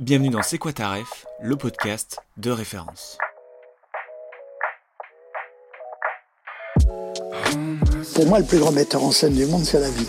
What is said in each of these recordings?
Bienvenue dans C'est quoi le podcast de référence. Pour moi, le plus grand metteur en scène du monde, c'est la vie.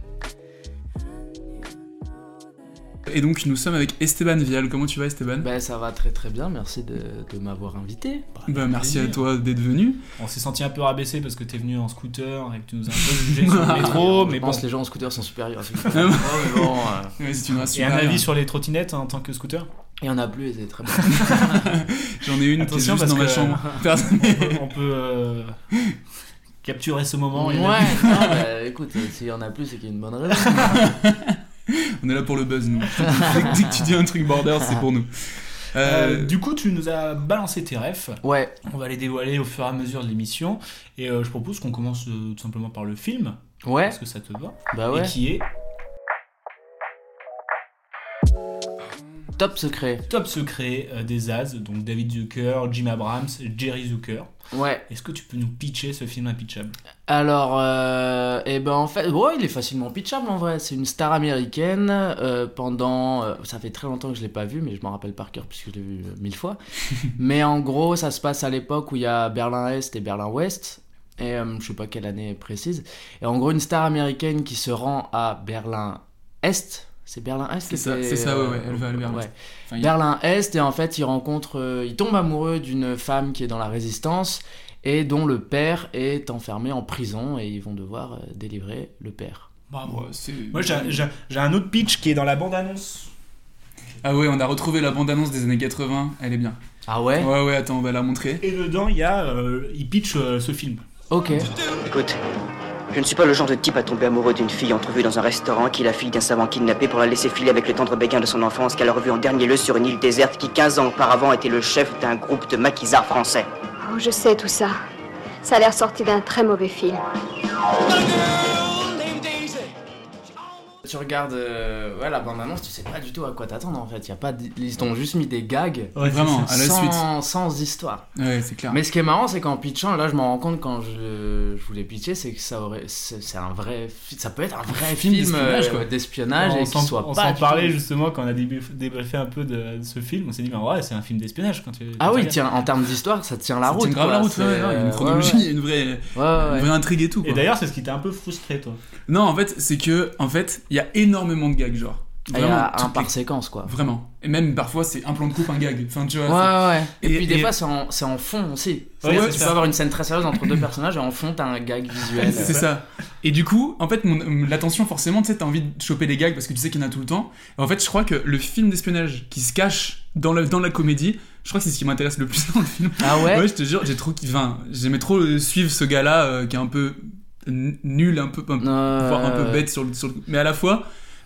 Et donc nous sommes avec Esteban Vial. Comment tu vas Esteban? Bah ça va très très bien, merci de, de m'avoir invité. Bah merci à toi d'être venu. On s'est senti un peu rabaissé parce que t'es venu en scooter et que tu nous as un peu jugé sur le métro. mais Je bon. pense les gens en scooter sont supérieurs. Ah bon mais bon, euh, Ouais, c'est une race Et un avis sur les trottinettes en tant que scooter? Il y en a plus et c'est très bon. J'en ai une qui est Attention juste parce dans ma que- chambre. Personne- On peut euh, capturer ce moment. ouais, non, bah, écoute, s'il y en a plus, c'est qu'il y a une bonne raison. On est là pour le buzz nous. Dès que tu dis un truc border, c'est pour nous. Euh, Euh, du coup, tu nous as balancé tes refs. Ouais, On va les dévoiler au fur et à mesure de l'émission. Et euh, je propose qu'on commence euh, tout simplement par le film. ouais, Est-ce que ça te va bah ouais. Et qui est Top secret. Top Secret euh, des As, donc David Zucker, Jim Abrams, Jerry Zucker. Ouais. Est-ce que tu peux nous pitcher ce film impitchable? Alors, euh, eh ben en fait, ouais, il est facilement pitchable en vrai. C'est une star américaine. euh, pendant, euh, ça fait très longtemps que je l'ai pas vu, mais je m'en rappelle par cœur puisque je l'ai vu euh, mille fois. mais en gros, ça se passe à l'époque où il y a Berlin Est et Berlin Ouest. Et euh, je sais pas quelle année précise. Et en gros, une star américaine qui se rend à Berlin Est. C'est Berlin Est C'est ça, c'est ça, ouais, ouais, elle va à Berlin. ouais. enfin, il- Berlin Est et en fait il rencontre, euh, il tombe amoureux d'une femme qui est dans la résistance et dont le père est enfermé en prison et ils vont devoir euh, délivrer le père. Bravo. ouais, c'est- Moi j'ai un autre pitch qui est dans la bande-annonce. Ah ouais, on a retrouvé la bande-annonce des années 80. Elle est bien. Ah ouais? Ouais, ouais, attends, on va la montrer. Et dedans il y a, euh, il pitch euh, ce film. Ok. Écoute, je ne suis pas le genre de type à tomber amoureux d'une fille entrevue dans un restaurant qui est la fille d'un savant kidnappé pour la laisser filer avec le tendre béguin de son enfance qu'elle a revu en dernier lieu sur une île déserte qui 15 ans auparavant était le chef d'un groupe de maquisards français. Oh, je sais tout ça. Ça a l'air sorti d'un très mauvais film. Tu regardes euh, ouais, la bande-annonce, tu sais pas du tout à quoi t'attendre en fait. Y a pas d- Ils t'ont juste mis des gags Ouais, Vraiment, à la sans, suite. sans histoire. Ouais, c'est clair. Mais ce qui est marrant, c'est qu'en pitchant, là je m'en rends compte quand je, je voulais pitcher, c'est que ça aurait, c'est c'est un vrai, ça peut être un vrai Film film, d'espionnage, euh, quoi. d'espionnage on et qui s'en soit on pas s'en parlait tout- justement quand on a débrief- débriefé un peu de, de ce film. On s'est dit, mais ouais, c'est un film d'espionnage quand tu. Ah oui, tiens, en termes d'histoire, ça tient la Ça route. tient grave quoi. la route, ouais, C'est, ouais, il y a une ouais, chronologie, il y a une vraie, Ouais, ouais, une ouais. vraie intrigue et tout. Et d'ailleurs, c'est ce qui t'a un peu frustré, toi. Non, en fait, c'est que, en fait, il y a énormément de gags, genre. Ah, Il y a Vraiment, un par les- séquence, quoi. Vraiment. Et même parfois, c'est un plan de coupe, un gag. Enfin, tu vois. Ouais, ouais. Et, Et- puis des et- fois, c'est en, c'est en fond aussi. Ouais, tu ça. peux avoir une scène très sérieuse entre deux personnages et en fond, t'as un gag visuel. C'est ça. Et du coup, en fait, mon- l'attention, forcément, tu sais, t'as envie de choper des gags parce que tu sais qu'il y en a tout le temps. Et en fait, je crois que le film d'espionnage qui se cache dans, le, dans la comédie, je crois que c'est ce qui m'intéresse le plus dans le film. Ah ouais, je te jure, j'ai trop. Enfin, j'aimais trop euh, suivre ce gars-là euh, qui est un peu nul, un peu, un, Euh, voire un peu bête sur le, sur le- Mais à la fois,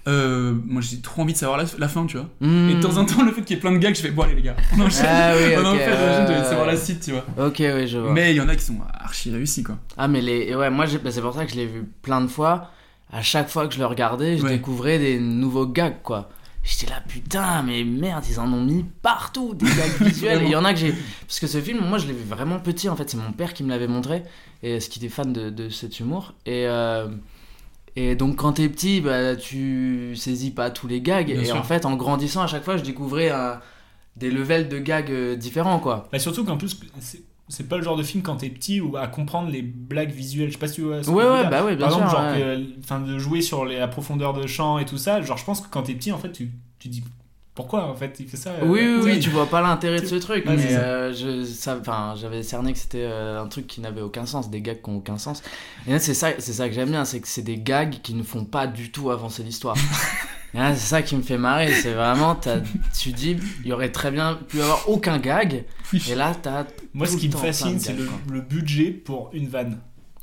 euh, moi j'ai trop envie de savoir la, la fin, tu vois. hmm. Et de temps en temps, le fait qu'il y ait plein de gags, je fais, bon, allez les gars, on enchaîne. Ah oui, on ok, en fait, on enchaîne, j'ai envie de savoir la suite, tu vois. Ok, oui, je vois. Mais il y en a qui sont archi réussis, quoi. Ah, mais les... ouais, moi, bah, c'est pour ça que je l'ai vu plein de fois. À chaque fois que je le regardais, je Ouais. découvrais des nouveaux gags, quoi. J'étais là, putain, mais merde, ils en ont mis partout, des gags visuels. Et il y en a que j'ai. Parce que ce film, moi, je l'ai vu vraiment petit, en fait. C'est mon père qui me l'avait montré. Et ce qui était fan de, de cet humour. Et. euh, Et donc quand t'es petit, bah, tu saisis pas tous les gags. Bien et sûr. en fait, en grandissant, à chaque fois, je découvrais un- des levels de gags euh, différents, quoi. Bah, surtout qu'en plus, c'est- pas le genre de film quand t'es petit ou à comprendre les blagues visuelles. Je sais pas si tu vois. ce Ouais, ouais, bah ouais, bien Par exemple, sûr, genre ouais. que, enfin, de jouer sur les, la profondeur de champ et tout ça. Genre, je pense que quand t'es petit, en fait, tu, tu dis pourquoi en fait il fait ça. euh, Oui, oui, tu oui, tu vois pas l'intérêt de ce truc, mais euh, je, ça, enfin, j'avais cerné que c'était euh, un truc qui n'avait aucun sens, des gags qui n'ont aucun sens. Et c'est ça, c'est ça que j'aime bien, c'est que c'est des gags qui ne font pas du tout avancer l'histoire. C'est ça qui me fait marrer, c'est vraiment, tu dis, il y aurait très bien pu y avoir aucun gag, et là, t'as. Moi, ce qui me fascine, c'est le, budget pour une vanne.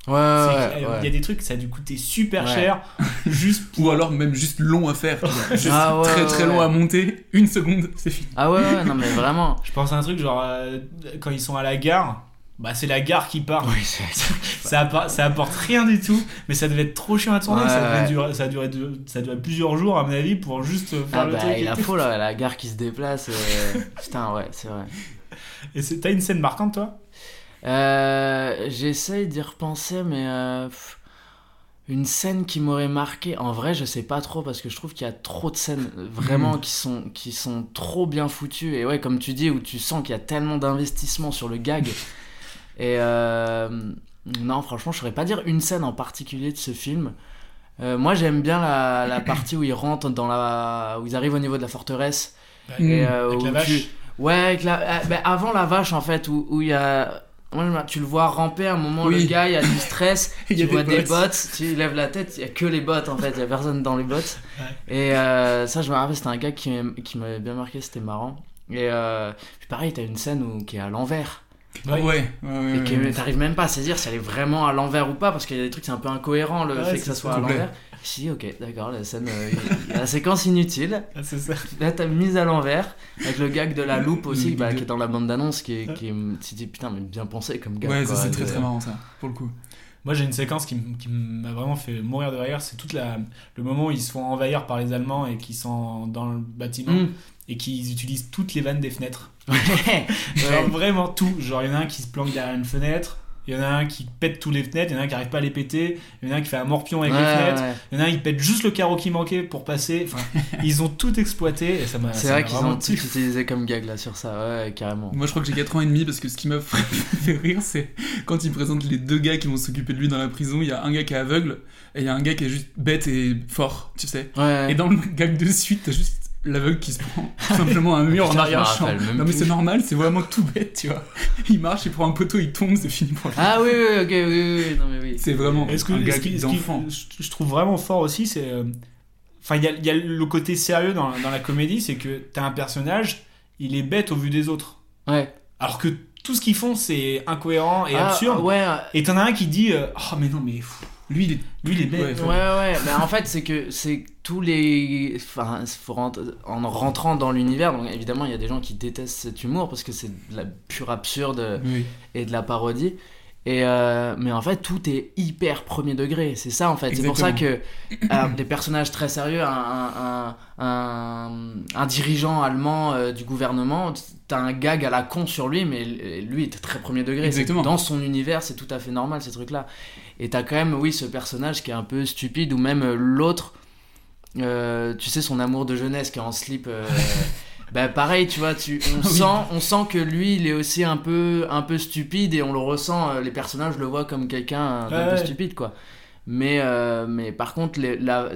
Ouais, C'est ouais, qu'il y a- ouais. Il y a des trucs, ça a dû coûter super Ouais. cher, juste Ou alors même juste long à faire. Juste Ah ouais, très ouais, très ouais. long à monter. Une seconde, c'est fini. Ah ouais, ouais, non, mais vraiment. Je pense à un truc genre euh, quand ils sont à la gare, bah c'est la gare qui part. ça, apporte, ça apporte rien du tout, mais ça devait être trop chiant à tourner. Ouais, ça, devait ouais. durer, ça, deux- ça duré plusieurs jours à mon avis pour juste faire Ah le bah, truc. il a faux là, la gare qui se déplace. euh, Putain, ouais, c'est vrai. Et c'est- t'as une scène marquante toi? Euh, J'essaye d'y repenser, mais euh, pff, une scène qui m'aurait marqué. En vrai, je sais pas trop parce que je trouve qu'il y a trop de scènes vraiment Mhm. qui sont qui sont trop bien foutues. Et ouais, comme tu dis, où tu sens qu'il y a tellement d'investissement sur le gag. Et euh, non, franchement, je saurais pas dire une scène en particulier de ce film. Euh, moi, j'aime bien la, la partie où ils rentrent dans la, où ils arrivent au niveau de la forteresse. Ouais, et, avec où la vache. tu- Ouais, avec la... euh, ben, avant la vache en fait, où où il y a. Moi, tu le vois ramper à un moment, Oui. le gars, il y a du stress, Il tu des vois des bottes. bottes, tu lèves la tête, il y a que les bottes en fait, il y a personne dans les bottes. Et euh, ça, je me rappelle, c'était un gars qui m'avait- qui m'avait bien marqué, c'était marrant. Et euh, puis pareil, t'as une scène où, qui est à l'envers. Ouais, ouais, ouais. Et que ouais. t'arrives même pas à saisir si elle est vraiment à l'envers ou pas, parce qu'il y a des trucs, c'est un peu incohérent le Ouais, fait que ça soit à l'envers. Dis, ok, d'accord, la scène, euh, la séquence inutile. Ah, C'est ça. Là, t'as mise à l'envers, avec le gag de la loupe aussi, bah, qui est dans la bande d'annonce, qui est. Qui est tu dis, putain, mais bien pensé comme gag. Ouais, ça c'est très de- très marrant ça, pour le coup. Moi j'ai une séquence qui, m- qui m'a vraiment fait mourir de rire, c'est toute la le moment où ils se font envahir par les Allemands et qui sont dans le bâtiment Mm. et qu'ils utilisent toutes les vannes des fenêtres. Ouais. Genre Ouais. vraiment tout. Genre il y en a un qui se planque derrière une fenêtre, il y en a un qui pète toutes les fenêtres, il y en a un qui arrive pas à les péter, il y en a un qui fait un morpion avec Ouais, les fenêtres, ouais. il y en a un qui pète juste le carreau qui manquait pour passer. Enfin, ils ont tout exploité et ça m'a. C'est vrai qu'ils ont tout utilisé comme gag là sur ça, ouais, carrément. Moi je crois que j'ai 4 ans et demi parce que ce qui m'a fait rire c'est quand il présente les deux gars qui vont s'occuper de lui dans la prison, il y a un gars qui est aveugle et il y a un gars qui est juste bête et fort, tu sais. Ouais. Et dans le gag de suite, t'as juste l'aveugle qui se prend tout simplement un mur en arrière-champ. Non mais c'est normal, c'est vraiment tout bête, tu vois. Il marche, il prend un poteau, il tombe, c'est fini pour lui. Ah oui, oui, ok, oui, oui, non mais oui. C'est vraiment Et ce que, un qui- qui- d'enfant. je trouve vraiment fort aussi, c'est. euh, Enfin, il y a, il y a le côté sérieux dans, dans la comédie, c'est que t'as un personnage, il est bête au vu des autres. Ouais. Alors que tout ce qu'ils font, c'est incohérent et Ah, absurde. Ouais, Et t'en as un qui dit euh, Oh, mais non, mais. pff, Lui il est Lui, il est bête. Ouais, ouais, mais en fait, c'est que c'est tous les. Enfin, faut rent- en rentrant dans l'univers, donc évidemment, il y a des gens qui détestent cet humour parce que c'est de la pure absurde Oui. et de la parodie. Et euh, mais en fait, tout est hyper premier degré. C'est ça, en fait. C'est pour ça que euh, des personnages très sérieux, un, un, un, un, un dirigeant allemand euh, du gouvernement, t'as un gag à la con sur lui, mais lui est très premier degré. C'est- Exactement. Dans son univers, c'est tout à fait normal, ces trucs-là. Et t'as quand même, oui, ce personnage qui est un peu stupide, ou même euh, l'autre, euh, tu sais, son amour de jeunesse qui est en slip. euh, bah pareil, tu vois, tu, on, sent, on sent que lui, il est aussi un peu, un peu stupide et on le ressent, euh, les personnages le voient comme quelqu'un d'un Ouais, peu ouais. stupide, quoi. Mais, euh, mais par contre, les- la,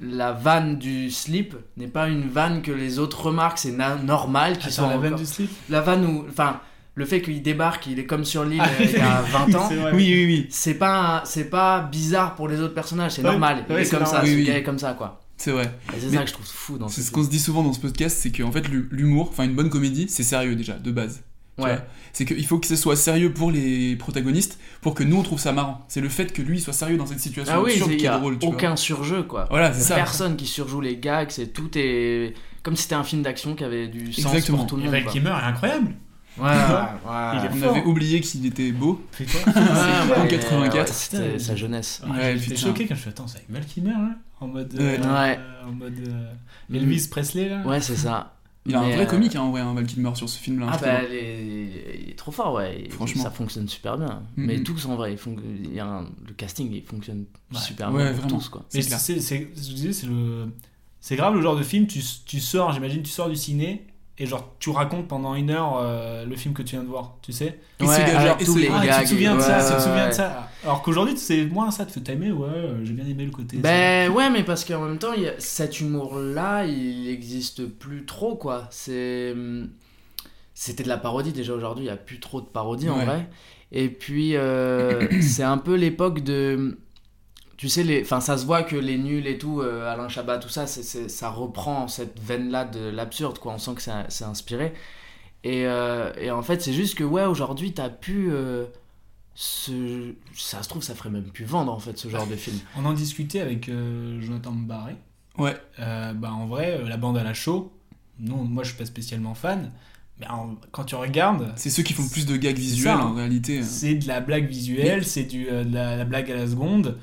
la vanne du slip n'est pas une vanne que les autres remarquent, c'est normal qu'il Attends, soit la vanne du slip? La vanne où... Enfin, le fait qu'il débarque, il est comme sur l'île Ah, euh, il y a 20 oui, ans. vrai. Oui, oui, oui. C'est pas, c'est pas bizarre pour les autres personnages, c'est Ouais, normal. Il ouais, est c'est comme ça, normal. ce Oui, gars oui. est comme ça, quoi. C'est vrai. Et c'est ça que je trouve fou dans C'est ce ce qu'on se dit souvent dans ce podcast, c'est qu'en fait l'hu- l'humour, enfin une bonne comédie, c'est sérieux déjà, de base. Ouais. C'est qu'il faut que ce soit sérieux pour les protagonistes, pour que nous on trouve ça marrant. C'est le fait que lui soit sérieux dans cette situation Ah oui, il qui y est a drôle, tu vois. aucun surjeu, quoi. Voilà, c'est ça. Personne qui surjoue les gags, c'est tout est comme si c'était un film d'action qui avait du sens Exactement. pour tout le Et monde. Val quoi. Kilmer est incroyable. Ouais, ouais, ouais. Il est On fort. avait oublié qu'il était beau. Fais-toi. Ouais, en ouais, 84. ouais, C'était sa jeunesse. Ah, Ouais, J'étais choqué quand je suis attends, c'est avec Val Kilmer là En mode. Ouais. euh, Ouais. En mode. euh, Elvis Presley là Ouais, c'est ça. Il a un vrai euh, comique, hein, en vrai, un Val Kilmer sur ce film-là. Ah je bah, il est, trop fort, ouais. Franchement. Ça fonctionne super bien. Mhm. Mais tous en vrai, ils font... il y a un- le casting, il fonctionne Ouais. super Ouais, bien vraiment. tous, quoi. Mais C'est clair. c'est, c'est, je disais, c'est le, c'est grave le genre de film. Tu, tu sors, j'imagine, tu sors du ciné et genre tu racontes pendant une heure euh, le film que tu viens de voir, tu sais. Et Ouais, tous les ah, tu te souviens de ça, ouais, tu te souviens ouais. de ça. Alors qu'aujourd'hui c'est moins ça, tu fais t'aimer, ouais, j'ai bien aimé le côté. Ben ouais, mais parce qu'en même temps, y a- cet humour-là, il existe plus trop, quoi. C'est. C'était de la parodie déjà aujourd'hui, il n'y a plus trop de parodie en vrai. Et puis, euh, c'est un peu l'époque de. Tu sais, les... enfin, ça se voit que les nuls et tout, euh, Alain Chabat, tout ça, ça reprend cette veine-là de l'absurde, quoi. On sent que c'est, c'est inspiré. Et, euh, et en fait, c'est juste que, ouais, aujourd'hui, t'as pu. euh, ce... Ça se trouve, ça ferait même plus vendre, en fait, ce genre de film. On en discutait avec euh, Jonathan Barré. Ouais. Euh, bah en vrai, la bande à la show, non, moi je suis pas spécialement fan, mais en- quand tu regardes. C'est ceux qui font le plus de gags visuels ça, hein. en réalité. C'est de la blague visuelle, c'est du, euh, de la, la blague à la seconde.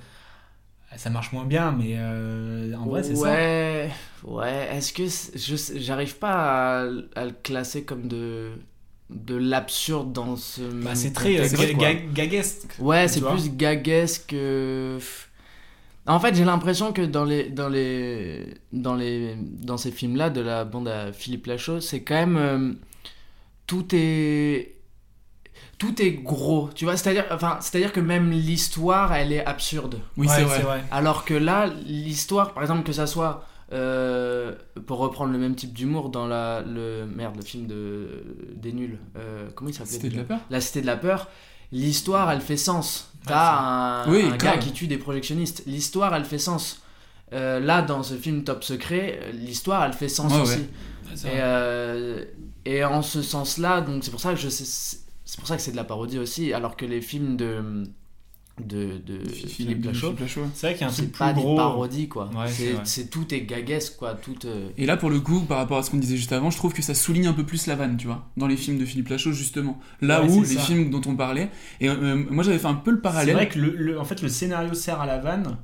Ça marche moins bien, mais euh, en vrai, c'est ça. Ouais, ouais. Est-ce que j'arrive pas à, à le classer comme de de l'absurde dans ce Bah, c'est très euh, contexte, ga- quoi. ga- gaguesque. Ouais, c'est plus gaguesque. que- En fait, j'ai l'impression que dans les dans les dans les dans ces films-là de la bande à Philippe Lachaud, c'est quand même euh, tout est tout est gros, tu vois, c'est-à-dire enfin, c'est-à-dire que même l'histoire, elle est absurde. Oui, c'est vrai. Alors que là, l'histoire, par exemple, que ça soit euh, pour reprendre le même type d'humour dans la le merde le film de des nuls, euh, comment il s'appelait Cité de la peur La Cité de la peur. L'histoire, elle fait sens. T'as un, Oui, un gars qui tue des projectionnistes. L'histoire, elle fait sens. Euh, là, dans ce film Top Secret, l'histoire, elle fait sens Ouais, aussi. Ouais, et, euh, et en ce sens-là, donc c'est pour ça que je sais, c'est pour ça que c'est de la parodie aussi, alors que les films de de, de Philippe Lachaud, Lachaud. C'est vrai qu'il y a un c'est truc pas plus gros. des parodies quoi. Ouais, c'est c'est, c'est tout est gaguesque quoi, tout. euh, Et là, pour le coup, par rapport à ce qu'on disait juste avant, je trouve que ça souligne un peu plus la vanne, tu vois, dans les films de Philippe Lachaud, justement. Là Ouais, où c'est les ça. films dont on parlait, et euh, moi j'avais fait un peu le C'est parallèle. vrai que le, le- en fait, le scénario sert à la vanne,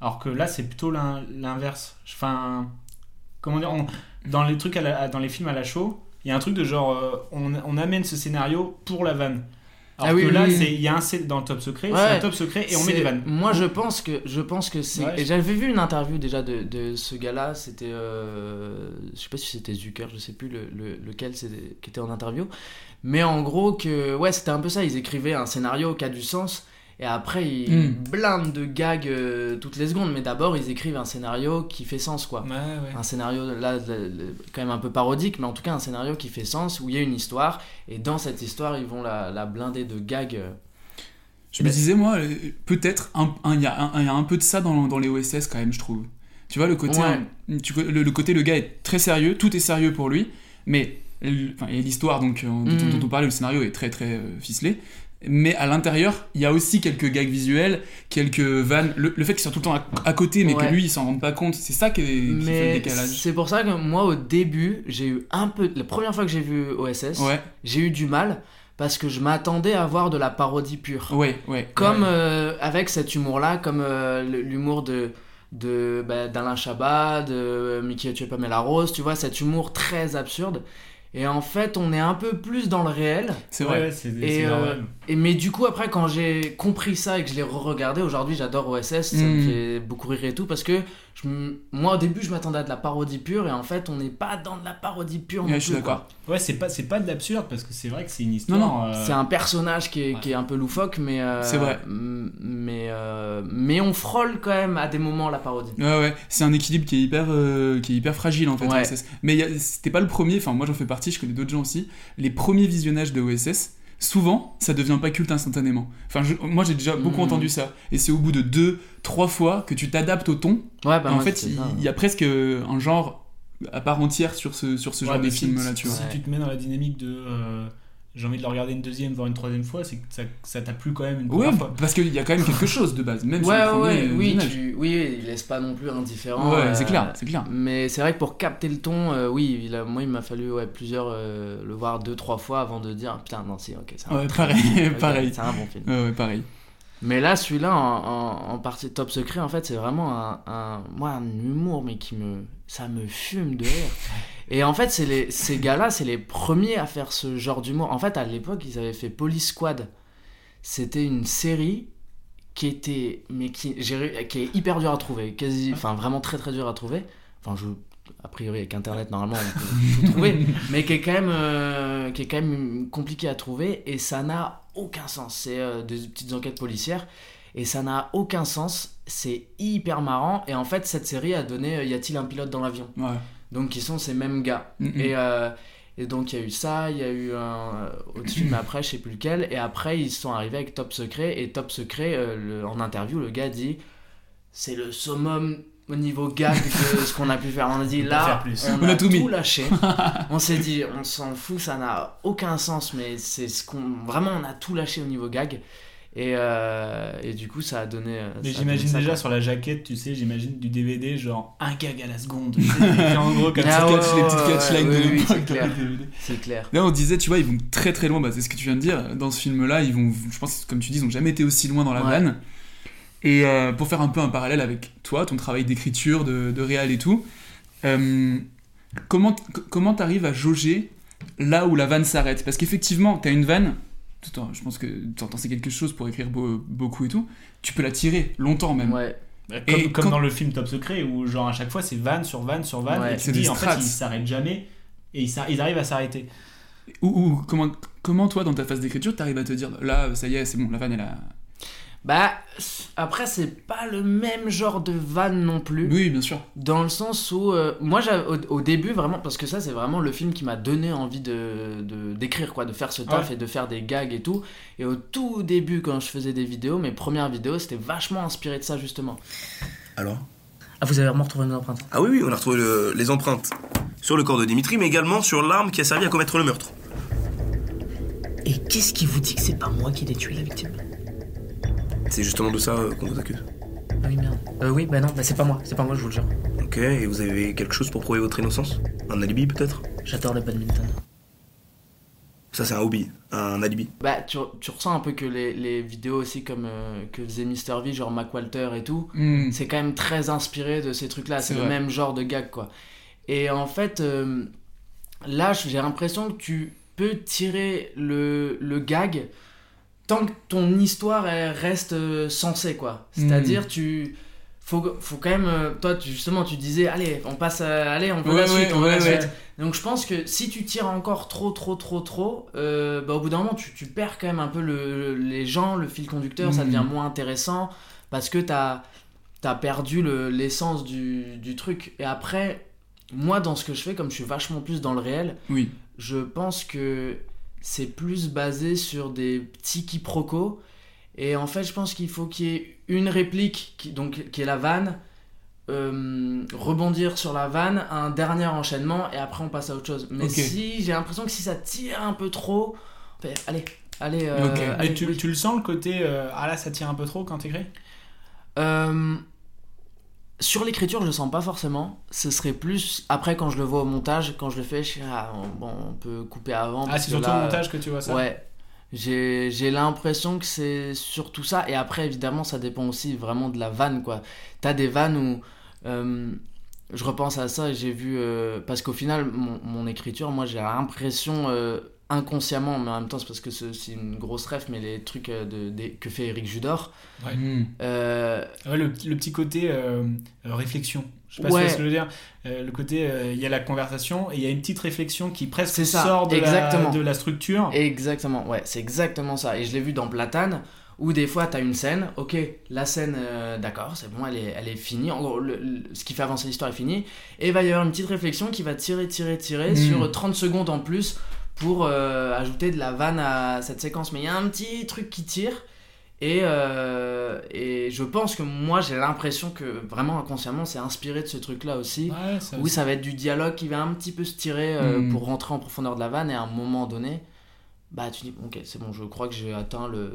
alors que là, c'est plutôt l'in- l'inverse. Enfin, comment dire, on- dans les trucs, à la- dans les films à la show, il y a un truc de genre, euh, on, on amène ce scénario pour la vanne. Alors Ah oui, que oui, là, oui. il y a un scé- dans le top secret, c'est un top secret et on met des vannes. Moi, je pense que je pense que c'est. Ouais, j'avais vu une interview déjà de, de ce gars-là. C'était, euh, je sais pas si c'était Zucker, je sais plus le, le- lequel qui était en interview. Mais en gros que ouais, c'était un peu ça. Ils écrivaient un scénario qui a du sens. Et après, ils Mm. blindent de gags euh, toutes les secondes. Mais d'abord, ils écrivent un scénario qui fait sens, quoi. Ouais, ouais. Un scénario, là, quand même un peu parodique, mais en tout cas, un scénario qui fait sens, où il y a une histoire. Et dans cette histoire, ils vont la, la blinder de gags. euh, Je me disais, moi, peut-être, un- un- il y, a un- il y a un peu de ça dans, dans les OSS quand même, je trouve. Tu vois, le côté, Ouais. un- tu- le, le côté, le gars est très sérieux, tout est sérieux pour lui, mais enfin, et l'histoire donc, euh, dont, Mhm. dont on parlait, le scénario est très très euh, ficelé. Mais à l'intérieur, il y a aussi quelques gags visuels, quelques vannes. Le, le fait qu'il soit tout le temps à, à côté, mais Ouais. que lui, il s'en rende pas compte, c'est ça qui, est- qui fait le Mais décalage. c'est pour ça que moi au début j'ai eu un peu la première fois que j'ai vu OSS Ouais. j'ai eu du mal parce que je m'attendais à voir de la parodie pure Ouais, ouais. comme ouais. euh, avec cet humour là comme euh, l'humour de de bah, d'Alain Chabat de Mickey tu es Pamela Rose tu vois cet humour très absurde et en fait on est un peu plus dans le réel C'est vrai. ouais, c'est et, c'est euh, normal. et mais du coup après quand j'ai compris ça et que je l'ai re-regardé aujourd'hui j'adore OSS ça me Mm. fait beaucoup rire et tout parce que je moi au début je m'attendais à de la parodie pure et en fait on n'est pas dans de la parodie pure Ouais, non je suis plus, quoi. d'accord. Ouais, c'est pas, c'est pas de l'absurde parce que c'est vrai que c'est une histoire. Non, euh, c'est un personnage qui est, qui est un peu loufoque mais euh, C'est vrai. mais euh, mais on frôle quand même à des moments la parodie Ouais, ouais, c'est un équilibre qui est hyper, euh, qui est hyper fragile en fait. Ouais. OSS. Mais c'était pas le premier, enfin moi j'en fais partie, je connais d'autres gens aussi. Les premiers visionnages de OSS, souvent ça devient pas culte instantanément. Enfin, je- moi j'ai déjà beaucoup Mhm. entendu ça. Et c'est au bout de deux, trois fois que tu t'adaptes au ton. ouais bah Et en fait, il y, a presque un genre à part entière sur ce, sur ce ouais, genre de si- film là, tu vois. Si tu te mets dans la dynamique de. euh, j'ai envie de le regarder une deuxième, voire une troisième fois, c'est que ça, ça t'a plu quand même une première fois. parce qu'il y a quand même quelque chose de base, même Ouais, le ouais, premier ouais, euh, oui, tu- oui, il laisse pas non plus indifférent. Ouais, euh, c'est clair, c'est clair. Mais c'est vrai que pour capter le ton, euh, oui, il a- moi il m'a fallu ouais, plusieurs, euh, le voir deux, trois fois avant de dire putain, non, si, ok, c'est un, Ouais, pareil, pareil. c'est un bon film. Ouais, ouais, pareil. Mais là, celui-là, en, en, en partie top secret, en fait, c'est vraiment un, un, moi, un humour, mais qui me. Ça me fume de rire. Et en fait, c'est les, ces gars-là, c'est les premiers à faire ce genre d'humour. En fait, à l'époque, ils avaient fait Police Squad. C'était une série qui était. Mais qui, qui est hyper dure à trouver. Quasi, enfin, vraiment très très dure à trouver. Enfin, je. a priori avec internet normalement on peut tout trouver mais qui est quand même euh, qui est quand même compliqué à trouver et ça n'a aucun sens c'est euh, des petites enquêtes policières et ça n'a aucun sens c'est hyper marrant et en fait cette série a donné euh, y a-t-il un pilote dans l'avion? Ouais. Donc ils sont ces mêmes gars. Et, euh, et donc il y a eu ça il y a eu un au-dessus mais après je sais plus lequel. Et après ils sont arrivés avec Top Secret. Et Top Secret euh, le- en interview le gars dit c'est le summum au niveau gag de ce qu'on a pu faire. On a dit là on, On a, a tout tout, lâché. On s'est dit on s'en fout ça n'a aucun sens mais c'est ce qu'on vraiment on a tout lâché au niveau gag et, euh, et du coup ça a donné euh, Mais j'imagine déjà quoi. sur la jaquette, tu sais, j'imagine du DVD, genre un gag à la seconde. Tu sais, écrit en gros comme Ah ça. ouais, catch- les petites ouais, catchlines ouais, de oui, c'est clair. clair Là, on disait, tu vois, ils vont très très loin. Bah, c'est ce que tu viens de dire. Dans ce film-là, ils vont, je pense, comme tu dis, ils ont jamais été aussi loin dans la Ouais. vanne. Et euh, pour faire un peu un parallèle avec toi, ton travail d'écriture, de, de réal et tout, euh, comment comment t'arrives à jauger là où la vanne s'arrête? Parce qu'effectivement, t'as une vanne. Je pense que t'en sais quelque chose pour écrire beau- beaucoup et tout. Tu peux la tirer longtemps même. ouais Comme, Et comme quand- dans le film Top Secret, où genre à chaque fois c'est van sur van sur van, Ouais. et tu C'est te dis en fait ils s'arrêtent jamais, et ils arrivent à s'arrêter. Ou, ou comment comment toi dans ta phase d'écriture t'arrives à te dire là ça y est c'est bon la vanne elle a. bah après c'est pas le même genre de vanne non plus Oui bien sûr. Dans le sens où, euh, moi, j'avais- au, au début, vraiment, parce que ça, c'est vraiment le film qui m'a donné envie de de- d'écrire, quoi, de faire ce taf Ouais. et de faire des gags et tout. Et au tout début, quand je faisais des vidéos, mes premières vidéos, c'était vachement inspiré de ça, justement. Alors? Ah, vous avez vraiment retrouvé une empreinte Ah oui, oui, on a retrouvé le- les empreintes sur le corps de Dimitri, mais également sur l'arme qui a servi à commettre le meurtre. Et qu'est-ce qui vous dit que c'est pas moi qui l'ai tué la victime? C'est justement de ça euh, qu'on vous accuse. Ah oui, merde. Euh, oui, bah non, bah c'est pas moi, c'est pas moi, je vous le jure. Ok, et vous avez quelque chose pour prouver votre innocence? Un alibi peut-être? J'adore le badminton. Ça c'est un hobby, un alibi. Bah, tu, tu ressens un peu que les, les vidéos aussi, comme euh, que faisait Mister V, genre Mac Walter et tout, Mm. c'est quand même très inspiré de ces trucs-là. C'est C'est le vrai. même genre de gag, quoi. Et en fait, euh, là, j'ai l'impression que tu peux tirer le, le gag tant que ton histoire elle reste euh, sensée, quoi. C'est-à-dire, tu. Faut, faut quand même. euh, Toi, tu- justement, tu disais, allez, on passe à. Allez, on veut Ouais, la suite, ouais, on veut la ouais, suite. Donc je pense que si tu tires encore trop, trop, trop, trop, euh, bah, au bout d'un moment, tu, tu perds quand même un peu le, les gens, le fil conducteur, ça Mhm. devient moins intéressant parce que t'as as perdu le- l'essence du, du truc. Et après, moi, dans ce que je fais, comme je suis vachement plus dans le réel, Oui. je pense que c'est plus basé sur des petits quiproquos. Et en fait, je pense qu'il faut qu'il y ait une réplique, qui, donc, qui est la vanne, euh, rebondir sur la vanne, un dernier enchaînement, et après on passe à autre chose. Mais si, j'ai l'impression que si ça tire un peu trop, allez, allez. euh, allez, Mais tu, oui. tu le sens le côté euh, ah là ça tire un peu trop quand t'écris? Euh, sur l'écriture, je le sens pas forcément. Ce serait plus après quand je le vois au montage, quand je le fais, je suis ah, bon, on peut couper avant. Ah, c'est surtout au montage que tu vois ça? Ouais. J'ai j'ai l'impression que c'est surtout ça. Et après, évidemment, ça dépend aussi vraiment de la vanne, quoi. T'as des vannes où. euh, je repense à ça et j'ai vu. euh, parce qu'au final, mon, mon écriture, moi, j'ai l'impression. euh, inconsciemment, mais en même temps, c'est parce que c'est une grosse ref, mais les trucs euh, de, que fait Eric Judor. Ouais. Mm. Euh, Ouais, le, le petit côté euh, réflexion. Je sais pas Ouais. si tu vois ce que je veux dire. Euh, le côté, euh, il y a la conversation et il y a une petite réflexion qui presque ça, sort de. La, de la structure. Exactement, ouais, c'est exactement ça. Et je l'ai vu dans Platane, où des fois, t'as une scène, ok, la scène, euh, d'accord, c'est bon, elle est, elle est finie. En gros, le- le- ce qui fait avancer l'histoire est fini. Et il va y avoir une petite réflexion qui va tirer, tirer, tirer Mm. sur 30 secondes en plus pour euh, ajouter de la vanne à cette séquence. Mais il y a un petit truc qui tire. Et, euh, et je pense que moi j'ai l'impression que vraiment inconsciemment c'est inspiré de ce truc là aussi. Ouais, ça- oui, ça va être du dialogue qui va un petit peu se tirer euh, Mm. pour rentrer en profondeur de la vanne et à un moment donné, bah tu dis ok c'est bon je crois que j'ai atteint le,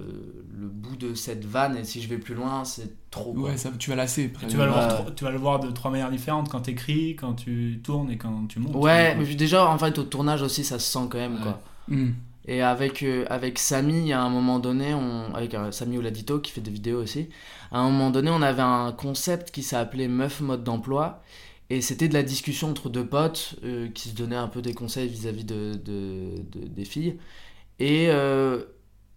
le bout de cette vanne et si je vais plus loin c'est trop. quoi. Ouais, ça, tu vas lasser. Tu, vas le voir, tu vas le voir de trois manières différentes quand t'écris, quand tu tournes et quand tu montes. Ouais, mais déjà en fait au tournage aussi ça se sent quand même quoi. Mm. Et avec, euh, avec Samy, il y a un moment donné, on, avec euh, Samy Ouladito qui fait des vidéos aussi, à un moment donné on avait un concept qui s'appelait Meuf mode d'emploi. Et c'était de la discussion entre deux potes euh, qui se donnaient un peu des conseils vis-à-vis de, de- de- des filles. Et euh,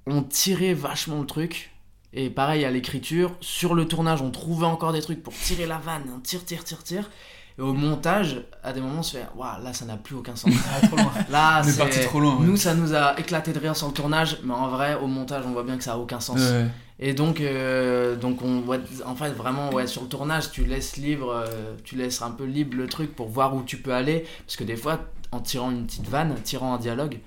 on tirait vachement le truc. Et pareil à l'écriture, sur le tournage, on trouvait encore des trucs pour tirer la vanne. On tire, tire, tire, tire. Et au montage, à des moments, on se fait Waouh, là, ça n'a plus aucun sens. trop loin. Là, c'est. parti trop loin, ouais. Nous, ça nous a éclaté de rire sur le tournage, mais en vrai, au montage, on voit bien que ça a aucun sens. Ouais. Et donc, euh, donc on, ouais, en fait, vraiment, ouais, sur le tournage, tu laisses libre, euh, tu laisses un peu libre le truc pour voir où tu peux aller. Parce que des fois, en tirant une petite vanne, tirant un dialogue,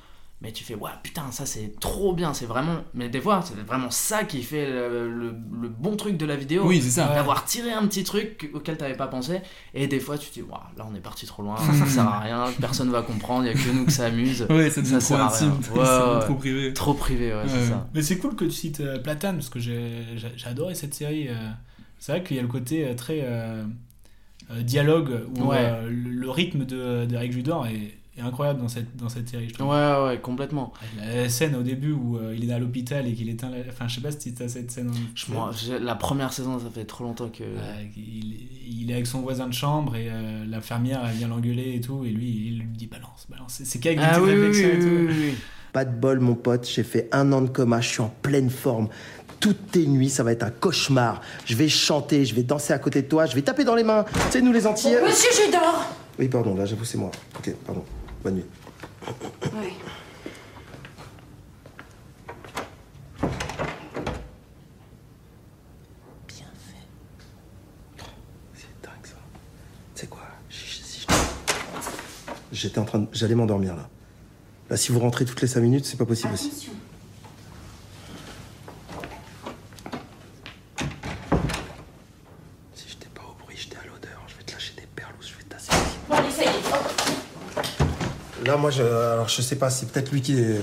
mais tu fais, ouais, putain, ça c'est trop bien, c'est vraiment. Mais des fois, c'est vraiment ça qui fait le, le- le bon truc de la vidéo. Oui, c'est ça. D'avoir tiré un petit truc auquel t'avais pas pensé. Et des fois, tu te dis, waouh, là on est parti trop loin, ça sert à rien, personne va comprendre, il y a que nous que ça amuse. Ouais, ça devient trop sert à rien. intime, Ouais, ouais. trop privé. Trop privé, ouais, c'est Ouais. ça. Mais c'est cool que tu cites euh, Platane parce que j'ai adoré cette série. euh. C'est vrai qu'il y a le côté euh, très dialogue où Ouais. euh, le, rythme de d'Eric Judor est, est incroyable dans cette, dans cette série. Je trouve. Ouais, ouais, complètement. La scène au début où euh, il est à l'hôpital et qu'il éteint la... Enfin, je sais pas si t'as cette scène. en- Je- moi, la première saison, ça fait trop longtemps que. Il, il est avec son voisin de chambre et euh, l'infirmière elle vient l'engueuler et tout et lui il lui dit balance balance c'est- qu'avec des Ah petites oui, oui, réflexions et oui, tout. oui, oui. Pas de bol, mon pote, j'ai fait un an de coma, je suis en pleine forme. Toutes tes nuits, ça va être un cauchemar. Je vais chanter, je vais danser à côté de toi, je vais taper dans les mains. Tu sais, nous les Antillais. Monsieur Judor Oui, pardon, là, j'avoue, c'est moi. Ok, pardon. Bonne nuit. Oui. C'est dingue, ça. Tu sais quoi? Si- si je- J'étais en train de... J'allais m'endormir, là. Là, si vous rentrez toutes les 5 minutes, c'est pas possible aussi. Si j'étais pas au bruit, j'étais à l'odeur. Je vais te lâcher des perles ou je vais te tasser. Bon, allez, ça y est. Là, moi, je... Alors, je sais pas, c'est peut-être lui qui est...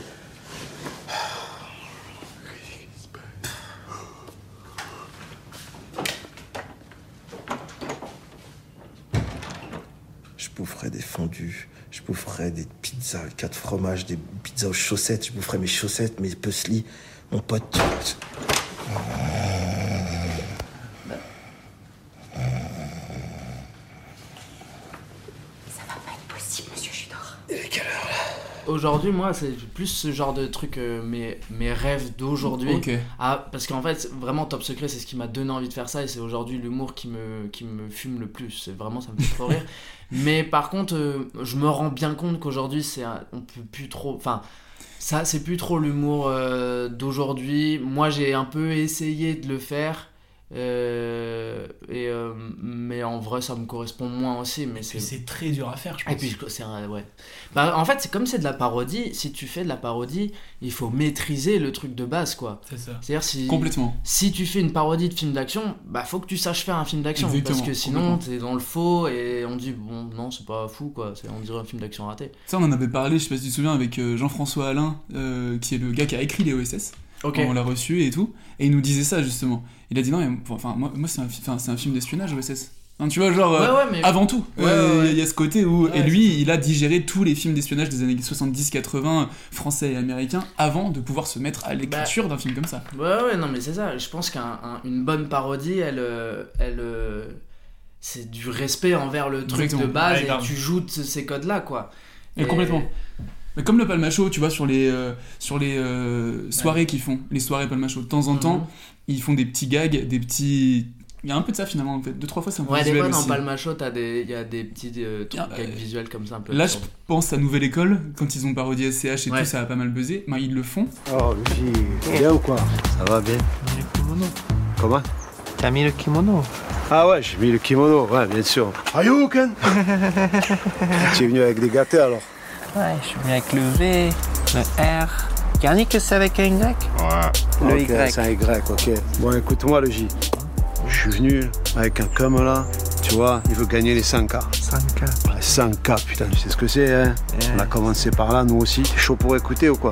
Je boufferais des fondus, je boufferais des pizzas quatre fromages, des pizzas aux chaussettes, je boufferais mes chaussettes, mes puzzlis, mon pote va pas être possible, monsieur Judor. Aujourd'hui, moi, c'est plus ce genre de truc, euh, mes, mes rêves d'aujourd'hui. Ah, parce qu'en fait, vraiment, Top Secret, c'est ce qui m'a donné envie de faire ça et c'est aujourd'hui l'humour qui me, qui me fume le plus. C'est vraiment, ça me fait trop rire. Mais par contre, euh, je me rends bien compte qu'aujourd'hui, c'est on peut plus trop. Enfin, ça, c'est plus trop l'humour euh, d'aujourd'hui. Moi, j'ai un peu essayé de le faire. Euh, et, euh, mais en vrai, ça me correspond moins aussi. Mais c'est très dur à faire je et pense puis c'est ouais. Bah, en fait, c'est comme c'est de la parodie. Si tu fais de la parodie, il faut maîtriser le truc de base, quoi. c'est ça C'est-à-dire si Complètement. si tu fais une parodie de film d'action, bah faut que tu saches faire un film d'action parce que sinon t'es dans le faux et on dit bon non c'est pas fou quoi. On dirait un film d'action raté. Ça, on en avait parlé, je sais pas si tu te souviens, avec euh, Jean-François Alain, euh, qui est le gars qui a écrit les OSS. Ok. On l'a reçu et tout. Et il nous disait ça, justement. Il a dit non, mais enfin, moi, moi c'est un, fi- un film d'espionnage, OSS. Enfin, tu vois, genre, euh, Ouais, ouais, mais- avant tout, Ouais, euh, ouais, ouais. il y a ce côté où. Ouais, et lui, il a digéré tous les films d'espionnage des années 70-80, français et américains, avant de pouvoir se mettre à l'écriture d'un film comme ça. Ouais ouais non mais c'est ça. Je pense qu'une bonne parodie elle euh, elle c'est du respect envers le truc Exactement. de base Ouais, et tu joues de ces codes là quoi. Et complètement. Mais comme le Palmacho, tu vois, sur les, euh, sur les euh, soirées qu'ils font, les soirées Palmacho, de temps en Mhm. temps, ils font des petits gags, des petits. Il y a un peu de ça finalement, en fait. Deux, trois fois, c'est un peu Ouais, des visuel fois dans aussi. Palma Show, t'as des- il y a des petits euh, trucs gags visuels comme ça un peu. Là, je pense à Nouvelle École, quand ils ont parodié SCH et Ouais. tout, ça a pas mal buzzé. Ben, ils le font. Oh, Lucie, bien ou quoi? Ça va bien. Comment? T'as mis le kimono? Ah ouais, j'ai mis le kimono, ouais, bien sûr. Ayuken Tu es venu avec des gâtés alors Ouais, je suis venu avec le V, le R. Yannick, c'est avec un Y? Ouais. Le Ok, Y. C'est un Y, ok. Bon, écoute-moi, le J. Je suis venu avec un cum là, tu vois, il veut gagner les 100K. 5K. Ouais, 100K, putain, tu sais ce que c'est, hein On a commencé par là, nous aussi. T'es chaud pour écouter ou quoi?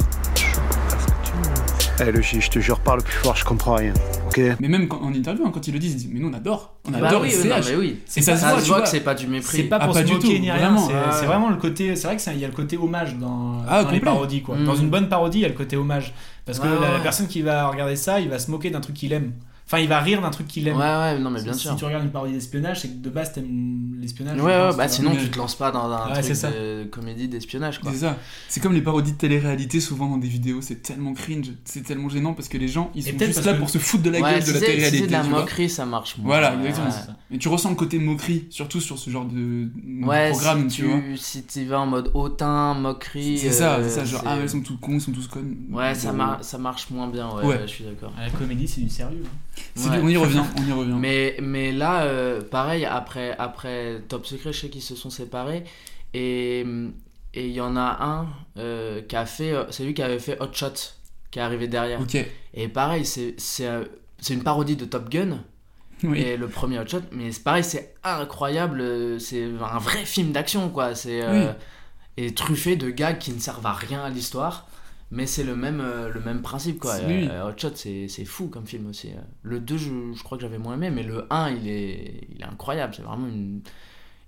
Eh, le je te jure, parle plus fort, je comprends rien, ok Mais même quand- en interview, hein, quand ils le disent, ils disent Mais nous, on adore. On Bah adore oui, SCH. non, mais oui. Et ça, se voit, tu vois. que c'est pas du mépris. C'est pas Ah, pour pas se du moquer ni rien, c'est Ouais. vraiment le côté. C'est vrai qu'il y a le côté hommage dans, Ah, dans les parodies. Quoi. Mm. Dans une bonne parodie, il y a le côté hommage. Parce que Ouais, la, personne qui va regarder ça, il va se moquer d'un truc qu'il aime. Enfin, il va rire d'un truc qu'il aime. Ouais, ouais, non, mais bien si, sûr. Si tu regardes une parodie d'espionnage, c'est que de base t'aimes l'espionnage. Ouais, ouais, pense, bah sinon tu te lances pas dans un Ouais, truc de comédie d'espionnage quoi. C'est ça. C'est comme les parodies de télé-réalité, souvent dans des vidéos, c'est tellement cringe, c'est tellement gênant parce que les gens ils sont peut-être juste là que- pour se foutre de la Ouais, gueule si de la si télé-réalité. c'est de la moquerie, ça marche moins. Voilà, Ouais, exactement. ouais. Et tu ressens le côté moquerie, surtout sur ce genre de Ouais, programme, si tu vois. si tu vas en mode hautain, moquerie. C'est ça, euh, c'est ça, genre, ah, ils sont tous cons, ils sont tous connes. Ouais, ça, ça marche moins bien, ouais, Ouais. je suis d'accord. La comédie, c'est du sérieux. Du- on y revient, on y revient. Mais, mais là, euh, pareil, après, après Top Secret, je sais qu'ils se sont séparés. Et et il y en a un euh, qui a fait. euh, C'est lui qui avait fait Hot Shot, qui est arrivé derrière. Ok. Et pareil, c'est une parodie de Top Gun. Oui. Et le premier Hot Shot, mais c'est pareil, c'est incroyable. C'est un vrai film d'action, quoi. C'est. euh, Et truffé de gags qui ne servent à rien à l'histoire. Mais c'est le même, euh, le même principe quoi. Lui. Euh, Hot Shot c'est c'est fou comme film aussi. euh. Le 2 je, je crois que j'avais moins aimé mais le 1 il est, il est incroyable. C'est vraiment une...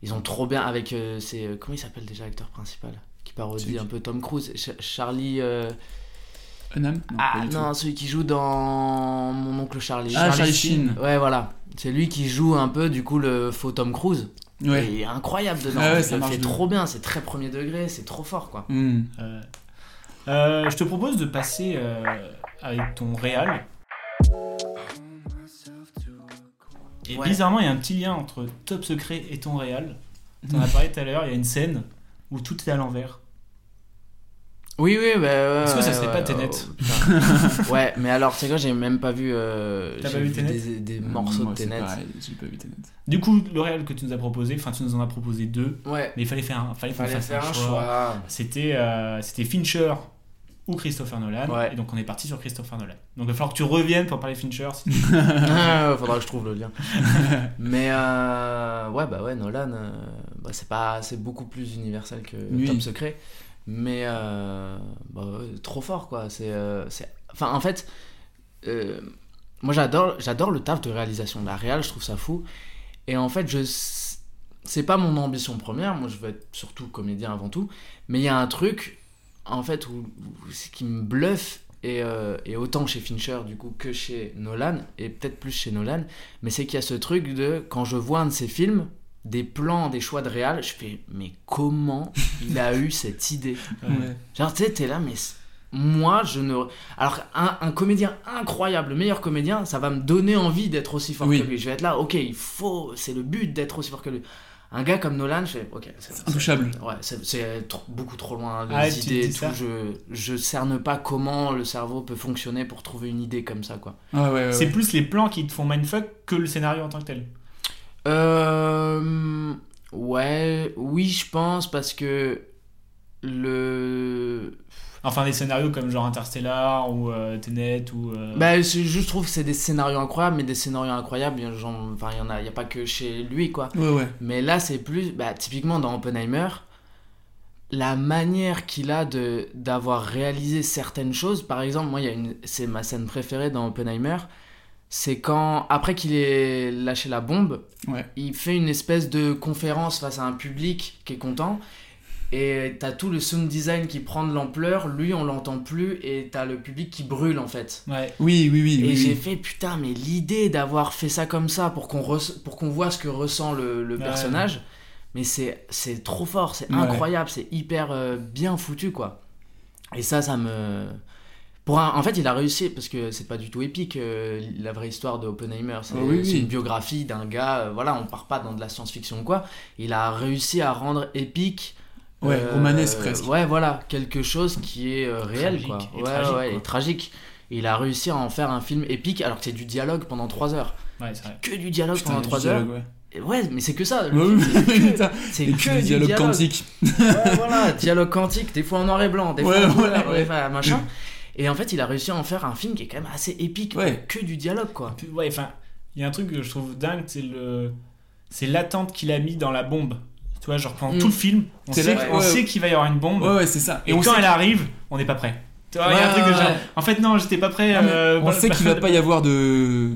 Ils ont trop bien avec... euh, c'est, euh, comment il s'appelle déjà l'acteur principal Qui parodie qui un peu Tom Cruise? Ch- Charlie... euh, Non, Ah non, celui qui joue dans Mon oncle Charlie. Ah, Charlie Sheen. Ouais voilà. C'est lui qui joue un peu du coup le faux Tom Cruise. Ouais. Et il est incroyable dedans. Ah ouais, ça fait bien. trop bien, c'est très premier degré, c'est trop fort quoi. tout. Euh, je te propose de passer euh, avec ton réal. Et Ouais. bizarrement, il y a un petit lien entre Top Secret et ton réal. T'en as parlé tout à l'heure, il y a une scène où tout est à l'envers. Oui, oui, bah, ouais. Est-ce que ça ouais, serait ouais, pas Tenet oh. Ouais, mais alors, c'est quoi, j'ai même pas vu. euh, T'as j'ai pas vu Tenet des, des morceaux Moi, de Tenet. pareil, j'ai pas vu Tenet. Du coup, le réal que tu nous as proposé, enfin tu nous en as proposé deux, Ouais. mais il fallait faire un, fallait faire un un choix. choix. C'était euh, c'était Fincher ou Christopher Nolan, Ouais. et donc on est parti sur Christopher Nolan. Donc il va falloir que tu reviennes pour parler Fincher. si tu- Ah, faudra que je trouve le lien. mais euh, ouais, bah ouais, Nolan, euh, bah, c'est pas, c'est beaucoup plus universel que Oui. Top Secret. Mais euh, bah, trop fort quoi. C'est, c'est, enfin en fait, moi j'adore, j'adore le taf de réalisation de la réal, je trouve ça fou. Et en fait, je, c'est pas mon ambition première. Moi, je veux être surtout comédien avant tout. Mais il y a un truc, en fait, où, où- ce qui me bluffe et, euh, et autant chez Fincher du coup que chez Nolan et peut-être plus chez Nolan mais c'est qu'il y a ce truc de quand je vois un de ses films des plans des choix de réal je fais mais comment il a eu cette idée? Ouais. genre tu sais t'es là mais moi je ne alors un, un comédien incroyable le meilleur comédien ça va me donner envie d'être aussi fort Oui. que lui je vais être là ok il faut c'est le but d'être aussi fort que lui un gars comme Nolan je fais ok c'est Intouchable. ouais c'est beaucoup trop loin les Ah, idées et tout je je cerne pas comment le cerveau peut fonctionner pour trouver une idée comme ça quoi Ouais, ouais, ouais. C'est plus les plans qui te font mindfuck que le scénario en tant que tel. Euh, ouais, oui, je pense parce que le. Enfin, des scénarios comme genre Interstellar ou euh, Tenet ou. euh, Bah, je trouve que c'est des scénarios incroyables, mais des scénarios incroyables, il y a genre- enfin, il y en a, il y a pas que chez lui, quoi. Ouais, ouais. Mais là, c'est plus, bah, typiquement dans Oppenheimer, la manière qu'il a de d'avoir réalisé certaines choses. Par exemple, moi, il y a une, c'est ma scène préférée dans Oppenheimer. C'est quand, après qu'il ait lâché la bombe, Ouais. il fait une espèce de conférence face à un public qui est content. Et t'as tout le sound design qui prend de l'ampleur, lui on l'entend plus, et t'as le public qui brûle en fait. Ouais. Oui, oui, oui. Et oui, j'ai oui. fait putain, mais l'idée d'avoir fait ça comme ça pour qu'on pour qu'on voit ce que ressent le, le Ouais. personnage, mais c'est c'est trop fort, c'est Ouais. incroyable, c'est hyper euh, bien foutu quoi. Et ça, ça me. Pour un- En fait, il a réussi, parce que c'est pas du tout épique, euh, la vraie histoire de Oppenheimer. C'est oui, c'est oui. une biographie d'un gars, euh, voilà, on part pas dans de la science-fiction ou quoi. Il a réussi à rendre épique. Ouais, euh, romanesque presque. Ouais, voilà, quelque chose qui est euh, réel, Tragique quoi. et ouais, tragique, ouais, quoi. et tragique. Et il a réussi à en faire un film épique alors que c'est du dialogue pendant 3 heures. Ouais, c'est vrai. Que du dialogue Putain, pendant du 3 heures. dialogue, ouais. Et Ouais, mais c'est que ça. le Ouais, film, oui, c'est que- putain. C'est Et que puis du du dialogue dialogue. quantique. Ouais, voilà, dialogue quantique, des fois en noir et blanc, des Ouais, fois en couleur, ouais, ouais. des fois machin. Et en fait, il a réussi à en faire un film qui est quand même assez épique, Ouais. que du dialogue quoi. Ouais, enfin, il y a un truc que je trouve dingue, c'est le. C'est l'attente qu'il a mis dans la bombe. Tu vois, genre pendant Mm. tout le film, on sait, là- on ouais. sait qu'il va y avoir une bombe. Ouais, ouais, c'est ça. Et, on quand elle arrive, on n'est pas prêt. Tu vois, il y a un Ouais, truc de genre. ouais. En fait, non, j'étais pas prêt. Ah, euh, on bah- sait qu'il va pas y avoir de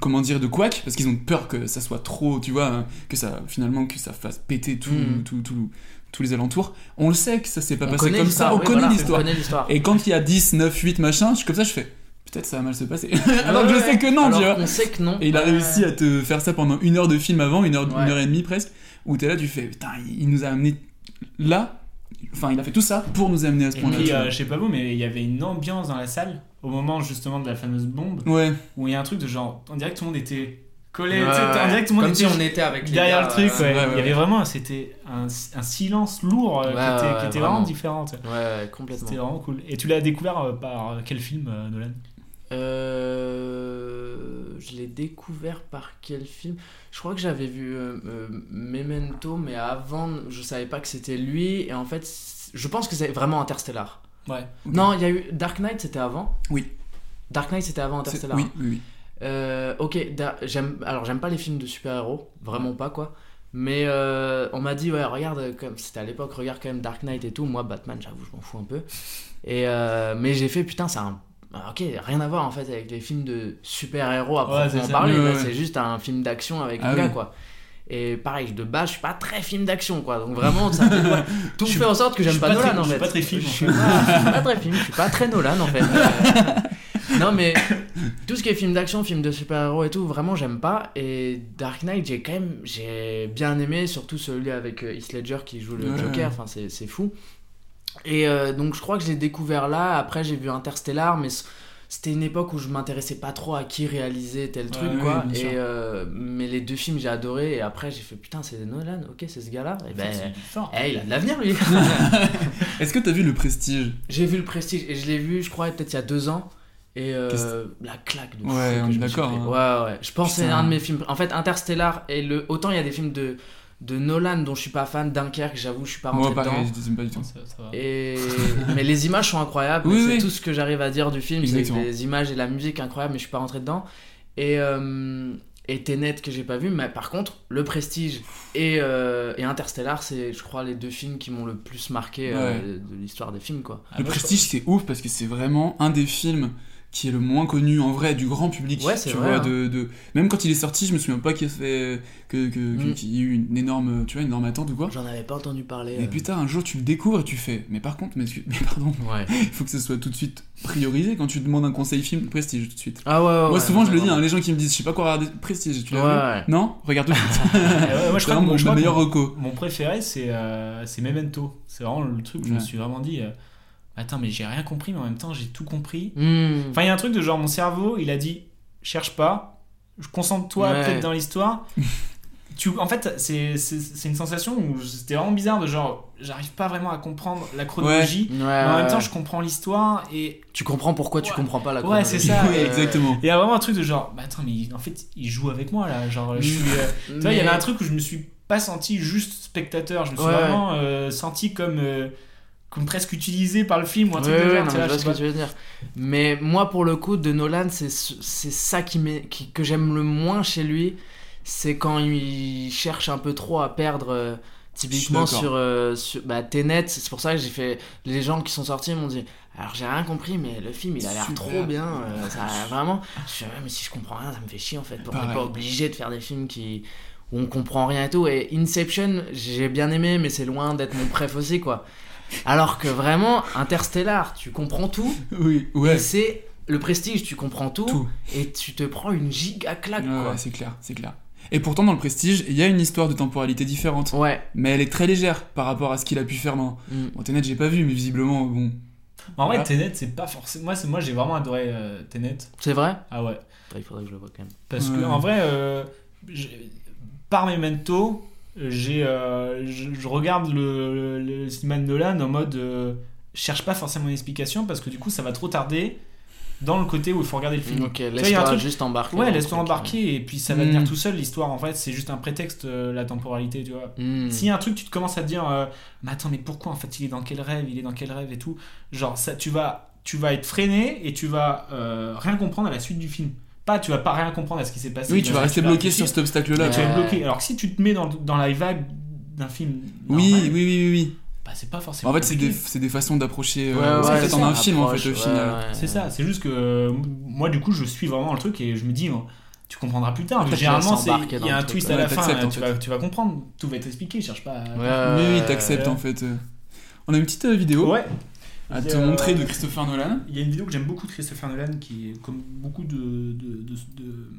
comment dire de couac parce qu'ils ont peur que ça soit trop tu vois hein, que ça finalement que ça fasse péter tout, Mm. tout, tout- tous les alentours on le sait que ça s'est pas On passé comme ça on oui, connaît voilà, on l'histoire et quand il y a 10 9 8 machin je suis comme ça je fais peut-être ça va mal se passer. Alors que je sais que non, Alors tu vois. qu'on sait que non. Et il a Ouais. réussi à te faire ça pendant une heure de film avant, une heure, Ouais. une heure et demie presque, où t'es là, tu fais, putain, il il nous a amené là. Enfin, il a fait tout ça pour nous amener à ce Et point-là. puis, tu vois. euh, je sais pas vous, mais il y avait une ambiance dans la salle au moment justement de la fameuse bombe. Ouais. Où il y a un truc de genre, on dirait que tout le monde était collé. Ouais. On dirait que tout le monde Comme était si on était avec les derrière gars, le truc. ouais. ouais. Ouais, ouais, il y avait vraiment, c'était un, un silence lourd euh, Ouais, qui était, ouais, qui était vraiment. différent. Ouais, complètement. C'était vraiment cool. Et tu l'as découvert euh, par euh, quel film, euh, Nolan? Euh, je l'ai découvert par quel film? Je crois que j'avais vu euh, euh, Memento, mais avant, je savais pas que c'était lui. Et en fait, je pense que c'est vraiment Interstellar. Ouais. Non, il y a eu Dark Knight, c'était avant? Oui. Dark Knight, c'était avant Interstellar. Oui, hein. oui, oui. Euh, ok, da- j'aime. Alors j'aime pas les films de super-héros, vraiment pas quoi. Mais euh, on m'a dit ouais regarde comme c'était à l'époque regarde quand même Dark Knight et tout. Moi Batman j'avoue je m'en fous un peu. Et euh, mais j'ai fait putain c'est un ok rien à voir en fait avec les films de super-héros à proprement parler. Ouais, ouais. C'est juste un film d'action avec Ah un gars oui. quoi. Et pareil de base je suis pas très film d'action quoi. Donc vraiment ça fait- tout Je fait en sorte que je j'aime pas, pas Nolan très- en je suis fait. pas très film, Je suis fait. pas, je suis pas très film. Je suis pas très Nolan en fait. Euh, non mais tout ce qui est film d'action, film de super-héros et tout, vraiment j'aime pas. Et Dark Knight, j'ai quand même j'ai bien aimé, surtout celui avec euh, Heath Ledger qui joue le. Joker, enfin c'est fou. Et euh, donc je crois que je l'ai découvert là, après j'ai vu Interstellar, mais c'était une époque où je m'intéressais pas trop à qui réalisait tel truc Ouais, quoi. et euh, mais les deux films j'ai adoré et après j'ai fait putain c'est Nolan, ok c'est ce gars-là. Et ben, fort. il a de l'avenir lui. Est-ce que t'as vu le Prestige? J'ai vu le Prestige et je l'ai vu, je crois, peut-être il y a deux ans. Et euh, la claque de Ouais, on est d'accord, hein. Ouais, ouais. Je pense que c'est un de mes films. En fait, Interstellar et le. Autant il y a des films de, de Nolan dont je suis pas fan, Dunkerque, j'avoue, je suis pas rentré Moi, pareil, dedans. je pas du tout. Ça, ça va. Et... mais les images sont incroyables. Oui, c'est oui. tout ce que j'arrive à dire du film. C'est les images et la musique incroyables, mais je suis pas rentré dedans. Et, euh, et Tenet que j'ai pas vu. Mais par contre, Le Prestige et, euh, et Interstellar, c'est, je crois, les deux films qui m'ont le plus marqué euh, de l'histoire des films, quoi. Le Prestige, c'est ouf parce que c'est vraiment un des films qui est le moins connu en vrai du grand public. Ouais, c'est tu vrai, vois, hein. de, de- Même quand il est sorti, je me souviens pas qu'il y a fait que, que, Mm. qu'il y ait eu une énorme, tu vois, une énorme attente ou quoi. J'en avais pas entendu parler. Et euh. putain, un jour tu le découvres et tu fais, mais par contre, mais, mais pardon, Ouais. il faut que ce soit tout de suite priorisé quand tu demandes un conseil film Prestige tout de suite. Ah ouais, ouais, Moi ouais, souvent je le dis, hein, les gens qui me disent, je sais pas quoi regarder Prestige, tu l'as Ouais, vu ouais. Non Regarde tout de suite. Moi, je C'est crois vraiment que- je mon meilleur mon- reco. Mon préféré, c'est euh, c'est Memento. C'est vraiment le truc où je me suis vraiment dit euh, Attends, mais j'ai rien compris, mais en même temps, j'ai tout compris. Hmm. Enfin, il y a un truc de genre, mon cerveau, il a dit Cherche pas, je concentre-toi Ouais. peut-être dans l'histoire. tu, en fait, c'est une sensation où c'était vraiment bizarre de genre, j'arrive pas vraiment à comprendre la chronologie, Ouais. mais Ouais, en même temps, je comprends l'histoire et. Tu comprends pourquoi tu comprends pas la Ouais, c'est ça. chronologie. et- exactement. Il y a vraiment un truc de genre, bah attends, mais en fait, il joue avec moi là. Genre, je suis. euh, tu vois, il y Mais- avait un truc où je me suis pas senti juste spectateur, je me suis Ouais, vraiment euh, senti comme. euh, comme presque utilisé par le film ou un truc Ouais, de ouais, genre, non, tu mais vois, je vois je ce sais que tu veux dire. Mais moi, pour le coup, de Nolan, c'est ce- c'est ça qui qui- que j'aime le moins chez lui. C'est quand il cherche un peu trop à perdre. euh, Typiquement sur, euh, sur bah, Tenet, c'est pour ça que j'ai fait. Les gens qui sont sortis m'ont dit Alors j'ai rien compris, mais le film il a l'air trop bien. euh, ça a vraiment. Je suis mais si je comprends rien, ça me fait chier en fait. On n'est Pareil. pas obligé de faire des films qui où on comprend rien et tout. Et Inception, j'ai bien aimé, mais c'est loin d'être mon préf aussi quoi. Alors que vraiment, Interstellar, tu comprends tout. Oui, ouais. Et c'est le prestige, tu comprends tout, Tout. Et tu te prends une giga claque Ouais, quoi. ouais, c'est clair, c'est clair. Et pourtant, dans le Prestige, il y a une histoire de temporalité différente. Ouais. Mais elle est très légère par rapport à ce qu'il a pu faire dans. Mm. Bon, Tenet, j'ai pas vu, mais visiblement, bon. En vrai, Voilà. Tenet, c'est pas forcément. Moi, c'est- moi j'ai vraiment adoré euh, Tenet. C'est vrai? Ah ouais. Il faudrait que je le vois quand même. Parce Ouais. que, en vrai, euh, par Memento, j'ai, euh, je, je regarde le, le, le cinéma de Nolan en mode. euh, je cherche pas forcément une explication parce que du coup, ça va trop tarder dans le côté où il faut regarder le film. Ok, laisse-toi truc- juste embarquer. Ouais, laisse-toi embarquer et puis ça va venir tout seul l'histoire. En fait, c'est juste un prétexte, euh, la temporalité, tu vois. Mm. S'il y a un truc, tu te commences à te dire, euh, mais attends, mais pourquoi en fait il est dans quel rêve, il est dans quel rêve et tout. Genre, ça, tu vas, tu vas être freiné et tu vas euh, rien comprendre à la suite du film. Pas, tu vas pas rien comprendre à ce qui s'est passé. Oui, tu vas rester bloqué sur cet obstacle-là. Tu vas bloqué. Alors que si tu te mets dans, dans la vague d'un film, Oui, oui, oui, oui, bah, c'est pas forcément. En fait, c'est des, des façons d'approcher. Ouais, euh, ouais, c'est c'est un film, en fait, au ouais, final. ouais. C'est ça, c'est juste que euh, moi du coup je suis vraiment le truc et je me dis oh, tu comprendras plus tard. En fait, tu Généralement il y a un truc, twist ouais. à la fin, tu, vas, tu vas comprendre, tout va être expliqué, cherche pas. à- Ouais. Oui, oui, Euh, t'acceptes en fait. euh. On a une petite euh, vidéo. Ouais. À te a- montrer de Christopher Nolan. Il y a une vidéo que j'aime beaucoup de Christopher Nolan qui est comme beaucoup de, de- de- de-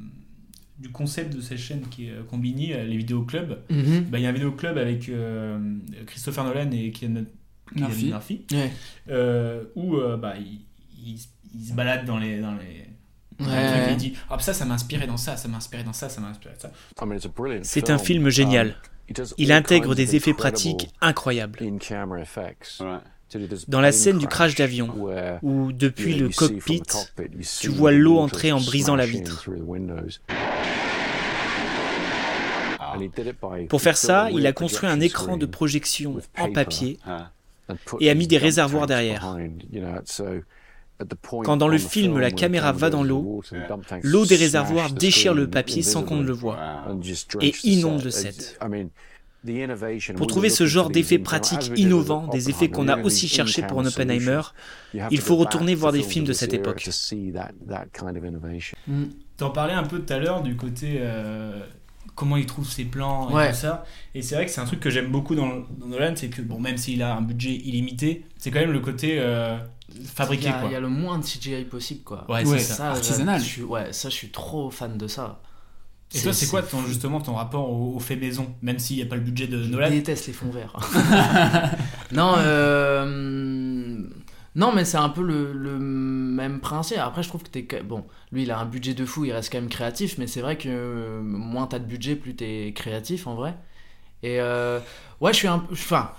du concept de cette chaîne qui est Combini, euh, les vidéos club. Mhm. Bah, il y a un vidéo club avec euh, Christopher Nolan et Kylian Kylian Murphy. Murphy, Ouais. euh, où euh, bah, il, il- il se balade dans les dans les Ouais. et il dit ah ça ça m'a inspiré dans ça ça m'a inspiré dans ça ça m'a inspiré dans ça C'est un film génial. Il intègre des effets pratiques incroyables. Dans la scène du crash d'avion, où depuis le cockpit, tu vois l'eau entrer en brisant la vitre. Pour faire ça, il a construit un écran de projection en papier et a mis des réservoirs derrière. Quand dans le film la caméra va dans l'eau, l'eau des réservoirs déchire le papier sans qu'on ne le voie et inonde le set. Pour trouver ce genre d'effets pratiques innovants, des effets qu'on a aussi cherchés pour un Oppenheimer, il faut retourner voir des films de cette époque. T'en parlais un peu tout à l'heure du côté euh, comment il trouve ses plans et Ouais. tout ça. Et c'est vrai que c'est un truc que j'aime beaucoup dans, dans Nolan, c'est que bon, même s'il a un budget illimité, c'est quand même le côté euh, fabriqué. Il y, a, quoi. il y a le moins de CGI possible, quoi. Ouais, c'est ça. Artisanal. Je suis, ouais, ça, je suis trop fan de ça. Et toi, c'est quoi ton, justement ton rapport au, au fait maison, même s'il n'y a pas le budget de Je Nolan déteste les fonds verts. non, euh... non, mais c'est un peu le, le même principe. Après, je trouve que t'es bon. Lui, il a un budget de fou, il reste quand même créatif, mais c'est vrai que moins t'as de budget, plus t'es créatif en vrai. Et euh, ouais, je suis un peu. Enfin,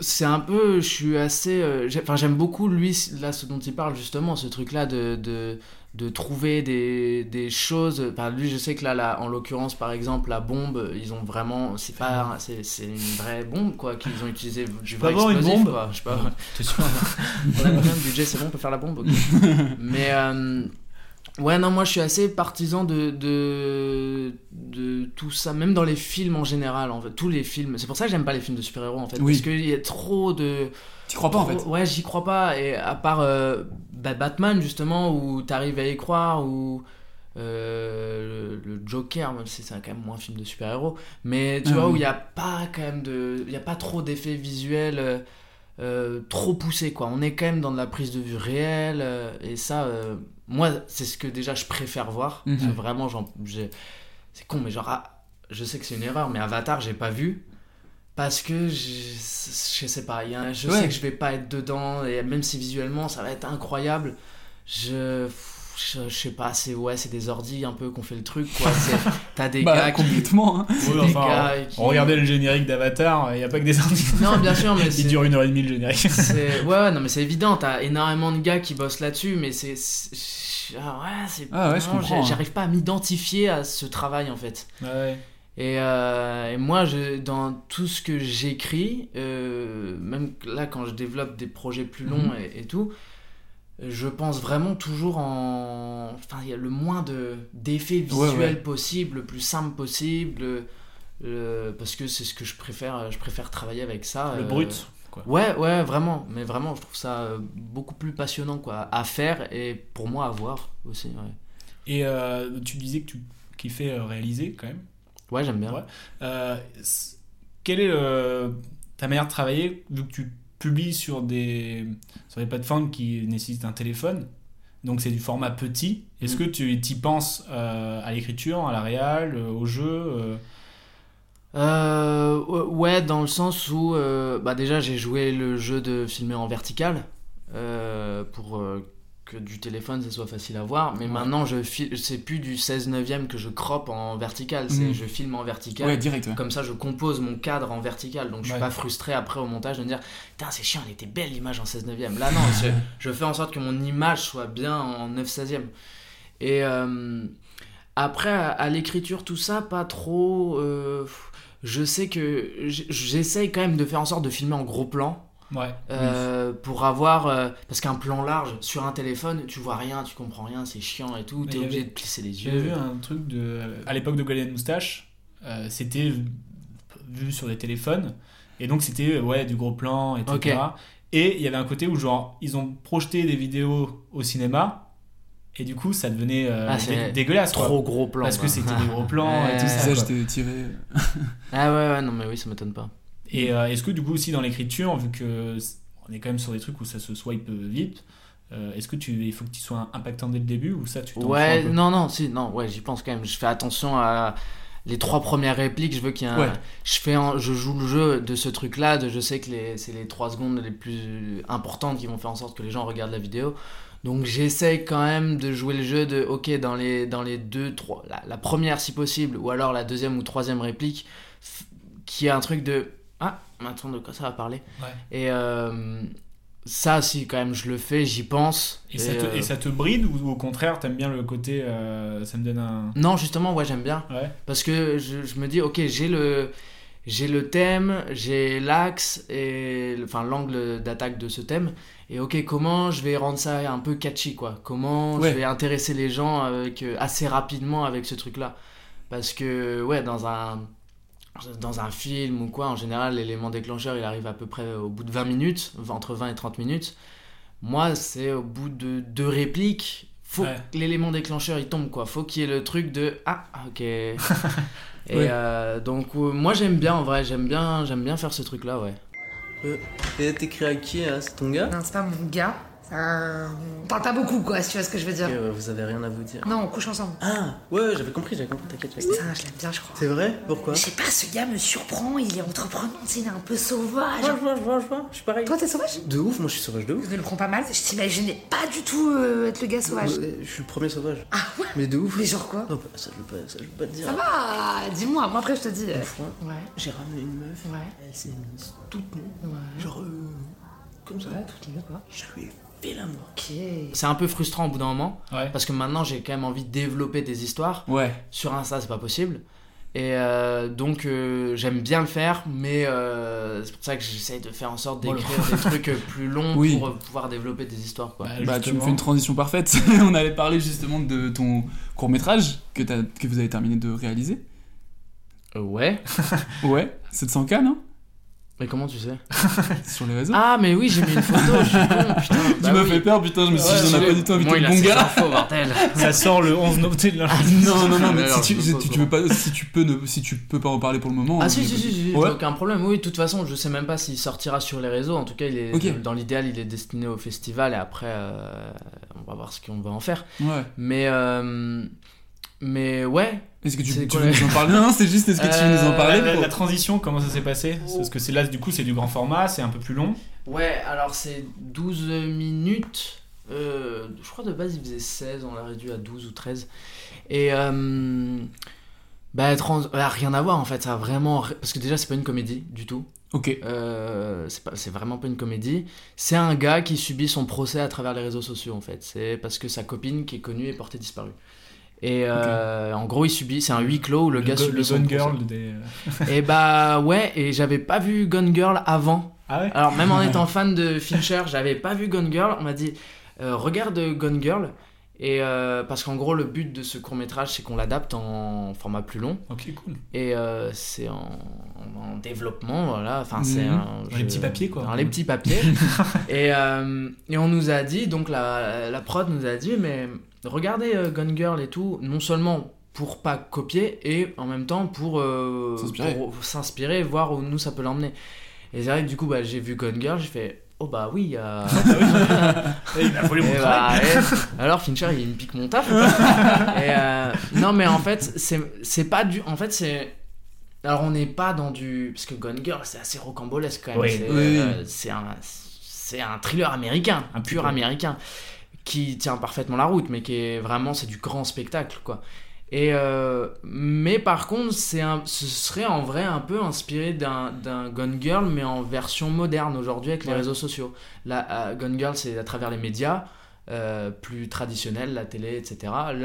c'est un peu. Je suis assez. euh, Enfin, j'aime beaucoup lui là ce dont il parle justement, ce truc-là de. de de trouver des, des choses enfin, lui je sais que là, là en l'occurrence par exemple la bombe ils ont vraiment c'est pas c'est c'est une vraie bombe quoi qu'ils ont utilisé du vrai avoir une explosif, bombe quoi. je sais pas T'es sûr on a combien de budget c'est bon on peut faire la bombe ok. mais euh, ouais non moi je suis assez partisan de, de de tout ça même dans les films en général en fait tous les films c'est pour ça que j'aime pas les films de super héros en fait Oui. parce qu'il y a trop de Tu crois pas en fait ouais j'y crois pas et à part euh, bah, Batman justement où t'arrives à y croire ou euh, le, le Joker même si c'est quand même moins un film de super héros mais tu Ah vois oui. où il y a pas quand même de il y a pas trop d'effets visuels euh, trop poussés quoi on est quand même dans de la prise de vue réelle et ça moi c'est ce que déjà je préfère voir. Parce que vraiment c'est con mais genre ah, je sais que c'est une erreur mais Avatar j'ai pas vu parce que je, je sais pas y a- je Ouais. sais que je vais pas être dedans et même si visuellement ça va être incroyable je je, je sais pas c'est ouais c'est des ordis un peu qu'on fait le truc quoi t'as des Bah, gars qui complètement, hein. enfin, gars qui- on regardait le générique d'Avatar, il n'y a pas que des ordi. Non, bien sûr, mais il dure une heure et demie le générique. Ouais, ouais, non, mais c'est évident, t'as énormément de gars qui bossent là-dessus, mais c'est. C'est- ah ouais, c'est. Ah ouais, je j'ai- J'arrive pas à m'identifier à ce travail en fait. Ouais. Et, euh, et moi, je, dans tout ce que j'écris, euh, même là quand je développe des projets plus longs Mhm. et, et tout, je pense vraiment toujours en. Enfin, il y a le moins de, d'effets visuels ouais. possible, le plus simple possible. euh, parce que c'est ce que je préfère, je préfère travailler avec ça. Le euh, brut, quoi. Ouais, ouais, vraiment. Mais vraiment, je trouve ça euh, beaucoup plus passionnant quoi, à faire et pour moi à voir aussi. Ouais, Et euh, tu disais que tu kiffais euh, réaliser quand même. ouais j'aime bien. Ouais. Euh, quelle est euh, ta manière de travailler vu que tu publies sur des, sur des plateformes qui nécessitent un téléphone donc c'est du format petit. Est-ce Mm. que tu t'y penses à l'écriture, à la réal, au jeu euh ouais, dans le sens où, euh, bah déjà, j'ai joué le jeu de filmer en vertical euh, pour que du téléphone ça soit facile à voir. Mais Ouais. maintenant, je c'est plus du 16 neuvième que je croppe en vertical, c'est Mhm. je filme en vertical. Ouais, direct, ouais. Comme ça, je compose mon cadre en vertical, donc je suis pas frustré après au montage de me dire putain, c'est chiant, elle était belle l'image en 16 neuvième. Là, non, je, je fais en sorte que mon image soit bien en 9 16e. Et euh, après, à, à l'écriture, tout ça, pas trop. Je sais que j'essaye quand même de faire en sorte de filmer en gros plan. Ouais. Euh, pour avoir euh, parce qu'un plan large sur un téléphone tu vois rien tu comprends rien c'est chiant et tout t'es obligé avait- de plisser les yeux vu un truc de. À l'époque de Golden Moustache, euh, c'était vu sur des téléphones. Et donc c'était ouais, du gros plan, etc. Ok. Et il y avait un côté où, genre, ils ont projeté des vidéos au cinéma. Et du coup, ça devenait euh, Ah, dé- dégueulasse. quoi. trop gros plan, Parce que c'était des gros plans et tout ça. Ça, quoi. j'étais tiré. ah ouais ouais non mais oui ça m'étonne pas Et euh, est-ce que du coup aussi dans l'écriture, vu que on est quand même sur des trucs où ça se swipe vite. Euh, Est-ce que tu, il faut que tu sois impactant dès le début ou ça tu Ouais, non, non, si, non, ouais, j'y pense quand même. Je fais attention à les trois premières répliques. Je veux qu'il y ait un- Ouais. Je, fais un- je joue le jeu de ce truc-là. De, je sais que les- c'est les trois secondes les plus importantes qui vont faire en sorte que les gens regardent la vidéo. Donc j'essaye quand même de jouer le jeu de, ok, dans les, dans les deux, trois, la, la première si possible, ou alors la deuxième ou troisième réplique, qui est un truc de, ah, maintenant de quoi ça va parler? Ouais. Et euh, ça, si quand même je le fais, j'y pense. Et, ça te, euh, et ça te bride ou au contraire t'aimes bien le côté euh, ça me donne un Non, justement, ouais, j'aime bien. Ouais. Parce que je, je me dis, ok, j'ai le, j'ai le thème, j'ai l'axe et enfin l'angle d'attaque de ce thème. Et ok, comment je vais rendre ça un peu catchy, quoi? Comment Ouais. je vais intéresser les gens avec, euh, assez rapidement avec ce truc-là? Parce que, ouais, dans un, dans un film ou quoi, en général, l'élément déclencheur, il arrive à peu près au bout de 20 minutes, entre 20 et 30 minutes. Moi, c'est au bout de deux répliques, faut Ouais. que l'élément déclencheur il tombe quoi. Faut qu'il y ait le truc de ah ok. Et euh, donc euh, moi j'aime bien en vrai, j'aime bien, j'aime bien faire ce truc là ouais. Euh, et t'écris à qui hein C'est ton gars? Non, c'est pas mon gars. On parle pas beaucoup, quoi, si tu vois ce que je veux dire. Vous avez rien à vous dire. Non, on couche ensemble. Ah, ouais, j'avais compris, j'avais compris, t'inquiète. Putain, je l'aime bien, je crois. C'est vrai? Pourquoi? Je sais pas, ce gars me surprend, il est entreprenant, il est un peu sauvage. Ouais, je vois, je vois, je vois, je suis pareil. Toi, t'es sauvage? De ouf, moi je suis sauvage de ouf. Je ne le prends pas mal, je t'imaginais pas du tout euh, être le gars sauvage. Je suis le premier sauvage. Ah ouais? Mais de ouf. Mais genre quoi? Non, bah, ça je veux pas, ça, je veux pas te dire. Ça va, dis-moi, moi après je te dis. euh, Une fois, Ouais. j'ai ramené une meuf. Ouais. Elle s'est mise toute nue. Ouais. Genre, euh, comme ça. Ouais, tout le quoi. Je lui ai fait. C'est un peu frustrant au bout d'un moment Ouais. parce que maintenant j'ai quand même envie de développer des histoires. Ouais. Sur Insta c'est pas possible. Et euh, donc euh, j'aime bien le faire, mais euh, c'est pour ça que j'essaye de faire en sorte d'écrire des trucs plus longs Oui. pour pouvoir développer des histoires. Quoi. Bah, tu me fais une transition parfaite. On allait parler justement de ton court métrage que vous avez terminé de réaliser. ouais. Ouais, 700K, non? Mais comment tu sais Sur les réseaux Ah, mais oui, j'ai mis une photo, je suis con, putain. Tu Bah m'as oui. fait peur, putain, je me suis dit, on a pas du tout invité le bon gars. infos, bordel. Ça sort le 11 novembre. Ah, non, non, non, mais si tu, si veux pas, si tu peux ne, si tu peux pas en parler pour le moment. Ah euh, si si si, aucun problème. Oui, de toute façon, je sais même pas s'il sortira sur les réseaux. En tout cas, il est dans l'idéal, il est destiné au festival et après, euh, on va voir ce qu'on va en faire. Ouais. Mais euh, mais ouais. Est-ce que tu, tu veux nous en parler Non, c'est juste, est-ce que tu veux nous en Euh, parler La, la- pour- la transition, comment ça s'est passé Parce que c'est là, du coup, c'est du grand format, c'est un peu plus long. Ouais, alors c'est 12 minutes. Euh, je crois de base il faisait 16, on l'a réduit à 12 ou 13. Et euh, bah, trans- bah, rien à voir en fait, ça a vraiment. Parce que déjà, c'est pas une comédie du tout. Ok. Euh, c'est pas- c'est vraiment pas une comédie. C'est un gars qui subit son procès à travers les réseaux sociaux en fait. C'est parce que sa copine qui est connue est portée disparue. Et euh, en gros, il subit. C'est un huis clos où le, Le gars subit le son procès. Girl des- Et bah ouais, et j'avais pas vu Gone Girl avant. Ah ouais? Alors même en étant fan de Fincher, j'avais pas vu Gone Girl. On m'a dit euh, regarde Gone Girl. Et euh, parce qu'en gros, le but de ce court métrage, c'est qu'on l'adapte en format plus long. Ok, cool. Et euh, c'est en, en développement, voilà. Enfin, c'est un. Dans les petits papiers, quoi. Dans les petits papiers. et, euh, et on nous a dit, donc la, la prod nous a dit, mais regardez euh, Gone Girl et tout, non seulement pour pas copier, et en même temps pour euh, S'inspirer. pour s'inspirer, voir où nous ça peut l'emmener. Et c'est vrai que du coup, bah, j'ai vu Gone Girl, j'ai fait. Oh bah oui, euh... Et il a volé mon Et travail. bah, et- alors Fincher il me pique mon taf Et, euh, non mais en fait c'est c'est pas du en fait c'est alors on n'est pas dans du parce que Gone Girl c'est assez rocambolesque quand même Oui. c'est Oui. euh, un c'est un thriller américain un pur peu. américain qui tient parfaitement la route mais qui est vraiment c'est du grand spectacle quoi. Et euh, mais par contre c'est un, ce serait en vrai un peu inspiré d'un d'un Gone Girl mais en version moderne aujourd'hui avec les Ouais. réseaux sociaux. Là euh, Gone Girl c'est à travers les médias euh, plus traditionnels la télé etc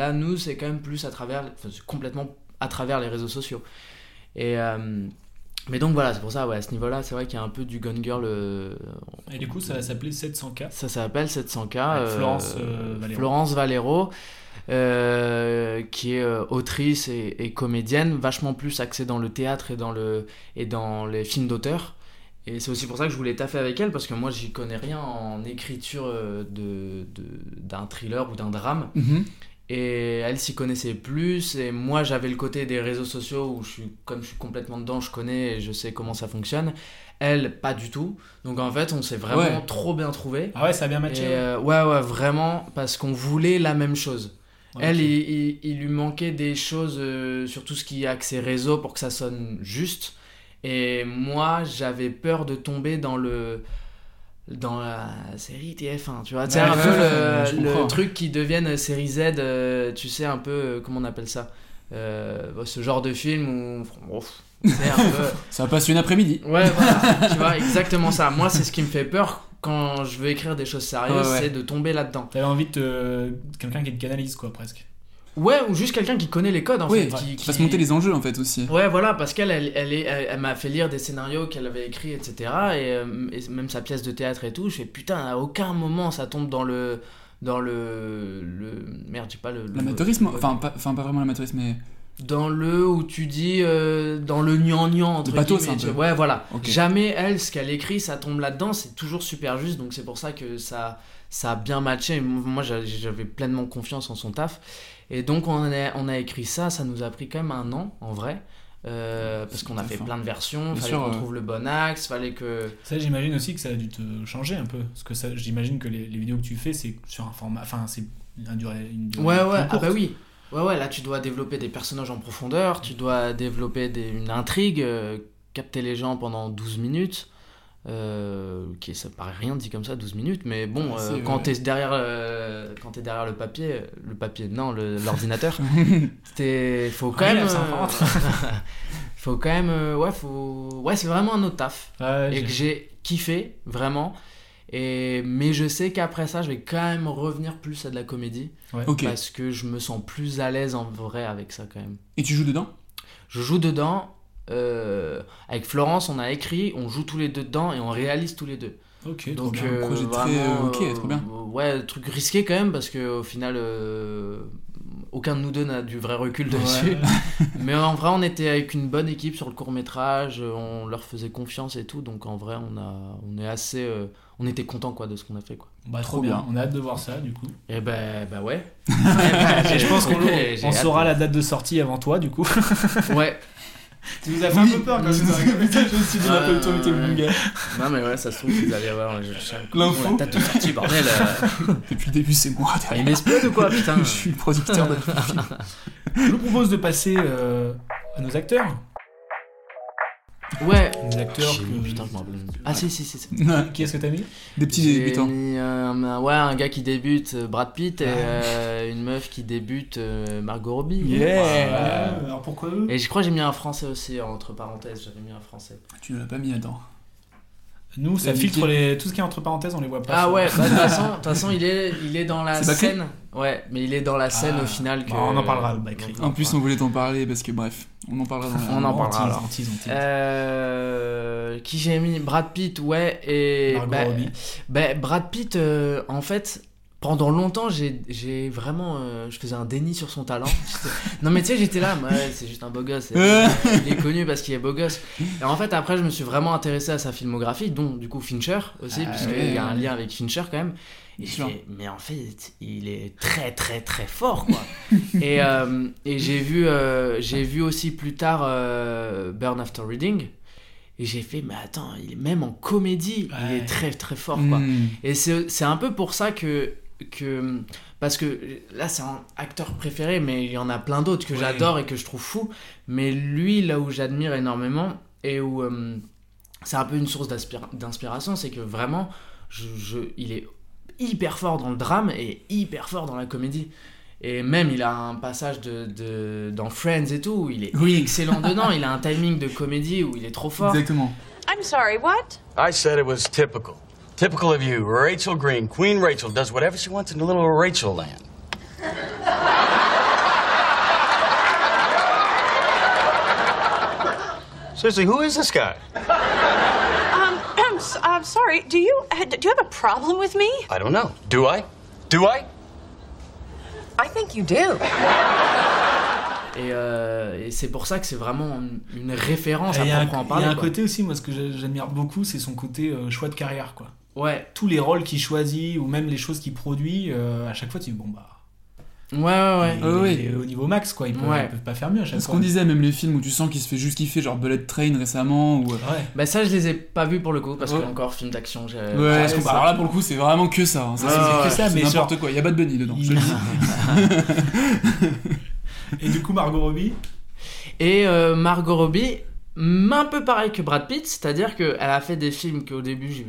là nous c'est quand même plus à travers enfin, c'est complètement à travers les réseaux sociaux. Et euh, mais donc voilà c'est pour ça ouais à ce niveau là c'est vrai qu'il y a un peu du Gone Girl euh, Et du coup, ça va s'appeler 700K. ça s'appelle 700K. Avec euh, Florence, euh, Valero. Florence Valero, euh, qui est euh, autrice et, et comédienne, vachement plus axée dans le théâtre et dans, le, et dans les films d'auteur. Et c'est aussi pour ça que je voulais taffer avec elle, parce que moi, j'y connais rien en écriture euh, de, de- d'un thriller ou d'un drame. Mhm. Et elle s'y connaissait plus. Et moi, j'avais le côté des réseaux sociaux où, je suis, comme je suis complètement dedans, je connais et je sais comment ça fonctionne. Elle, pas du tout. Donc en fait, on s'est vraiment Ouais. trop bien trouvé. Ah ouais, ça a bien matché, Et, euh, ouais, ouais, vraiment, parce qu'on voulait la même chose. Elle, ok. il, il- il lui manquait des choses euh, sur tout ce qui est accès réseau pour que ça sonne juste. Et moi, j'avais peur de tomber dans le dans la série TF1, tu vois, c'est Ouais, un ouais, peu ouais, le, truc qui devienne série Z, euh, tu sais un peu euh, comment on appelle ça, Euh, ce genre de film où bon, c'est un peu Ça passe une après-midi. Ouais, voilà, tu vois, exactement ça. Moi, c'est ce qui me fait peur quand je veux écrire des choses sérieuses, Ouais, ouais. c'est de tomber là-dedans. T'avais envie de te- quelqu'un qui te canalise, quoi, presque. Ouais, ou juste quelqu'un qui connaît les codes, en fait. qui, fasse monter les enjeux en fait aussi. Ouais, voilà, parce qu'elle, elle, elle, elle, elle m'a fait lire des scénarios qu'elle avait écrits, etc. Et, euh, et même sa pièce de théâtre et tout. Je fais putain, à aucun moment ça tombe dans le. Dans le. le merde, j'ai pas le. L'amateurisme, enfin pas, enfin pas vraiment l'amateurisme, mais. Dans le où tu dis. euh, dans le gnangnan, entre Le pathos, guillemets, un tu. Ouais, voilà. Jamais elle, ce qu'elle écrit, ça tombe là-dedans. C'est toujours super juste. Donc c'est pour ça que ça, ça a bien matché. Moi, j'a- j'avais pleinement confiance en son taf. Et donc on a, on a écrit ça. Ça nous a pris quand même un an, en vrai. Euh, parce qu'on a fait plein de versions, Bien fallait qu'on trouve le bon axe, fallait que. Ça, j'imagine aussi que ça a dû te changer un peu. Parce que ça, j'imagine que les, les vidéos que tu fais, c'est sur un format. Enfin, c'est une durée. Une durée Ouais, ouais, ah bah oui. Ouais, ouais, là tu dois développer des personnages en profondeur, tu dois développer des- une intrigue, euh, capter les gens pendant 12 minutes. Euh, qui ça paraît rien dit comme ça 12 minutes mais bon Ouais, euh, quand t'es derrière euh, quand t'es derrière le papier le papier non l'ordinateur faut quand Ouais, même euh, faut quand même euh, ouais faut ouais c'est vraiment un autre taf. Ouais, et que j'ai kiffé vraiment. Et mais je sais qu'après ça je vais quand même revenir plus à de la comédie. Ouais. Parce que je me sens plus à l'aise en vrai avec ça quand même. Et tu joues dedans? Je joue dedans euh, avec Florence on a écrit on joue tous les deux dedans et on réalise tous les deux Ok, trop donc bien. euh, Un projet très, vraiment, euh, ok, trop bien. euh, ouais truc risqué quand même parce que au final euh, aucun de nous deux n'a du vrai recul Ouais. dessus mais en vrai on était avec une bonne équipe sur le court métrage on leur faisait confiance et tout donc en vrai on a on est assez euh, on était content quoi de ce qu'on a fait quoi Bah, trop bien. On a hâte de voir ça, du coup. et ben bah ouais Et je pense qu'on on saura la date de sortie avant toi, du coup. ouais Tu nous as fait un peu peur quand tu nous as raconté. Je me suis dit, t'es ouais. mon gars. Non mais ouais, ça se trouve vous allez avoir je- L'info. la date de sortie bordel. euh. Depuis le début, c'est moi. Ah, derrière. il m'explose ou quoi putain Je suis le producteur de. Je vous propose de passer euh, à nos acteurs. Ouais. Des acteurs que- putain, je m'en rappelle. Ah si si si. si. Qui est-ce que t'as mis? Des petits débutants. mis un- ouais, un gars qui débute, euh, Brad Pitt, et euh, une meuf qui débute, euh, Margot Robbie. Yeah. Ouais, Alors pourquoi eux? Et je crois que j'ai mis un français aussi, entre parenthèses, j'avais mis un français. Tu ne l'as pas mis attends. Nous, ça filtre les... tout ce qui est entre parenthèses, on les voit pas. Ah ouais, bah, de toute façon, il est, il est dans la scène. Ouais, mais il est dans la scène Ah. au final que... Bon, on en parlera, Bakri. En plus, on voulait t'en parler parce que bref, on en parlera dans la... On en parlera alors. Euh, qui j'ai mis? Brad Pitt, ouais, et Margot bah, Robbie. bah, Brad Pitt, euh, en fait, pendant longtemps, j'ai vraiment, euh, je faisais un déni sur son talent. non mais tu sais, j'étais là, ouais, c'est juste un beau gosse. il est connu parce qu'il est beau gosse. Et en fait, après, je me suis vraiment intéressé à sa filmographie, dont du coup Fincher aussi, Ah, puisqu'il ouais. y a un lien avec Fincher quand même. Et mais en fait, il est très très très fort quoi. et euh, et j'ai vu, euh, j'ai vu aussi plus tard Burn After Reading. Et j'ai fait, mais attends, il est même en comédie, il est très très fort quoi. Mm. Et c'est un peu pour ça que, que. Parce que là, c'est un acteur préféré, mais il y en a plein d'autres que Ouais. j'adore et que je trouve fou. Mais lui, là où j'admire énormément et où euh, c'est un peu une source d'inspiration, c'est que vraiment, je, je- il est hyper fort dans le drame et hyper fort dans la comédie. Et même, il a un passage de, de- dans Friends et tout, où il est Oui. excellent dedans. Il a un timing de comédie où il est trop fort. Exactement. I'm sorry, what? I said it was typical. Typical of you. Rachel Green, Queen Rachel, does whatever she wants in a little Rachel land. Seriously, who is this guy? Um, I'm, s- I'm sorry. Do you do you have a problem with me? I don't know. Do I? Do I? I think you do. Et, euh, et c'est pour ça que c'est vraiment une- une référence Et à Il y a un, proprement il y un quoi. côté aussi, moi, ce que j'admire beaucoup, c'est son côté euh, choix de carrière, quoi. Ouais. Tous les rôles qu'il choisit, ou même les choses qu'il produit, euh, à chaque fois, tu dis, bon, bah. Ouais, ouais, ouais. Il, Ouais, ouais. au niveau max, quoi. Ils peuvent, Ouais. ils peuvent pas faire mieux à chaque ce fois. qu'on disait, même les films où tu sens qu'il se fait juste kiffer, genre Bullet Train récemment, ou. euh, Ouais. Bah ça je les ai pas vus pour le coup parce Ouais. que encore film d'action. j'ai- Ouais, parce que- c'est- alors là pour le coup c'est vraiment que ça, hein. ça Ouais, c'est ouais, que ça, mais mais n'importe genre- quoi, il y a Bad Bunny dedans. je le dis. Et du coup, Margot Robbie? Et euh, Margot Robbie, un peu pareil que Brad Pitt, c'est-à-dire qu'elle a fait des films qu'au début, j'ai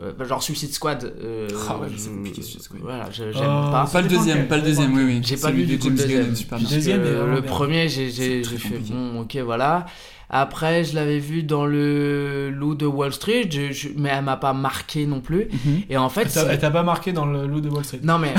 euh, genre Suicide Squad. euh, Ah ouais, mais c'est je- compliqué, Suicide Squad. Voilà, j'aime Oh, pas. Pas le deuxième, pas le deuxième, oui, oui. J'ai pas de du coup le deuxième. Deuxième le premier, j'ai fait bon, ok, voilà. Après, je l'avais vu dans le Loup de Wall Street, je- je- mais elle m'a pas marqué non plus. Mhm. Et en fait, Elle t'a- pas marqué dans le loup de Wall Street non mais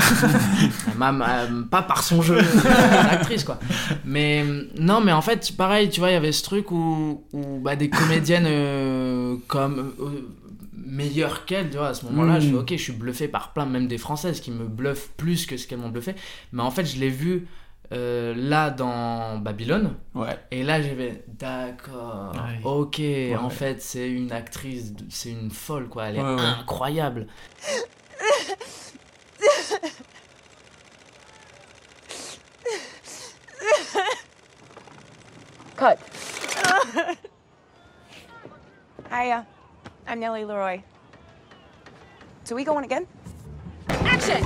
elle m'a- pas par son jeu d'actrice quoi. Mais non mais en fait pareil tu vois il y avait ce truc où, où bah, des comédiennes euh, comme euh, meilleures qu'elle tu vois à ce moment-là Mm. je suis ok je suis bluffé par plein même des françaises qui me bluffent plus que ce qu'elles m'ont bluffé. Mais en fait je l'ai vu euh, là dans Babylone Ouais. et là j'ai fait d'accord Ouais. ok en fait c'est une actrice c'est une folle quoi elle est Ouais, ouais. incroyable Cut. Hiya. I'm Nellie Leroy. So we going again? Action!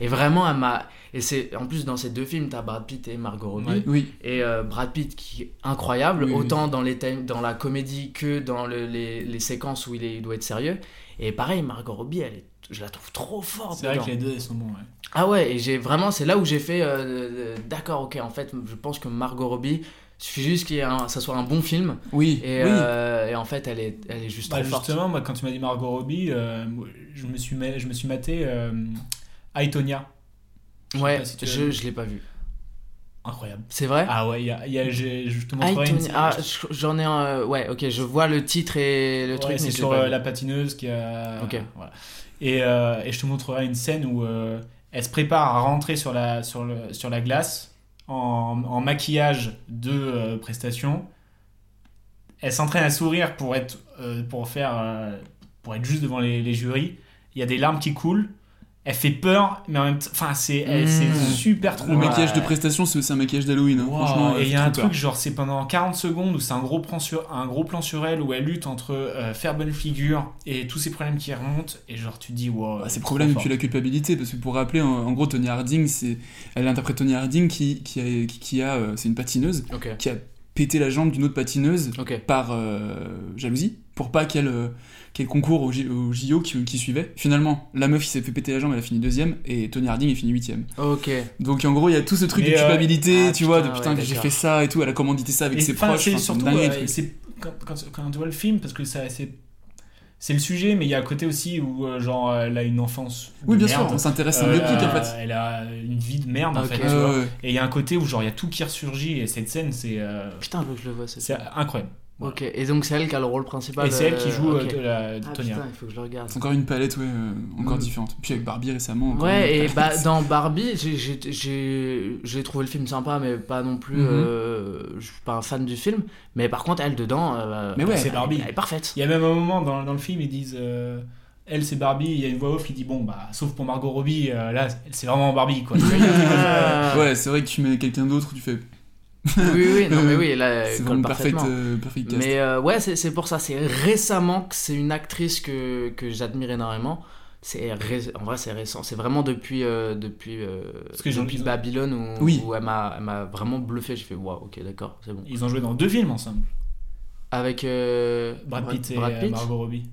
Et vraiment, elle m'a. Et c'est en plus dans ces deux films, t'as Brad Pitt et Margot Robbie. Oui. Et euh, Brad Pitt qui est incroyable, Oui, oui. autant dans les dans la comédie que dans le- les, les séquences où il, est- il doit être sérieux. Et pareil, Margot Robbie, elle est, je la trouve trop forte. C'est vrai que les deux, sont bons, ouais. Ah ouais, et j'ai vraiment, c'est là où j'ai fait, euh, euh, d'accord, ok, en fait, je pense que Margot Robbie, il suffit juste un- ça soit un bon film. Oui, Et, oui. euh, et en fait, elle est, elle est juste Bah, trop forte. justement, moi, quand tu m'as dit Margot Robbie, euh, je, me suis je me suis maté euh, Aitonia. Je Ouais, si je, je l'ai pas vu. Incroyable. C'est vrai? Ah ouais, y a, y a- j'ai- je te Ah, montrerai une ah, je- j'en ai un. euh, ouais, ok, je vois le titre et le Ouais, truc, c'est sur euh, la patineuse qui a. Ok. voilà. Et, euh, et je te montrerai une scène où euh, elle se prépare à rentrer sur la, sur le, sur la glace en, en maquillage de euh, prestation. Elle s'entraîne à sourire pour être, pour faire, pour être juste devant les, les jurys. Il y a des larmes qui coulent. Elle fait peur, mais en même temps, enfin, c'est, Mmh. super trop. Le maquillage de prestation, c'est aussi un maquillage d'Halloween. hein. Wow, Franchement, et il y a un truc genre c'est pendant 40 secondes où c'est un gros plan sur un gros plan sur elle où elle lutte entre euh, faire bonne figure et tous ces problèmes qui remontent et genre tu te dis wow Bah, c'est le problème, tu la culpabilité, parce que pour rappeler, en, en gros, Tony Harding, c'est, elle interprète Tony Harding qui, qui a, qui, qui a euh, c'est une patineuse, qui a pété la jambe d'une autre patineuse par euh, jalousie, pour pas qu'elle, euh, qu'elle concourt au, JO qui, qui suivait. Finalement, la meuf, il s'est fait péter la jambe, elle a fini deuxième, et Tony Harding est fini huitième. Ok. Donc en gros, il y a tout ce truc Mais, de euh, culpabilité, ah, tu vois, de putain, ouais, que j'ai fait ça et tout, elle a commandité ça avec Et ses enfin, proches, c'est enfin, surtout euh, quand, quand, quand tu vois le film parce que ça c'est c'est le sujet mais il y a un côté aussi où euh, genre elle a une enfance Oui, bien sûr, merde. on s'intéresse à un Euh, biopic, elle en a- fait. elle a une vie de merde en Ok. fait tu Ouais, vois. ouais. et il y a un côté où genre il y a tout qui ressurgit et cette scène c'est euh, Putain, faut que je le vois. c'est scène. Ok, et donc c'est elle qui a le rôle principal. et c'est elle qui euh, joue euh, de la de Ah, Tonya putain, il faut que je le regarde. C'est encore une palette, ouais, euh, encore Mm. différente. Puis avec Barbie récemment. Ouais, et bah, dans Barbie, j'ai- j'ai j'ai- j'ai trouvé le film sympa, mais pas non plus. Mhm. euh, je suis pas un fan du film. Mais par contre, elle dedans. euh, Mais ouais, c'est elle- Barbie. Elle est parfaite. Il y a même un moment dans, dans le film, ils disent euh, Elle, c'est Barbie. Il y a une voix off qui dit Bon, bah, sauf pour Margot Robbie, euh, là, c'est vraiment Barbie, quoi. Ah. Ouais, c'est vrai que tu mets quelqu'un d'autre, tu fais. Oui, oui, non, mais oui, là, c'est vraiment perfect, parfaitement. euh. Mais euh, ouais, c'est c'est pour ça. C'est récemment que c'est une actrice que, que j'admire énormément. C'est ré- en vrai, c'est récent. C'est vraiment depuis depuis depuis, euh, Parce que depuis Babylone où, Oui. où elle m'a elle m'a vraiment bluffé. J'ai fait waouh, ok, d'accord, c'est bon. Ils ont joué dans deux films ensemble Avec euh, Brad Pitt et Brad euh, Pitt Margot Robbie.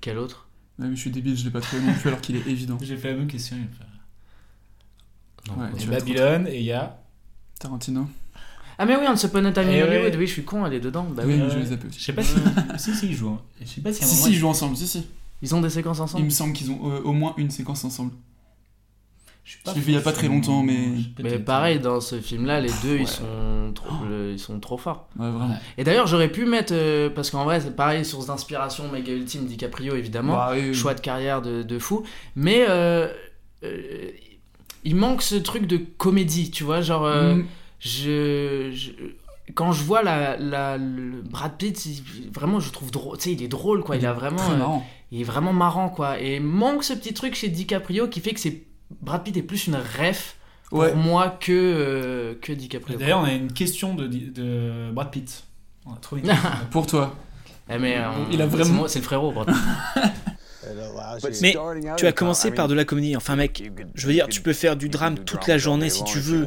Quel autre? Ouais, mais je suis débile, je l'ai pas trouvé non plus alors qu'il est évident. J'ai fait la même question. Ouais, Il y tu a vas Babylone et il y a. Tarantino. Ah mais oui, Once Upon a Time Eh in ouais. Hollywood. Oui, je suis con, elle est dedans. Bah Oui, je les aussi. Je sais pas si. si, si, ils jouent. hein. Je sais pas si à un Si, moment, si, ils jouent ensemble, si, si. Ils ont des séquences Il ensemble. me semble qu'ils ont euh, au moins une séquence ensemble. Je l'ai vu il y a pas très longtemps, mais. Mais pareil, dans ce film-là, les deux, Ouais. ils sont trop, le- ils sont trop forts. Ouais, vraiment. Et d'ailleurs, j'aurais pu mettre, euh, parce qu'en vrai, c'est pareil, source d'inspiration, méga ultime, DiCaprio, évidemment. Bah, oui, oui. Choix de carrière de, de fou. Mais euh, euh, il manque ce truc de comédie, tu vois, genre... euh, Mm. Je, je- quand je vois la, la- le Brad Pitt, il- vraiment, je trouve drôle. Tu sais, il est drôle, quoi. Il, a vraiment... euh, marrant. il est vraiment marrant, quoi. Et manque ce petit truc chez DiCaprio qui fait que c'est Brad Pitt est plus une ref pour Ouais. moi que, euh, que DiCaprio. D'ailleurs, on a une question de, de Brad Pitt. On a trouvé une Pour toi. Eh, mais, euh, Il a vraiment- moi- C'est le frérot, Brad Pitt. Mais tu as commencé par de la comédie. Enfin, mec, je veux dire, tu peux faire du drame toute la journée si tu veux.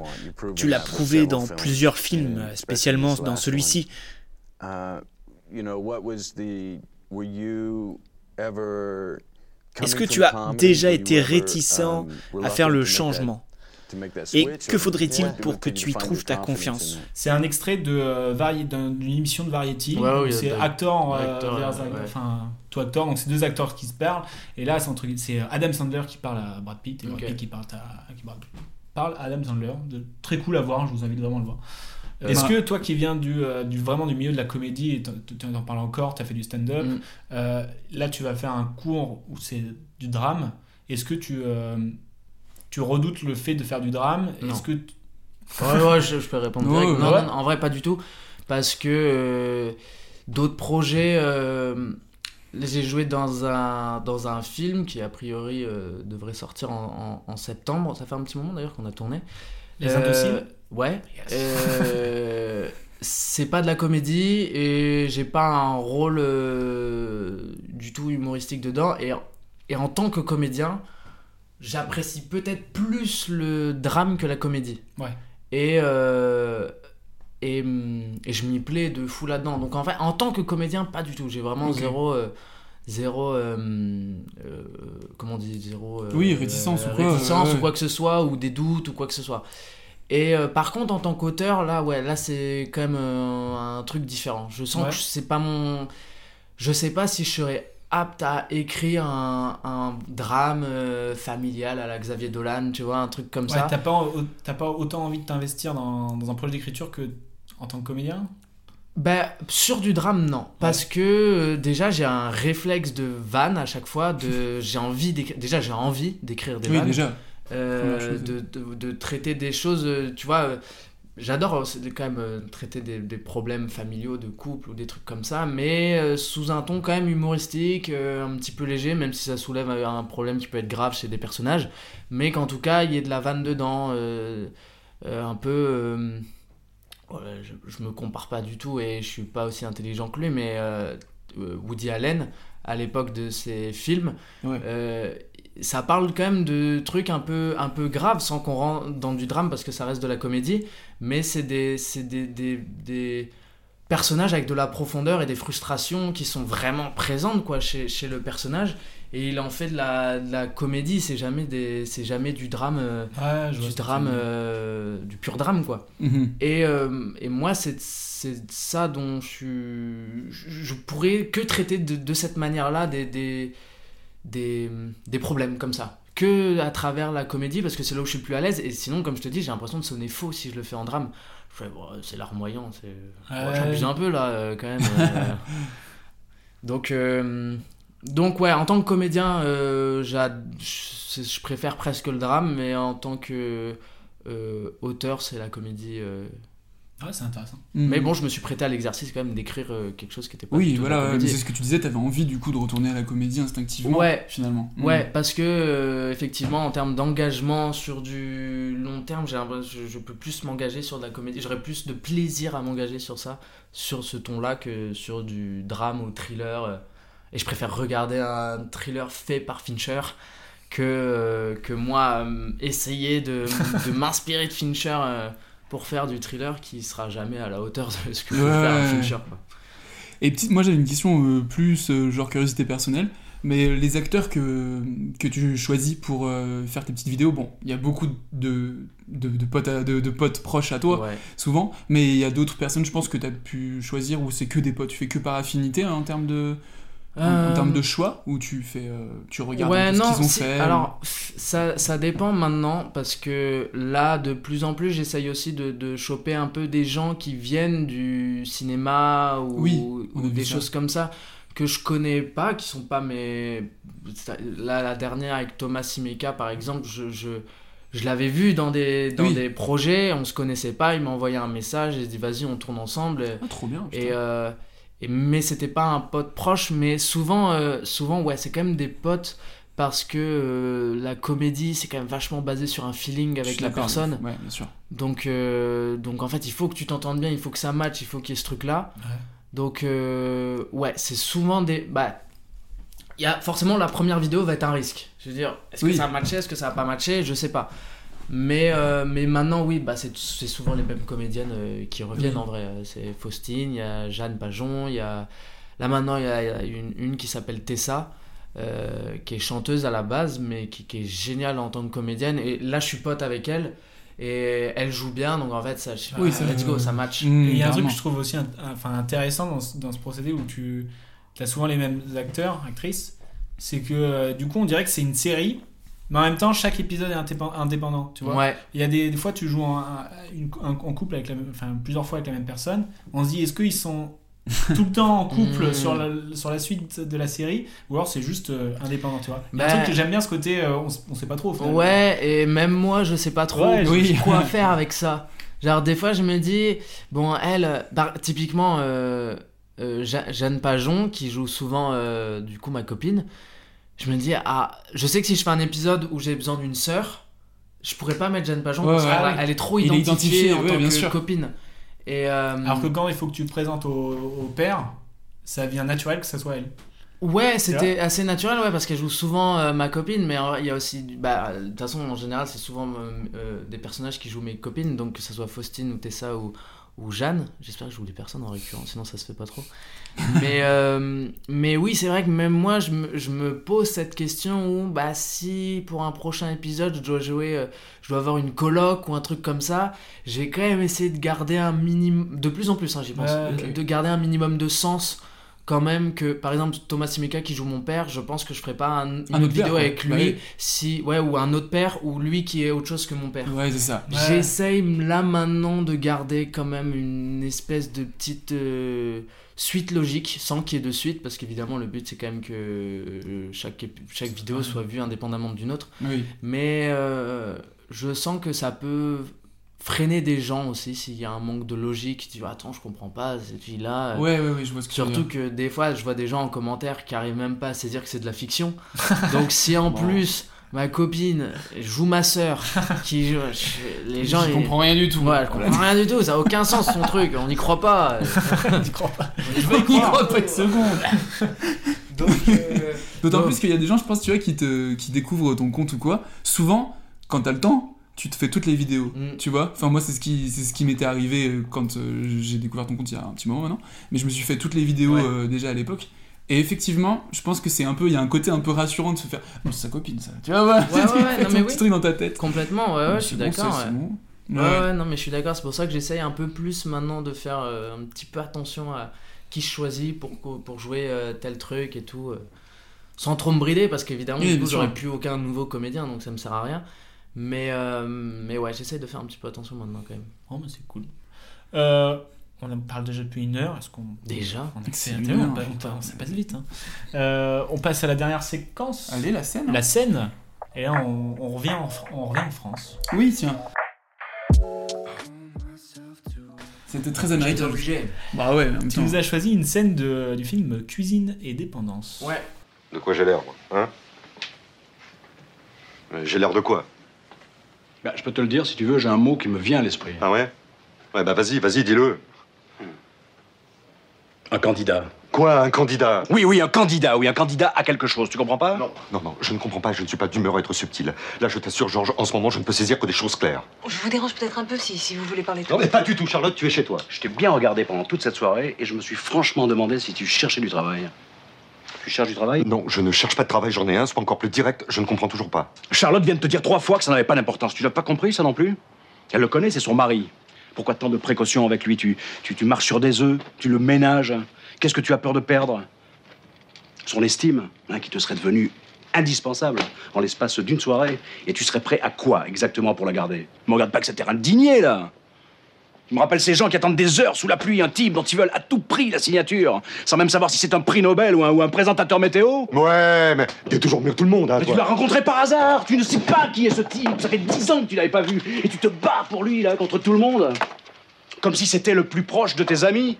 Tu l'as prouvé dans plusieurs films, spécialement dans celui-ci. Est-ce que tu as déjà été réticent à faire le changement? Et que faudrait-il pour que tu y trouves ta confiance C'est un extrait euh, d'une émission de Variety. Ouais, ouais, où c'est acteur, euh, acteur, vers- ouais. enfin tout acteur. Donc c'est deux acteurs qui se parlent. Et là c'est entre- c'est Adam Sandler qui parle à Brad Pitt et Brad Ok. Pitt qui parle à, qui parle, parle à Adam Sandler. De, très cool à voir. Je vous invite vraiment à le voir. Euh, Est-ce bah- que toi qui viens du, euh, du vraiment du milieu de la comédie et tu en parles encore, tu as fait du stand-up, Mm. euh, là tu vas faire un cours où c'est du drame. Est-ce que tu euh, tu redoutes le fait de faire du drame Non. Est-ce que t- Ouais, ouais, je, je peux répondre Ouais, direct. Non, ouais. non, en vrai, pas du tout. Parce que euh, d'autres projets. euh, j'ai joué dans un, dans un film qui, a priori, euh, devrait sortir en, en- en septembre. Ça fait un petit moment d'ailleurs qu'on a tourné. Les Ouais. Euh, c'est pas de la comédie et j'ai pas un rôle du tout humoristique dedans. Et, et en tant que comédien, j'apprécie peut-être plus le drame que la comédie. Ouais. Et, euh, et, hum, et je m'y plais de fou là-dedans. Donc en fait, en tant que comédien, pas du tout. J'ai vraiment zéro. euh, zéro. euh, comment on dit Zéro. Oui, réticence ou quoi, Réticence ouais, ou quoi que ce soit, ou des doutes ou quoi que ce soit. Et par contre, en tant qu'auteur, là, ouais, là, c'est quand même un truc différent. Je sens que c'est pas mon. Je sais pas si je serais apte à écrire un, un drame euh, familial à la Xavier Dolan, tu vois, un truc comme Ouais, ça. T'as pas, t'as pas autant envie de t'investir dans, dans un projet d'écriture que en tant que comédien? Bah, sur du drame, non. Parce que euh, déjà, j'ai un réflexe de vanne à chaque fois. De, j'ai envie d'écrire. Déjà, j'ai envie d'écrire des Oui, vannes. déjà. Euh, de, de, de traiter des choses. Tu vois, euh, j'adore euh, quand même euh, traiter des, des problèmes familiaux de couple ou des trucs comme ça. Mais euh, sous un ton quand même humoristique, un petit peu léger, même si ça soulève un problème qui peut être grave chez des personnages. Mais qu'en tout cas, il y ait de la vanne dedans. euh, euh, un peu. euh, je, je me compare pas du tout et je suis pas aussi intelligent que lui, mais Woody Allen, à l'époque de ses films, euh, ça parle quand même de trucs un peu, un peu graves sans qu'on rentre dans du drame parce que ça reste de la comédie, mais c'est des, c'est des, des, des personnages avec de la profondeur et des frustrations qui sont vraiment présentes quoi, chez, chez le personnage. Et il en fait de la, de la comédie, c'est jamais, des, c'est jamais du drame, euh, du drame, euh, du pur drame quoi. Mhm. Et, euh, et moi, c'est c'est ça dont je suis. Je, je pourrais que traiter de, de cette manière-là des, des, des, problèmes comme ça. Que à travers la comédie, parce que c'est là où je suis le plus à l'aise. Et sinon, comme je te dis, j'ai l'impression de sonner faux si je le fais en drame. Je fais, bon, c'est larmoyant, c'est. Ouais. J'abuse un peu là, euh, quand même. euh. donc. euh, donc ouais, en tant que comédien, j'ad- je, préfère presque le drame, mais en tant que auteur, c'est la comédie. Ouais, c'est intéressant. Mais Mhm. bon, je me suis prêté à l'exercice quand même d'écrire euh, quelque chose qui était pas Oui, voilà, c'est ce que tu disais, t'avais envie du coup de retourner à la comédie instinctivement, Ouais, finalement. Ouais, Mhm. parce que euh, effectivement, en termes d'engagement sur du long terme, j'ai je, je peux plus m'engager sur de la comédie. J'aurais plus de plaisir à m'engager sur ça, sur ce ton-là, que sur du drame ou thriller. euh. Et je préfère regarder un thriller fait par Fincher que, euh, que moi euh, essayer de, de m'inspirer de Fincher euh, pour faire du thriller qui sera jamais à la hauteur de ce que peut faire un Ouais. Fincher. quoi. Et petite, moi j'avais une question euh, plus euh, genre curiosité personnelle, mais les acteurs que, que tu choisis pour euh, faire tes petites vidéos, bon, il y a beaucoup de, de, de potes, à- de, de potes proches à toi, Ouais. souvent, mais il y a d'autres personnes, je pense, que tu as pu choisir où c'est que des potes. Tu fais que par affinité hein, en termes de. En, en Euh, termes de choix, ou tu fais, euh, tu regardes ouais, non, ce qu'ils ont si- fait. Alors, ça, ça dépend maintenant parce que là, de plus en plus, j'essaye aussi de, de choper un peu des gens qui viennent du cinéma ou, Oui, des ça. choses comme ça que je connais pas, qui sont pas mes. Là, la dernière avec Thomas Simeka, par exemple, je. je je l'avais vu dans des, dans Oui. des projets, on se connaissait pas, il m'a envoyé un message, et il dit vas-y on tourne ensemble. Ah, trop bien. et, euh, et- mais c'était pas un pote proche, mais souvent, euh, souvent ouais, c'est quand même des potes parce que euh, la comédie c'est quand même vachement basé sur un feeling avec la personne. Ouais, bien sûr. Donc, euh, donc en fait, il faut que tu t'entendes bien, il faut que ça matche, il faut qu'il y ait ce truc-là. Ouais. Donc, ouais, c'est souvent des. Bah, y a forcément la première vidéo va être un risque. Je veux dire, est-ce Oui. que ça a matché, est-ce que ça a pas matché, je sais pas. Mais, euh, mais maintenant, oui, bah, c'est c'est souvent les mêmes comédiennes euh, qui reviennent en vrai. Euh, C'est Faustine, il y a Jeanne Pajon, il y a. Là maintenant, il y a, une, une qui s'appelle Tessa. euh, qui est chanteuse à la base, mais qui, qui est géniale en tant que comédienne. Et là, je suis pote avec elle, et elle joue bien, donc en fait, ça, je Oui, ça- let's go, ça match. Il y a un truc que je trouve aussi enfin, intéressant dans ce, dans ce procédé où tu as souvent les mêmes acteurs, actrices. C'est que euh, du coup, on dirait que c'est une série, mais en même temps, chaque épisode est indépen- indépendant. Tu vois Ouais. Il y a des, des fois, tu joues en, couple avec la enfin, plusieurs fois avec la même personne. On se dit, est-ce qu'ils sont tout le temps en couple Mm. sur, la, sur la suite de la série? Ou alors c'est juste euh, indépendant, tu vois Bah- un truc que j'aime bien ce côté, euh, on, on sait pas trop. Ouais, et même moi, je sais pas trop Ouais, oui. quoi faire avec ça. Genre, des fois, je me dis, bon, elle, par- typiquement, euh, euh, Jeanne Pajon, qui joue souvent, du coup, ma copine, je me dis, ah, je sais que si je fais un épisode où j'ai besoin d'une sœur, je pourrais pas mettre Jeanne Pajon Ouais, parce ouais. qu'elle est trop identifiée, identifié, en ouais, tant bien que sûr. copine. Et, euh, Alors que quand il faut que tu te présentes au, au père, ça vient naturel que ça soit elle. Ouais, c'était assez naturel, ouais, parce qu'elle joue souvent euh, ma copine, mais il y a aussi, bah, de toute façon, en général, c'est souvent euh, euh, des personnages qui jouent mes copines, donc que ce soit Faustine ou Tessa ou, ou Jeanne. J'espère que je joue des personnes en récurrent, sinon ça se fait pas trop. mais, euh, mais oui, c'est vrai que même moi, je me, je me pose cette question où, bah, si pour un prochain épisode, je dois jouer, euh, je dois avoir une coloc ou un truc comme ça, j'ai quand même essayé de garder un minimum, de plus en plus, hein, j'y pense, de garder un minimum de sens quand même que par exemple Thomas Simeka qui joue mon père je pense que je ferai pas un, une Un autre autre vidéo père, quoi. avec lui si ouais ou un autre père ou lui qui est autre chose que mon père Ouais, c'est ça. j'essaye là maintenant de garder quand même une espèce de petite euh, suite logique sans qu'il y ait de suite parce qu'évidemment le but c'est quand même que euh, chaque, chaque vidéo soit vue indépendamment d'une autre Oui. mais euh, je sens que ça peut freiner des gens aussi s'il y a un manque de logique tu dis attends je comprends pas cette fille là Ouais, ouais, ouais, je vois ce que tu veux surtout dire. que des fois je vois des gens en commentaire qui arrivent même pas à saisir que c'est de la fiction donc si en Bon. plus ma copine joue ma sœur qui joue je- les gens Je ils- comprends rien du tout. ouais je comprends rien du tout ça a aucun sens son truc on n'y croit pas on n'y croit pas je On n'y croit pas une seconde. donc euh, D'autant donc- plus qu'il y a des gens, je pense, tu vois, qui, te, qui découvrent ton compte ou quoi. Souvent, quand t'as le temps, tu te fais toutes les vidéos, Mm. tu vois. Enfin, moi, c'est ce qui, c'est ce qui m'était arrivé euh, quand euh, j'ai découvert ton compte il y a un petit moment maintenant. Mais je me suis fait toutes les vidéos Ouais. euh, déjà à l'époque. Et effectivement, je pense que c'est un peu, il y a un côté un peu rassurant de se faire. C'est sa copine, ça. Tu vois, voilà. Ouais, ouais, ouais, non, mais oui. truc dans ta tête. Complètement, ouais, ouais, je suis bon, d'accord. bon. Ouais, non, mais je suis d'accord. C'est pour ça que j'essaye un peu plus maintenant de faire euh, un petit peu attention à qui je choisis pour, pour jouer tel truc et tout. sans trop me brider, parce qu'évidemment, Oui, j'aurais plus aucun nouveau comédien, donc ça me sert à rien. Mais, euh, mais ouais, j'essaye de faire un petit peu attention maintenant quand même. Oh, mais c'est cool. Euh, on en parle déjà depuis une heure. Est-ce qu'on Déjà on, C'est accélère, on, passe vite. hein. Euh, on passe à la dernière séquence. Allez, la scène. hein. La scène. Et là, on, on revient en, on revient en France. Oui, tiens. C'était très américain. obligé. Bah ouais, en même Tu temps. nous as choisi une scène de, du film Cuisine et dépendance. Ouais. De quoi j'ai l'air, moi Hein? J'ai l'air de quoi? Bah, je peux te le dire si tu veux, j'ai un mot qui me vient à l'esprit. Ah ouais? Ouais, bah vas-y, vas-y, dis-le. Un candidat. Quoi, un candidat? Oui, oui, un candidat, oui, un candidat à quelque chose, tu comprends pas? Non, non, non, je ne comprends pas, je ne suis pas d'humeur à être subtil. Là, je t'assure, Georges, en ce moment, je ne peux saisir que des choses claires. Je vous dérange peut-être un peu si, si vous voulez parler de Non, mais pas du tout, Charlotte, tu es chez toi. Je t'ai bien regardé pendant toute cette soirée et je me suis franchement demandé si tu cherchais du travail. Tu cherches du travail? Non, je ne cherche pas de travail, j'en ai un, sois encore plus direct, je ne comprends toujours pas. Charlotte vient de te dire trois fois que ça n'avait pas d'importance. Tu l'as pas compris, ça non plus? Elle le connaît, c'est son mari. Pourquoi tant de précautions avec lui? Tu, tu, tu marches sur des œufs, tu le ménages. Qu'est-ce que tu as peur de perdre? Son estime, hein, qui te serait devenue indispensable en l'espace d'une soirée. Et tu serais prêt à quoi exactement pour la garder? Me regarde pas que c'est indigné, là je me rappelle ces gens qui attendent des heures sous la pluie, un type dont ils veulent à tout prix la signature, sans même savoir si c'est un prix Nobel ou un, ou un présentateur météo. Ouais, mais t'es toujours mieux que tout le monde, hein, Mais tu l'as rencontré par hasard, tu ne sais pas qui est ce type, ça fait dix ans que tu l'avais pas vu, et tu te bats pour lui, là, contre tout le monde. Comme si c'était le plus proche de tes amis.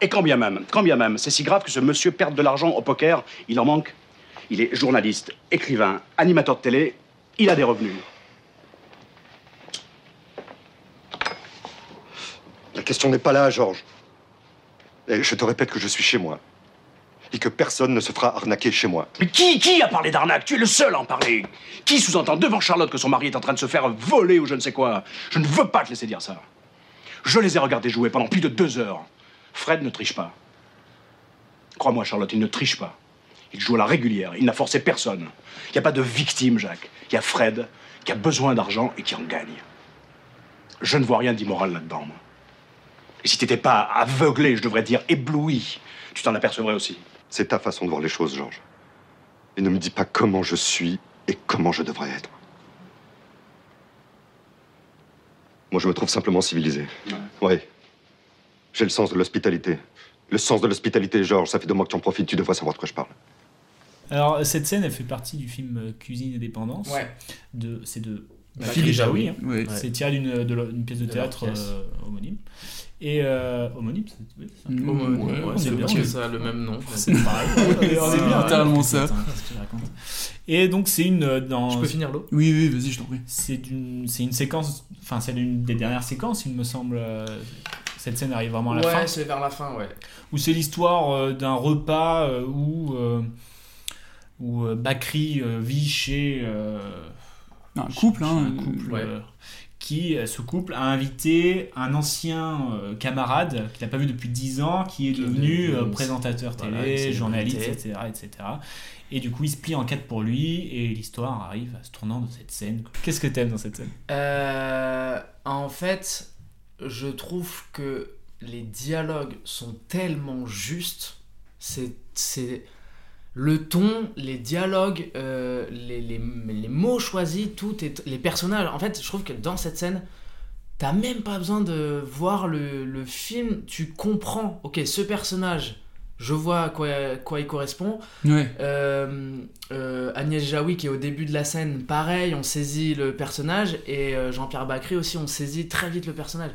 Et quand bien même, quand bien même, c'est si grave que ce monsieur perde de l'argent au poker, il en manque. Il est journaliste, écrivain, animateur de télé. Il a des revenus. La question n'est pas là, Georges. Et je te répète que je suis chez moi. Et que personne ne se fera arnaquer chez moi. Mais qui, qui a parlé d'arnaque? Tu es le seul à en parler. Qui sous-entend devant Charlotte que son mari est en train de se faire voler ou je ne sais quoi? Je ne veux pas te laisser dire ça. Je les ai regardés jouer pendant plus de deux heures. Fred ne triche pas. Crois-moi, Charlotte, il ne triche pas. Il joue à la régulière. Il n'a forcé personne. Il n'y a pas de victime, Jacques. Il y a Fred qui a besoin d'argent et qui en gagne. Je ne vois rien d'immoral là-dedans, moi. Et si t'étais pas aveuglé, je devrais dire ébloui, tu t'en apercevrais aussi. C'est ta façon de voir les choses, Georges. Et ne me dis pas comment je suis et comment je devrais être. Moi, je me trouve simplement civilisé. Ouais. J'ai le sens de l'hospitalité. Le sens de l'hospitalité, Georges, ça fait deux mois que tu en profites, tu devrais savoir de quoi je parle. Alors, cette scène, elle fait partie du film Cuisine et dépendance. Ouais. De, c'est de Bakri Bakri Jaoui, hein. ouais. C'est tiré d'une, de leur- d'une pièce de théâtre pièce. euh, homonyme. Et euh, homonyme, c'est, oui, ça. Mm, ouais, ouais, c'est bien. bien que ça a le même nom. C'est pareil. C'est On est bien, littéralement hein, ça. putain, qu'est-ce que je raconte Et donc, c'est une. euh, Dans, Je peux finir l'eau? Oui, oui, vas-y, je t'en prie. C'est une, c'est une séquence. Enfin, c'est l'une des dernières séquences, il me semble. Cette scène arrive vraiment à la ouais, fin. c'est vers la fin, ouais. où c'est l'histoire euh, d'un repas euh, où, euh, où Bakri euh, vit chez euh, Un couple, hein. un couple ouais. euh, qui, euh, ce couple, a invité un ancien euh, camarade qu'il n'a pas vu depuis 10 ans, qui est devenu euh, présentateur télé, journaliste, etc., etc. Et du coup, il se plie en quatre pour lui, et l'histoire arrive à se tournant de cette scène. Qu'est-ce que t'aimes dans cette scène? Euh, en fait, je trouve que les dialogues sont tellement justes. C'est, c'est le ton, les dialogues, euh, les, les, les mots choisis, tout est, les personnages. En fait, je trouve que dans cette scène, t'as même pas besoin de voir le, le film. Tu comprends. Ok, ce personnage. Je vois à quoi, quoi il correspond. Ouais. Euh, euh, Agnès Jaoui qui est au début de la scène, pareil, on saisit le personnage et euh, Jean-Pierre Bacry aussi, on saisit très vite le personnage.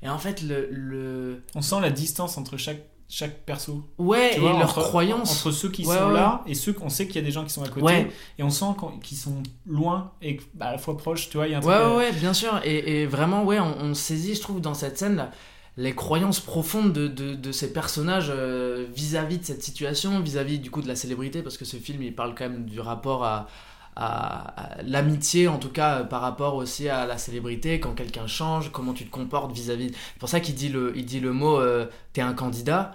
Et en fait, le, le... On sent la distance entre chaque, chaque perso. Ouais, Tu et vois, entre- croyance. Entre ceux qui Ouais, sont ouais. là et ceux qu'on sait qu'il y a des gens qui sont à côté. Ouais. Et on sent qu'ils sont loin et bah, à la fois proches, tu vois. Il y a un truc, Ouais, euh, ouais, bien sûr. Et, et vraiment, ouais, on, on saisit, je trouve, dans cette scène là, les croyances profondes de, de, de ces personnages euh, vis-à-vis de cette situation, vis-à-vis du coup de la célébrité, parce que ce film il parle quand même du rapport à, à, à l'amitié, en tout cas euh, par rapport aussi à la célébrité, quand quelqu'un change, comment tu te comportes vis-à-vis. C'est pour ça qu'il dit le, il dit le mot euh, t'es un candidat,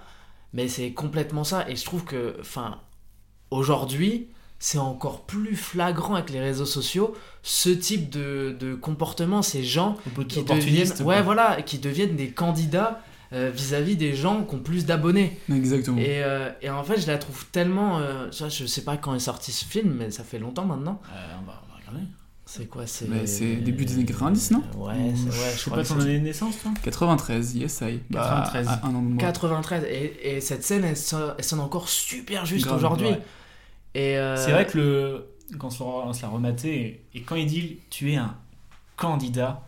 mais c'est complètement ça. Et je trouve que, enfin, aujourd'hui, c'est encore plus flagrant avec les réseaux sociaux ce type de, de comportement, ces gens qui deviennent, ouais, voilà, qui deviennent des candidats euh, vis-à-vis des gens qui ont plus d'abonnés. Exactement. Et, euh, et en fait, je la trouve tellement. euh, je sais pas quand est sorti ce film, mais ça fait longtemps maintenant. Euh, on, va, on va regarder. C'est quoi C'est Bah, c'est début des années 90, non Ouais, c'est- ouais, je Je sais crois pas ton année de naissance, toi 93, yes, I. Bah, 93. à- un an de moins. 93. Et, et cette scène, elle, sonne- elle sonne encore super juste aujourd'hui. ouais. Et euh, C'est vrai que le, quand on se, l'a rematé, et, et quand il dit tu es un candidat,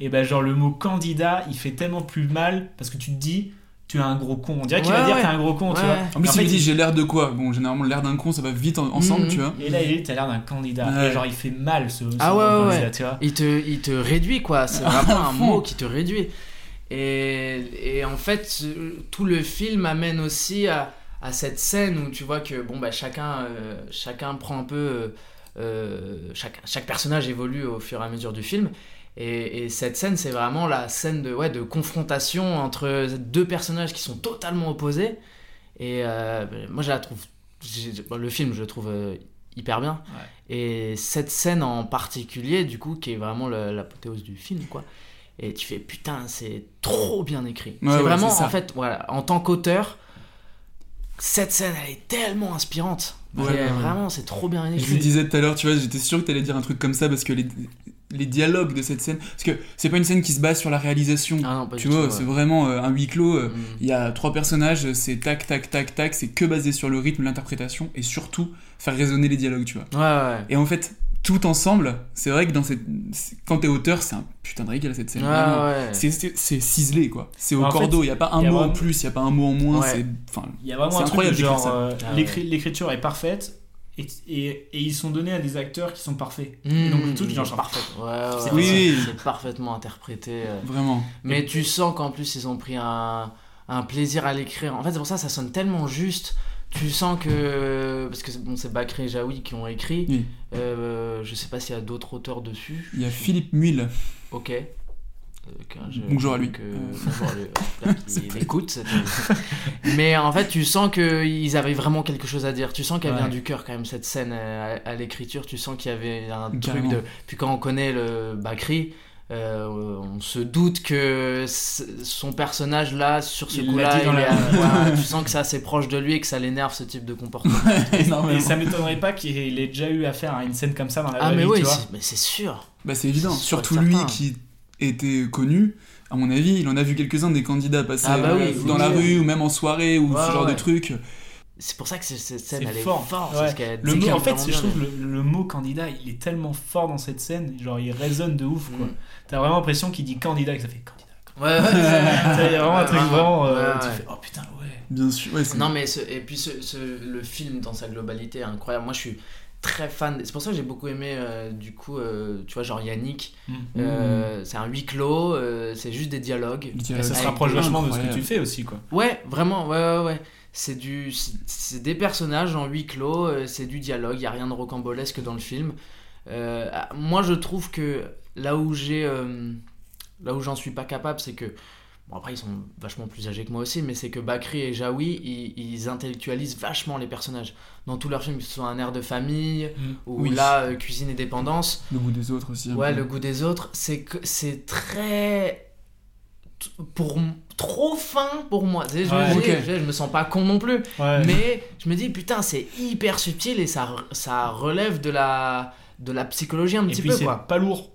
et ben genre le mot candidat, il fait tellement plus mal parce que tu te dis tu es un gros con. On dirait qu'il Ouais, va dire ouais. t'es un gros con, tu vois. En plus, il fait, dit j'ai l'air de quoi? Bon, généralement, l'air d'un con, ça va vite en- ensemble, Mhm. tu vois. Et là, il dit t'as l'air d'un candidat. Ouais. Et genre, il fait mal ce, ce Ah mot ouais, ouais, candidat, tu vois. Il te, il te réduit, quoi. C'est À vraiment un mot qui te réduit. Et, et en fait, tout le film amène aussi à, à cette scène où tu vois que bon, bah, chacun, euh, chacun prend un peu. euh, euh, chaque, chaque personnage évolue au fur et à mesure du film. Et, et cette scène, c'est vraiment la scène de, ouais, de confrontation entre deux personnages qui sont totalement opposés. Et euh, moi, je la trouve. bon, le film, je le trouve euh, hyper bien. Et cette scène en particulier, du coup, qui est vraiment l'apothéose du film, quoi. Et tu fais putain, c'est trop bien écrit. Ouais, c'est ouais, vraiment, en fait, voilà, en tant qu'auteur, cette scène, elle est tellement inspirante. Ouais, ouais. Vraiment, c'est trop bien Je écrit. lui disais tout à l'heure, tu vois, j'étais sûr que t'allais dire un truc comme ça parce que les, les dialogues de cette scène. Parce que c'est pas une scène qui se base sur la réalisation. Ah non, pas tu du vois, c'est vraiment euh, un huis clos. euh, Mm. Il y a trois personnages, c'est tac, tac, tac, tac. C'est que basé sur le rythme, l'interprétation et surtout faire résonner les dialogues, tu vois. Ouais, ouais. Et en fait, tout ensemble, c'est vrai que dans cette... quand t'es auteur, c'est un putain de régal cette scène. C'est- ciselé, quoi. C'est au En cordeau, il y a pas un mot en plus, il y a pas un mot en moins. Ouais. c'est- Enfin, Il y a vraiment c'est un truc incroyable genre ça. euh, Ah l'écri- l'écriture est parfaite et, et, et ils sont donnés à des acteurs qui sont parfaits. Mmh, et donc tout genre, parfait. Ouais, ouais, c'est parfaitement interprété. euh. Vraiment. Mais Et- tu sens qu'en plus ils ont pris un, un plaisir à l'écrire. En fait, c'est pour ça que ça sonne tellement juste. Tu sens que parce que bon, c'est Bakri et Jaoui qui ont écrit. Oui. Euh, je sais pas s'il y a d'autres auteurs dessus. Il y a Philippe Muil. Ok. Euh, je- Bonjour à lui. que- bonjour à lui. Écoute. Mais en fait, tu sens qu'ils avaient vraiment quelque chose à dire. Tu sens qu'elle Ouais. vient du cœur quand même cette scène euh, à, à l'écriture. Tu sens qu'il y avait un Carrément. truc de. Puis quand on connaît le Bakri. euh, on se doute que son personnage là sur ce coup-là voilà, tu sens que c'est assez proche de lui et que ça l'énerve ce type de comportement Et ça m'étonnerait pas qu'il ait déjà eu affaire à une scène comme ça dans la ah vraie mais vie, oui vois. c'est- mais c'est sûr Bah c'est évident. Surtout lui certain. qui était connu. À mon avis, il en a vu quelques-uns des candidats passer Ah bah oui, euh, dans oui, la oui. rue ou même en soirée ou Ouais, ce genre ouais. de truc. c'est pour ça que c'est- cette scène elle fort. est forte Ouais. Le mot, en fait, je trouve le, le mot candidat, il est tellement fort dans cette scène, genre il résonne de ouf quoi. Mm. T'as vraiment l'impression qu'il dit candidat et que ça fait candidat. Ouais, ouais. Ça, Il y a vraiment un truc Ouais, vraiment. euh, ouais, tu fais oh putain, ouais. Bien sûr. Non, mais ce- et puis ce, ce- le film dans sa globalité est incroyable. Moi, je suis très fan. C'est pour ça que j'ai beaucoup aimé, euh, du coup, euh, tu vois, genre Yannick. Mm. Euh, C'est un huis clos, euh, c'est juste des dialogues. Ça se rapproche vachement de ce que tu fais aussi quoi. Ouais, vraiment, ouais, ouais, ouais. C'est du, c'est- des personnages en huis clos, euh, c'est du dialogue. Il y a rien de rocambolesque dans le film. Euh, ah, moi, je trouve que là où j'ai, euh, là où j'en suis pas capable, c'est que Bon, après, ils sont vachement plus âgés que moi aussi, mais c'est que Bakri et Jaoui, ils, ils intellectualisent vachement les personnages. Dans tous leurs films, que ce soit Un air de famille, ou Oui. là, euh, Cuisine et dépendance. Le goût des autres aussi. Ouais, peu. le goût des autres, c'est que c'est très. Pour trop fin pour moi. Je, Ouais. je- Ok. je- je me sens pas con non plus. Ouais. Mais je me dis, putain, c'est hyper subtil et ça, ça relève de la, de la psychologie un Et petit puis peu, c'est quoi. pas lourd.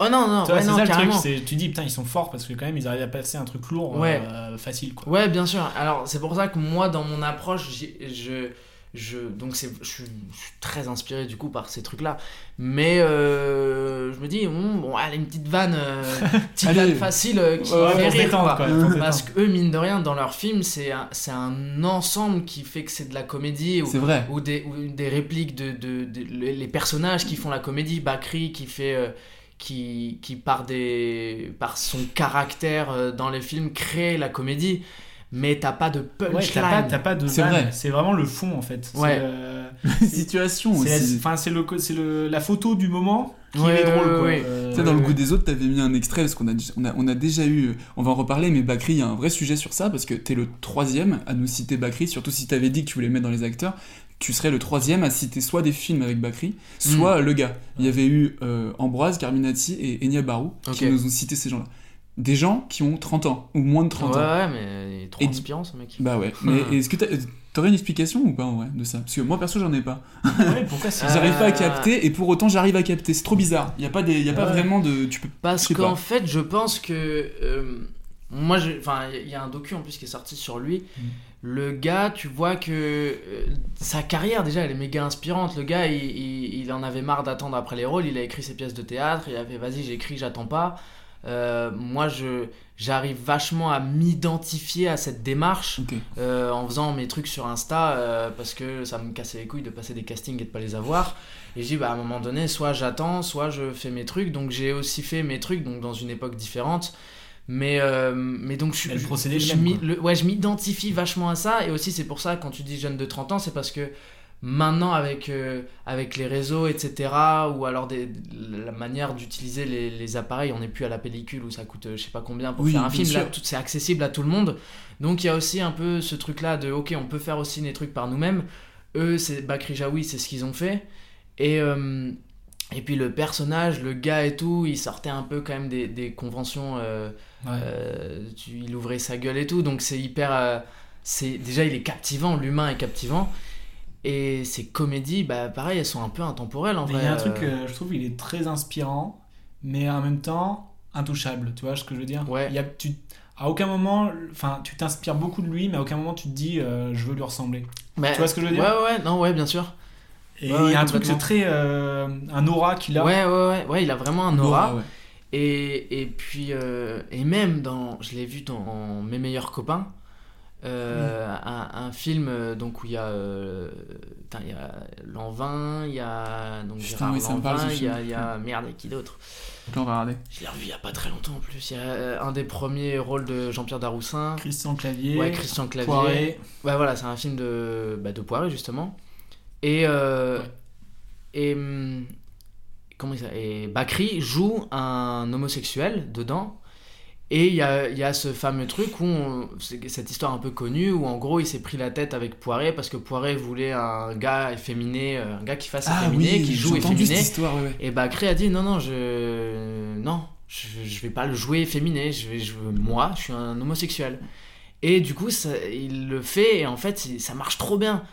Oh non, non, ouais, c'est ça le truc, carrément. tu dis putain ils sont forts parce que quand même ils arrivent à passer un truc lourd Ouais. euh, facile quoi. Ouais, bien sûr. Alors, c'est pour ça que moi, dans mon approche, je, je, donc je, suis, je suis très inspiré du coup par ces trucs-là. Mais euh, je me dis, hum, bon, allez, une petite vanne, euh, petite Allez. vanne facile euh, qui Ouais, fait rire. quoi. quoi, Parce que eux, mine de rien, dans leur film, c'est un, un ensemble qui fait que c'est de la comédie. Ou, C'est vrai. Ou des, ou des répliques de, de, de- les personnages qui font la comédie. Bakri qui fait. Qui, qui par, des, par son caractère euh, dans les films crée la comédie mais t'as pas de punchline Ouais, t'as pas, de C'est vrai. c'est vraiment le fond en fait. C'est, Ouais. euh, Situation aussi. Enfin, c'est le, c'est le, la photo du moment qui Ouais, est drôle ouais, quoi. ouais. Euh, dans le goût des autres, t'avais mis un extrait parce qu'on a, on a, on a déjà eu. On va en reparler, mais Bakri, il y a un vrai sujet sur ça parce que t'es le troisième à nous citer Bakri, surtout si t'avais dit que tu voulais mettre dans les acteurs. Tu serais le troisième à citer soit des films avec Bakri, soit le gars. Il y avait eu euh, Ambroise, Carminati et Enya Barou qui nous ont cité ces gens-là. Des gens qui ont 30 ans ou moins de 30 ouais, ans. ouais, mais il est trop Et- inspirant ce mec. Bah ouais, mais est-ce que t'as- t'aurais une explication ou pas en vrai de ça? Parce que moi perso j'en ai pas. Ouais, pourquoi c'est J'arrive pas à Euh, capter et pour autant j'arrive à capter. C'est trop bizarre. Il y a pas des, y a pas Ouais. vraiment de, tu peux. Parce qu'en fait, je pense que. euh, moi, je- enfin, il y a un docu en plus qui est sorti sur lui. Mm. Le gars, tu vois que euh, sa carrière déjà, elle est méga inspirante. Le gars, il, il- il en avait marre d'attendre après les rôles. Il a écrit ses pièces de théâtre. Il a fait, vas-y, j'écris, j'attends pas. Euh, moi, je j'arrive vachement à m'identifier à cette démarche euh, en faisant mes trucs sur Insta parce que ça me cassait les couilles de passer des castings et de pas les avoir. Et je dis, bah, à un moment donné, soit j'attends, soit je fais mes trucs. Donc j'ai aussi fait mes trucs donc dans une époque différente. Mais, euh, mais donc je je- procédé je le- ouais, je m'identifie vachement à ça. Et aussi, c'est pour ça, quand tu dis jeune de 30 ans, c'est parce que maintenant, avec, euh, avec les réseaux, etc., ou alors des, la manière d'utiliser les, les appareils, on n'est plus à la pellicule où ça coûte euh, je sais pas combien pour Oui, faire un film. Sûr. c'est accessible à tout le monde. Donc il y a aussi un peu ce truc-là de, ok, on peut faire aussi des trucs par nous-mêmes. Eux, c'est Bakri Jaoui, c'est ce qu'ils ont fait. Et, euh, et puis le personnage, le gars et tout, il sortait un peu quand même des, des conventions. euh, Ouais. euh, tu- il ouvrait sa gueule et tout, donc c'est hyper. euh, c'est déjà, il est captivant, l'humain est captivant. Et ces comédies, bah pareil, elles sont un peu intemporelles en Mais vrai. il y a un truc, euh, je trouve, il est très inspirant, mais en même temps intouchable. Tu vois ce que je veux dire? Ouais. Il y a, tu, à aucun moment, enfin, tu t'inspires beaucoup de lui, mais à aucun moment tu te dis, euh, je veux lui ressembler. bah, tu vois ce que je veux dire? Ouais, ouais, non, ouais, bien sûr. Et Ouais, il y a un truc, c'est très, euh, un aura qu'il a. Ouais, ouais, ouais, ouais, il a vraiment un aura. Aura, ouais. Et, et puis, euh, et même dans, je l'ai vu dans Mes meilleurs copains, Euh, un, un film euh, donc où il y a euh, il y a Lanvin, il y a donc Putain, oui, Lanvin, il y a, y a merde et qui d'autre? On va regarder. Je l'ai revu il y a pas très longtemps en plus. Il y a un des premiers rôles de Jean-Pierre Daroussin. Christian Clavier. Ouais, Christian Clavier. Poiré. Ouais, voilà, c'est un film de, bah, de Poiré justement. Et euh, et hum, comment il s'appelle Et Bakri joue un homosexuel dedans. Et il y a, y a ce fameux truc où on- cette histoire un peu connue où en gros il s'est pris la tête avec Poiré parce que Poiré voulait un gars efféminé, euh, un gars qui fasse Ah efféminé, oui, qui joue efféminé. cette histoire, ouais, ouais. Et Bakri a dit non non je non je, je vais pas le jouer efféminé, je vais je moi je suis un homosexuel. Et du coup ça- il le fait et en fait ça marche trop bien.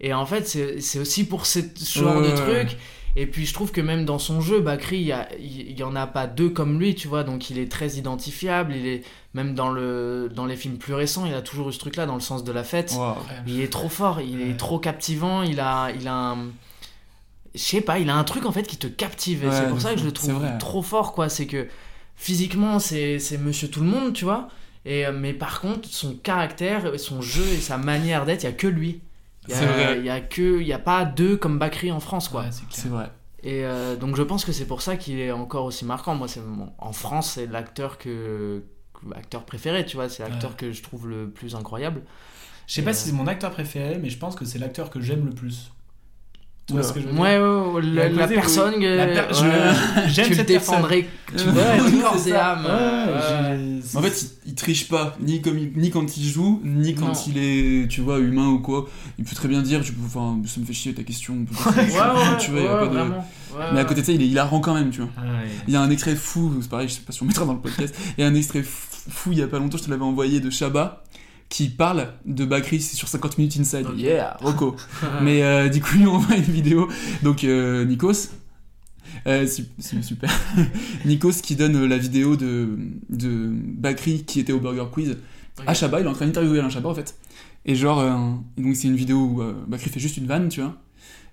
Et en fait c'est aussi pour ce genre Ouais, de truc. Et puis je trouve que même dans son jeu, Bakri, il y, a- il y en a pas deux comme lui, tu vois, donc il est très identifiable, il est même dans, le, dans les films plus récents, il a toujours eu ce truc-là dans le sens de la fête. Wow. Il est trop fort, il est trop captivant, il a, il a un... Je sais pas, il a un truc en fait qui te captive, Ouais, c'est pour ça que je le trouve trop fort, quoi, c'est que physiquement c'est monsieur tout le monde, tu vois, et, euh, mais par contre son caractère, son jeu et sa manière d'être, il y a que lui. Il y a- que, il y a pas deux comme Bakri en France, quoi. C'est vrai. Et euh, donc je pense que c'est pour ça qu'il est encore aussi marquant. Moi, c'est en France, c'est l'acteur que, acteur préféré, tu vois. C'est l'acteur Ouais. que je trouve le plus incroyable. Je sais pas euh, si c'est mon acteur préféré, mais je pense que c'est l'acteur que j'aime le plus. Tu vois Ouais. ce que je veux dire? Ouais, ouais, ouais, Il y a la- personne que- la per- je- ouais. J'aime Tu cette défendrais, personne. tu corps et âme. Ouais, Ouais. j'ai- En fait, il, il triche pas, ni, comme il- ni quand il joue, ni quand Non. il est, tu vois, humain ou quoi. Il peut très bien dire, tu peux, enfin, ça me fait chier ta question. tu vois, y a pas de- Mais à côté de ça, il est hilarant quand même, tu vois. Ah ouais. Il y a un extrait fou, c'est pareil, je sais pas si on mettra dans le podcast. Il y a un extrait fou, fou, il y a pas longtemps, je te l'avais envoyé de Shabba qui parle de Bakri, c'est sur 50 minutes inside. Yeah, Rocco. Mais euh, du coup, il envoie une vidéo. Donc, euh, Nikos. euh, su- su- super. Nikos qui donne euh, la vidéo de, de Bakri qui était au Burger Quiz à Shabba. Il est en train d'interviewer Alain Chabat en fait. Et genre, donc c'est une vidéo où Bakri fait juste une vanne, tu vois.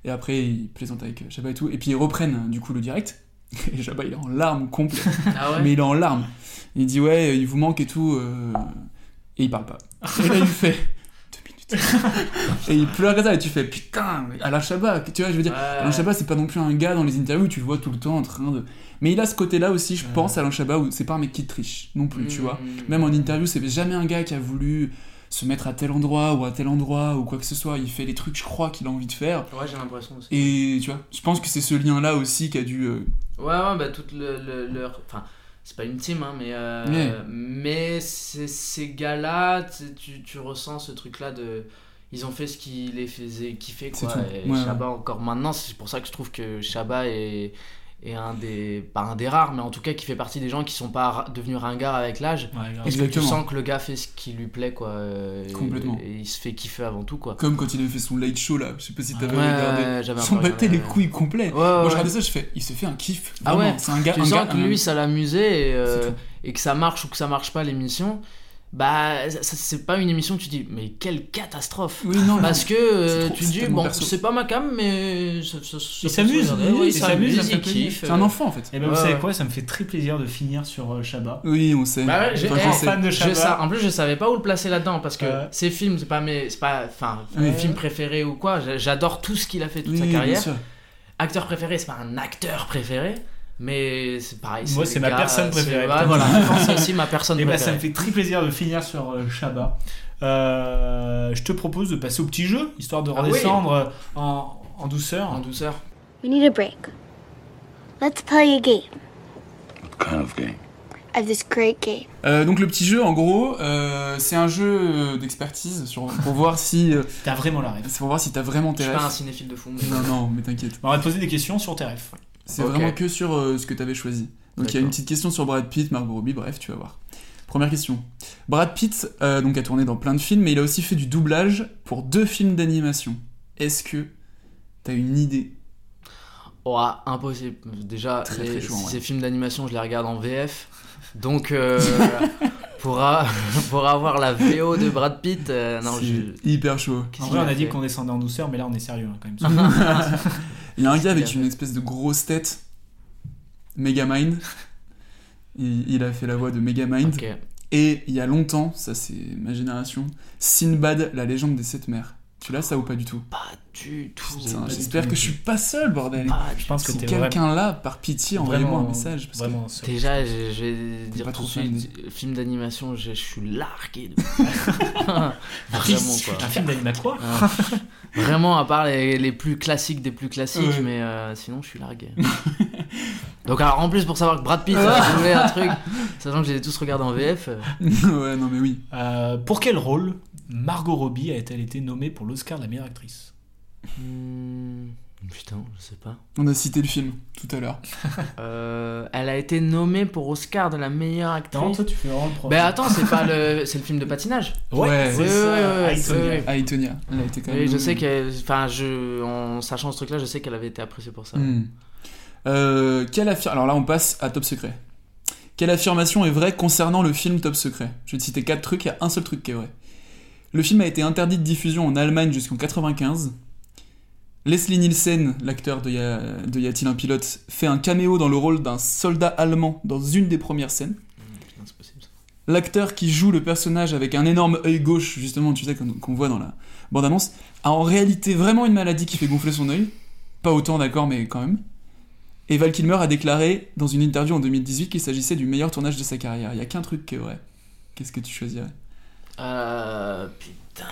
Et après, il plaisante avec Chabat et tout. Et puis ils reprennent du coup le direct. Et Chabat, il est en larmes complet. Ah ouais? Mais il est en larmes. Il dit ouais, il vous manque et tout. Et il parle pas. Et là, il fait et il pleure comme ça. Et tu fais putain, mais Alain Chabat, tu vois, je veux dire, Ouais. Alain Chabat, c'est pas non plus un gars dans les interviews tu le vois tout le temps en train de. Mais il a ce côté-là aussi, je pense, Alain Chabat, où c'est pas un mec qui triche non plus, tu Mm. vois. Même en interview, c'est jamais un gars qui a voulu se mettre à tel endroit ou à tel endroit ou quoi que ce soit. Il fait les trucs, je crois, qu'il a envie de faire. Ouais, j'ai l'impression aussi. Et tu vois, je pense que c'est ce lien-là aussi qui a dû. euh, Ouais, ouais, bah, toute le, le- leur. Enfin, c'est pas une team, hein, mais. euh. Mais c'est- ces gars-là, tu, tu, ressens ce truc-là de. Ils ont fait ce qui les faisait kiffer, quoi. Et Ouais, Shabba, encore maintenant, c'est pour ça que je trouve que Shabba est. est un des. Pas un des rares, mais en tout cas qui fait partie des gens qui sont pas devenus ringards avec l'âge. Ouais, parce que tu sens que le gars fait ce qui lui plaît, quoi. euh, et- Complètement. Et, il se fait kiffer avant tout, quoi. Comme quand il avait fait son late show là, je sais pas si t'avais Ouais, regardé. ouais, j'avais un S'en battait les couilles complets. Ouais, Moi je regardais ça, je fais, il se fait un kiff. Ah ouais, c'est un gars. tu un sens gars- que un- lui ça l'amusait et, euh, et que ça marche ou que ça marche pas l'émission. Bah, ça- ça- c'est pas une émission que tu dis, mais quelle catastrophe! Oui, non, Parce non. que euh, trop- tu dis, bon, perso. c'est pas ma cam, mais ça, ça- ça se s'amuse, oui, il s'amuse, il kiffe. C'est un enfant en fait. Et ben vous savez ouais. quoi, ça me fait très plaisir de finir sur euh, Shabba. Oui, on sait. Bah ouais, j'ai- Enfin, eh, je sais. fan de je Shabba. sa- en plus, je savais pas où le placer là-dedans parce que ces films, c'est pas mes, c'est pas, enfin, mes films préférés ou quoi. J'a- J'adore tout ce qu'il a fait toute Oui, sa bien carrière. sûr. Acteur préféré, c'est pas un acteur préféré, mais c'est pareil. Moi, c'est ma gars, personne préférée. ouais, voilà, je c'est aussi ma personne Et bah, préférée. ça me fait très plaisir de finir sur euh, Shabba. Euh, je te propose de passer au petit jeu, histoire de Ah oui. redescendre euh, en, en douceur. En douceur. We need a break. Let's play a game. What kind of game? I have this great game. Euh, donc le petit jeu, en gros, euh, c'est un jeu d'expertise sur- pour voir si euh, T'as vraiment la rêve. c'est pour voir si t'as vraiment Je tes suis pas un rêves. cinéphile de fou. mais- Non non, mais t'inquiète. On va te poser des questions sur tes rêves. C'est vraiment que sur euh, ce que t'avais choisi. Donc il y a une petite question sur Brad Pitt, Margot Robbie, bref, tu vas voir. Première question. Brad Pitt euh, donc a tourné dans plein de films, mais il a aussi fait du doublage pour deux films d'animation. Est-ce que t'as une idée? Oh, impossible. Déjà, Très, les- très chaud, ouais. ces films d'animation, je les regarde en VF. Donc, euh, pour, a- pour avoir la VO de Brad Pitt, euh, non, C'est je. hyper chaud. En vrai, on a dit qu'on descendait en douceur, mais là, on est sérieux hein, quand même. Il y a un gars avec une espèce de grosse tête, Megamind. Il, il a fait la voix de Megamind. Et il y a longtemps, ça c'est ma génération, Sinbad, la légende des sept mers. Tu l'as ça ou pas du tout? Pas du tout. J'espère que je suis pas seul, bordel. Ah, je pense que si t'es quelqu'un là, par pitié, envoyez-moi un message. Parce vraiment seul. Déjà, je, je vais dire tout de suite, film d'animation, je, je suis largué. De... Vraiment quoi. Un film d'animation quoi? Ah. Vraiment, à part les, les plus classiques des plus classiques, Ouais. mais euh, sinon je suis largué. Donc alors en plus pour savoir que Brad Pitt a joué un truc, sachant que j'ai tous regardé en VF. euh, ouais, non mais oui. Euh, pour quel rôle Margot Robbie a-t-elle été nommée pour l'Oscar de la meilleure actrice hmm, putain, je sais pas. On a cité le film tout à l'heure. Euh, elle a été nommée pour Oscar de la meilleure actrice. Non, toi tu fais vraiment le. Ben attends, c'est pas le, c'est le film de patinage. Ouais, c'est ouais, ça, ouais, ouais, Aitonia. ouais, ouais. Aitonia, elle a été quand même. Oui, je sais qu'elle, enfin, je, en sachant ce truc-là, je sais qu'elle avait été appréciée pour ça. Hmm. Euh, quelle affir- Alors là, on passe à Top Secret. Quelle affirmation est vraie concernant le film Top Secret? Je vais te citer quatre trucs, il y a un seul truc qui est vrai. Le film a été interdit de diffusion en Allemagne jusqu'en 95. Leslie Nielsen, l'acteur de, de Y a-t-il un pilote, fait un caméo dans le rôle d'un soldat allemand dans une des premières scènes. Ça. L'acteur qui joue le personnage avec un énorme œil gauche, justement, tu sais, qu'on voit dans la bande-annonce, a en réalité vraiment une maladie qui fait gonfler son œil. Pas autant, d'accord, mais quand même. Et Val Kilmer a déclaré dans une interview en 2018 qu'il s'agissait du meilleur tournage de sa carrière. Il y a qu'un truc qui est vrai. Qu'est-ce que tu choisirais? Euh, putain.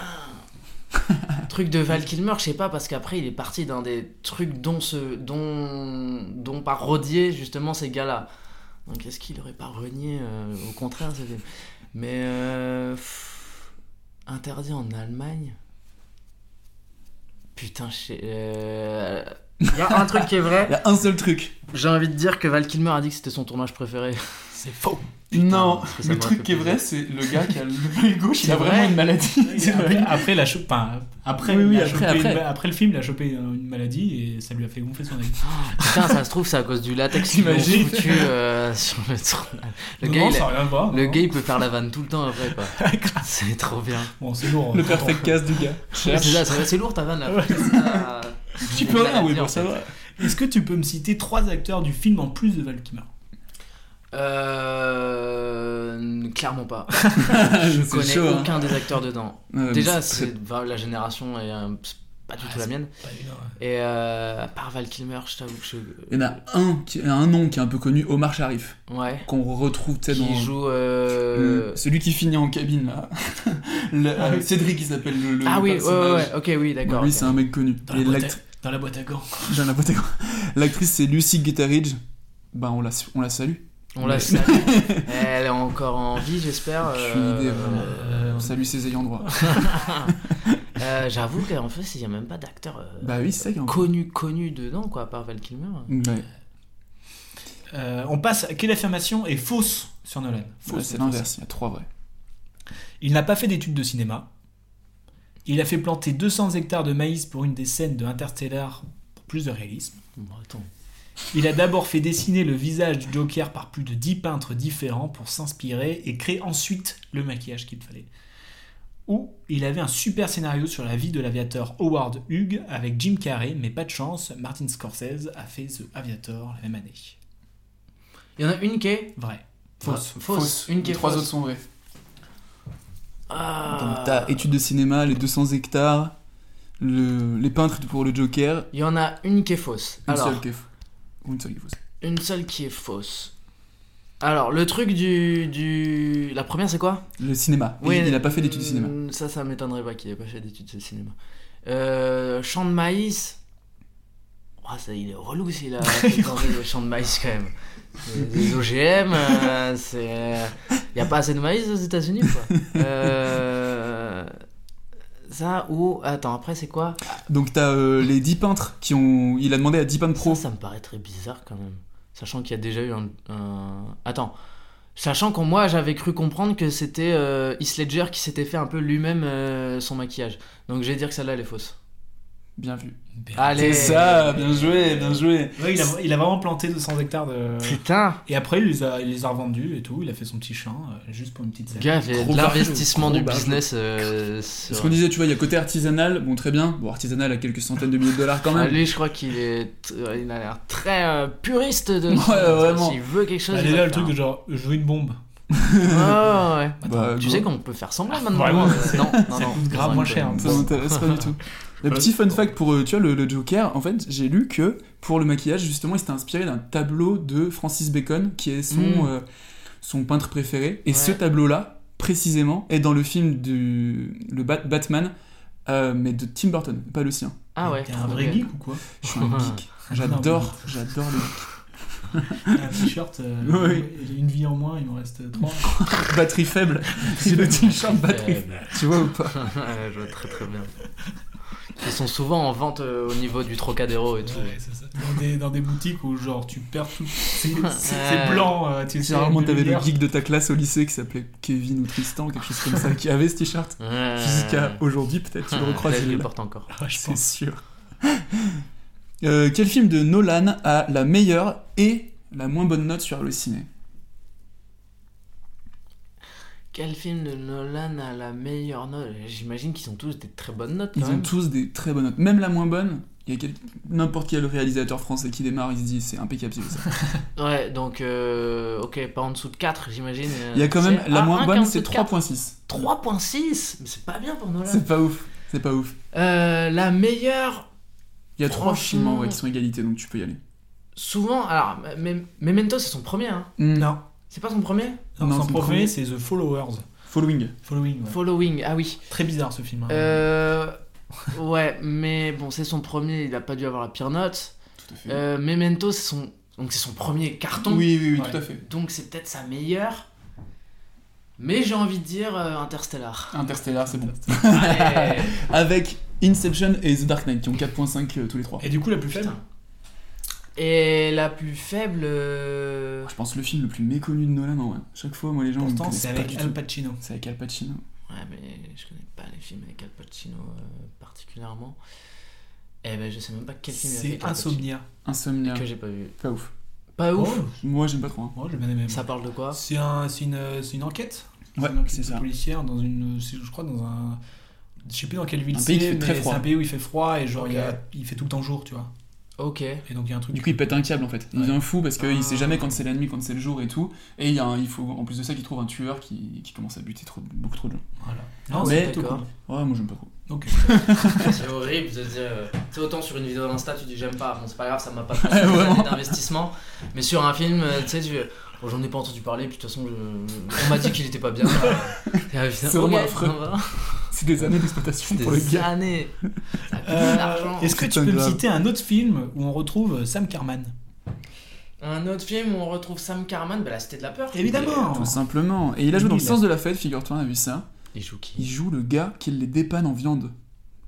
truc de Val Kilmer, je sais pas, parce qu'après il est parti dans des trucs dont, ce, dont, dont parodier justement ces gars-là. Donc est-ce qu'il aurait pas renié euh, Au contraire, c'était. Mais. euh, pff, interdit en Allemagne Putain, je sais. Il y a un truc qui est vrai. Il y a un seul truc. J'ai envie de dire que Val Kilmer a dit que c'était son tournage préféré. C'est faux. non, le truc qui est vrai, c'est le gars qui a l'œil gauche, il a vraiment vrai une maladie. Après, vrai. après, la cho- enfin, après, Oui, oui, il a après, chopé après. une- après le film, il a chopé une maladie et ça lui a fait gonfler son œil. Putain, ça se trouve, c'est à cause du latex qu'ils foutu euh, sur le. Le Non, gars, non, il ça est- a rien à voir, le gars, il peut faire la vanne tout le temps après, quoi. c'est trop bien. Bon, c'est lourd. Le hein. perfect cast du gars. C'est lourd ta vanne là. Tu peux rien, oui, bon, ça va. Est-ce que tu peux me citer trois acteurs du film en plus de Val Kilmer? Euh, clairement pas. Je connais chaud, hein. aucun des acteurs dedans. Ouais, Déjà, c'est enfin, la génération est euh, c'est pas du tout la mienne. Ouais. Et euh, à part Val Kilmer, je t'avoue que je. Il y en a un, qui, un nom qui est un peu connu, Omar Sharif. Ouais. Qu'on retrouve, tu sais, Qui dans. joue. euh, le- celui qui finit en cabine, là. Le- Ah oui. Cédric, il s'appelle le, le Ah oui, ouais, ouais, ok, oui, d'accord. Lui, c'est un mec connu. Dans Et la, boîte l'act- à, dans la boîte à gants. dans la boîte à gants. L'actrice, c'est Lucy Guettaridge. Bah, on la, on la salue. On la salue. Elle est encore en vie, j'espère. Euh, idée, vraiment. euh, On salue ses ayants droit. euh, J'avoue qu'en fait, il n'y a même pas d'acteur euh, bah oui, connu, connu dedans, quoi, à part Val Kilmer. Ouais. Euh, on passe à quelle affirmation est fausse sur Nolan? Fausse, Ouais, c'est l'inverse, il y a trois vrais. Il n'a pas fait d'études de cinéma. Il a fait planter 200 hectares de maïs pour une des scènes de Interstellar pour plus de réalisme. Bon, attends. Il a d'abord fait dessiner le visage du Joker par plus de 10 peintres différents pour s'inspirer et créer ensuite le maquillage qu'il fallait. Ou il avait un super scénario sur la vie de l'aviateur Howard Hughes avec Jim Carrey, mais pas de chance, Martin Scorsese a fait The Aviator la même année. Il y en a une qui est. Vrai. Fausse. Fausse. Fausse. Une qui Les est trois fausse. autres sont vrais. Ah. Donc, t'as études de cinéma, les 200 hectares, le, les peintres pour le Joker. Il y en a une qui est fausse. Une Alors, seule qui est fausse. Ou une seule qui est fausse. une seule qui est fausse. Alors, le truc du. du... La première, c'est quoi? Le cinéma. Et il, il a pas fait d'études de cinéma. mm, Ça, ça m'étonnerait pas qu'il ait pas fait d'études de cinéma. Euh, champ de maïs. Oh, ça, il est relou s'il a champs de maïs quand même. Des OGM, euh, c'est. Il y a pas assez de maïs aux États-Unis quoi euh... Ça ou. Attends, après, c'est quoi? Donc t'as euh, les 10 peintres qui ont. Il a demandé à 10 peintres pro. Ça, ça me paraît très bizarre quand même. Sachant qu'il y a déjà eu un. un- Attends. Sachant qu'en moi, j'avais cru comprendre que c'était euh, Heath Ledger qui s'était fait un peu lui-même euh, son maquillage. Donc je vais dire que celle-là, elle est fausse. Bien vu. Allez C'est ça, bien joué, bien joué. Ouais, il, a, il a vraiment planté 200 hectares de. Putain Et après, il les a, il les a revendus et tout. Il a fait son petit champ euh, juste pour une petite scène. Gars, l'investissement du business. euh, sur- ce qu'on disait, tu vois, il y a côté artisanal, bon très bien. Bon, artisanal à quelques centaines de milliers de dollars quand Ah, même. lui, je crois qu'il est, il a l'air très euh, puriste de. Ouais, vraiment. S'il veut quelque chose. Bah, il déjà, va le truc de genre, je veux une bombe. Ah ouais. Bah, tu sais qu'on peut faire semblant maintenant. Vraiment, Euh, non, non, ça non. coûte grave moins cher, non. Ça m'intéresse pas du tout. Le petit fun fact pour, euh, tu vois, le, le Joker, en fait, j'ai lu que pour le maquillage, justement, il s'était inspiré d'un tableau de Francis Bacon, qui est son, Mm. euh, son peintre préféré. Et Ouais. ce tableau-là, précisément, est dans le film du le Bat- Batman, euh, mais de Tim Burton, pas le sien. Ah ouais. T'es un vrai geek ou quoi? Je suis un geek. J'adore, j'adore le geek. Un t-shirt, euh, Oui. une vie en moins, il m'en reste trois. Batterie faible. J'ai le t-shirt batterie. Tu vois ou pas? Je vois très très bien. Ils sont souvent en vente euh, au niveau du Trocadéro et tout. Ouais, c'est ça. Dans des, dans des boutiques où genre tu perds tout. C'est c'est- Ouais. c'est blanc, euh, tu sais. Généralement, t'avais le lumière. geek de ta classe au lycée qui s'appelait Kevin ou Tristan, quelque chose comme ça, qui avait ce t-shirt. Ouais. Jusqu'à aujourd'hui, peut-être, tu le recroises. Qu'il là. porte encore. Ah, je C'est pense. sûr. Euh, quel film de Nolan a la meilleure et la moins bonne note sur le ciné Quel film de Nolan a la meilleure note? J'imagine qu'ils ont tous des très bonnes notes quand Ils ont tous des très bonnes notes. Même la moins bonne, il y a quel- n'importe quel réalisateur français qui démarre, il se dit c'est impeccable. c'est ça. Ouais, donc euh, ok, pas en dessous de 4, j'imagine. euh, Il y a quand même la Ah, moins bonne, c'est dessous de 3.6. 3.6 Mais c'est pas bien pour Nolan. C'est pas ouf. C'est pas ouf. Euh, la meilleure, Il y a trois Franchement- films en vrai, qui sont égalité, donc tu peux y aller. souvent. Alors, Me- Memento, c'est son premier, hein. Hmm. Non. C'est pas son premier? Non, Non, son premier, premier. c'est The Followers. Following. Following, ouais. Following, ah oui. Très bizarre ce film. hein. Euh, ouais, mais bon, c'est son premier, il a pas dû avoir la pire note. Tout à fait. Euh, Memento, c'est son, donc c'est son premier carton. Oui, oui, oui, Ouais. tout à fait. Donc c'est peut-être sa meilleure. Mais j'ai envie de dire euh, Interstellar. Interstellar, c'est bon. Avec Inception et The Dark Knight qui ont 4.5 euh, tous les trois. Et du coup, la plus faible? Et la plus faible. euh, Je pense le film le plus méconnu de Nolan en vrai. Chaque fois, moi les gens me Pourtant, connaissent c'est pas avec du Al tout. Pacino. C'est avec Al Pacino. Ouais, mais je connais pas les films avec Al Pacino euh, particulièrement. Eh ben, je sais même pas quel film il a fait. C'est avec Al Pacino. Insomnia. Insomnia. Que j'ai pas vu. Pas ouf. Pas ouf. Oh, Moi j'aime pas trop. hein. moi, j'ai bien aimé. Ça parle de quoi C'est un, c'est une, c'est une enquête. Ouais, une enquête c'est ça. policière dans une, c'est- je crois dans un, je sais plus dans quelle ville Un c'est, pays qui fait mais très c'est froid. un pays où il fait froid et genre il, y a- Ok. il fait tout le temps jour, tu vois. Ok. Et donc il y a un truc. Du coup, il pète un câble en fait. Il Ouais. devient fou parce qu'il Ah. sait jamais quand c'est la nuit, quand c'est le jour et tout. Et il, y a un- il faut en plus de ça qu'il trouve un tueur qui, qui commence à buter trop, beaucoup trop de gens. Voilà. Ah, Non, plutôt d'accord. cool. Ouais, moi j'aime pas trop. Ok. c'est horrible de dire. Tu sais, autant sur une vidéo d'Insta, tu dis j'aime pas. Bon, c'est pas grave, ça m'a pas fait d'investissement. Mais sur un film, euh, tu sais, tu. Bon, j'en ai pas entendu parler, puis de toute façon, je- on m'a dit qu'il était pas bien. C'est c'est vraiment affreux. C'est des années d'exploitation pour le Des gars. années. Ça coûte de Euh. Est-ce que tu peux me citer un autre film où on retrouve euh, Sam Carman Un autre film où on retrouve Sam Carman, bah, La Cité de la Peur. Évidemment. Tout simplement. Et il a joué dans le sens de la fête, figure-toi, on a vu ça. Il joue qui? Il joue le gars qui les dépanne en viande.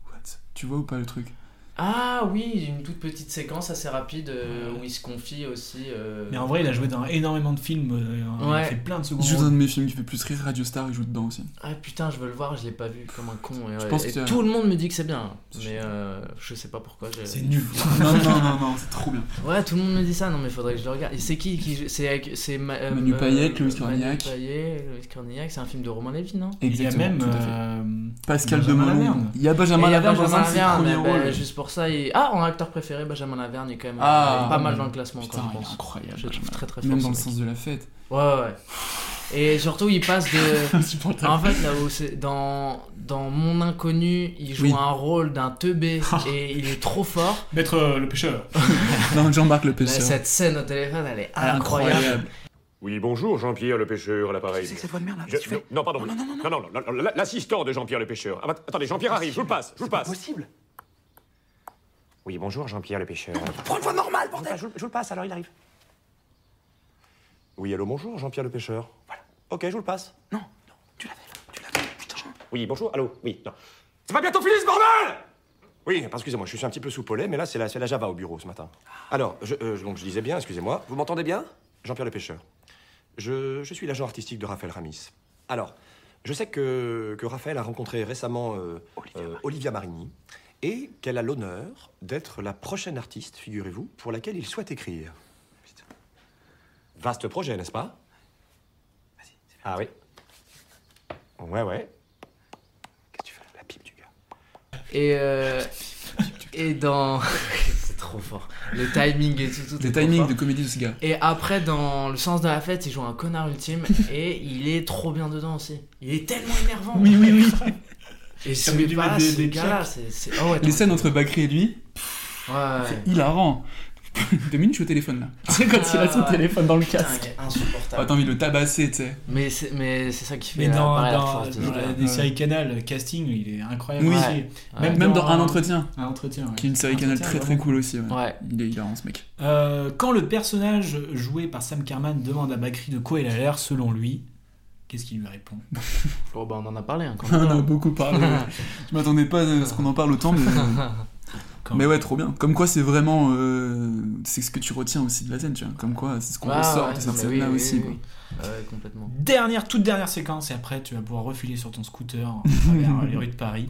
What? Tu vois ou pas le truc? Ah oui, une toute petite séquence assez rapide euh, où il se confie aussi. euh, Mais en vrai, il a joué dans énormément de films. euh, Il a Ouais. fait plein de Il secondes. joue dans un de mes films qui fait plus rire, Radio Star, il joue dedans aussi. Ah putain, je veux le voir, je l'ai pas vu comme un con. Et, Je ouais, pense et que- tout le monde me dit que c'est bien, mais euh, je sais pas pourquoi. j'ai- C'est nul. non, non, non, non, c'est trop bien. Ouais, tout le monde me dit ça, non mais faudrait que je le regarde. Et c'est qui qui joue- C'est avec- c'est Ma- euh, Manu euh, Payet, Louis Manu Cornillac. Payet, Louis Cornillac, c'est un film de Romain Lévy, non? Il y a même euh, Pascal Demolon. Il y a Benjamin il y a Laverne dans Benjamin un de ses premiers ben, rôles. juste pour ça. il- Ah, en acteur préféré, Benjamin Laverne est quand même Ah, euh, pas mal dans le classement, Putain, quand je il est pense. incroyable. Je trouve très très fort. Même dans le mec. sens de la fête. Ouais, ouais. Et surtout, il passe de. Insupportable. en fait, là où c'est. Dans, dans Mon Inconnu, il joue Oui. un rôle d'un teubé et il est trop fort. Maître euh, le pêcheur. Non, Jean-Marc le Mais pêcheur. cette scène au téléphone, elle est Incroyable. incroyable. Oui, bonjour, Jean-Pierre le pêcheur à l'appareil. C'est que cette voix de merde là, Je- qu'est-ce que tu fais non, pardon. Non, non, non, non, non, non, l'assistant de Jean-Pierre le pêcheur. Ah, bah, attendez, Jean-Pierre arrive, je vous le passe, je vous le passe. Possible Oui, bonjour, Jean-Pierre le pêcheur. Prends une voix normale, Je, bordel passe, je je vous le passe, alors il arrive. Oui, allô, bonjour, Jean-Pierre le pêcheur. Voilà. Ok, je vous le passe. Non, non, tu l'avais, tu l'avais, putain. Oui, bonjour, allô, oui, non. C'est pas bientôt fini ce bordel Oui, excusez-moi, je suis un petit peu sous pollet, mais là, c'est la, la Java au bureau ce matin. Alors, je, euh, donc, je disais bien, excusez-moi. Vous m'entendez bien? Jean-Pierre le pêcheur. Je, je suis l'agent artistique de Raphaël Ramis. Alors, je sais que, que Raphaël a rencontré récemment euh, euh, Olivia Marini et qu'elle a l'honneur d'être la prochaine artiste, figurez-vous, pour laquelle il souhaite écrire. Vaste projet, n'est-ce pas? Ah oui. Ouais, ouais. Qu'est-ce que tu fais La pipe du gars. Et, euh, et dans. c'est trop fort. Le timing et tout. tout timings fort. de comédie de ce gars. Et après, dans Le sens de la fête, il joue un connard ultime et il est trop bien dedans aussi. Il est tellement énervant. Oui, oui, oui. Et Ça mettre pas des- des gars-là, claques. c'est. c'est- oh ouais, Les scènes entre Bakri et lui, Ouais, ouais. c'est hilarant. Dominique, je suis au téléphone là. Tu sais, quand il a son Ah, ouais. téléphone dans le Putain, casque. il est insupportable. Ah, t'as envie de le tabasser, tu sais. Mais c'est, mais c'est ça qui fait Mais la, dans, la dans, force dans gars. des séries Canal, le casting, il est incroyable Oui. aussi. Ouais. Même dans Un entretien. Un entretien, ouais. Qui est une série Un canal très très cool aussi. Ouais. Ouais. Il est hilarant ce mec. Euh, quand le personnage joué par Sam Kerman demande à Bakri de quoi il a l'air selon lui, qu'est-ce qu'il lui répond Oh, bah, on en a parlé. Hein, quand On même. en a beaucoup parlé. ouais. Je m'attendais pas à ce qu'on en parle autant, mais. mais ouais, trop bien. Comme quoi, c'est vraiment. euh, C'est ce que tu retiens aussi de la scène, tu vois. Comme quoi, c'est ce qu'on Ah, ressort ouais, de cette scène-là oui, oui, aussi. oui, quoi. Ouais, complètement. Dernière, toute dernière séquence, et après tu vas pouvoir refiler sur ton scooter à travers les rues de Paris.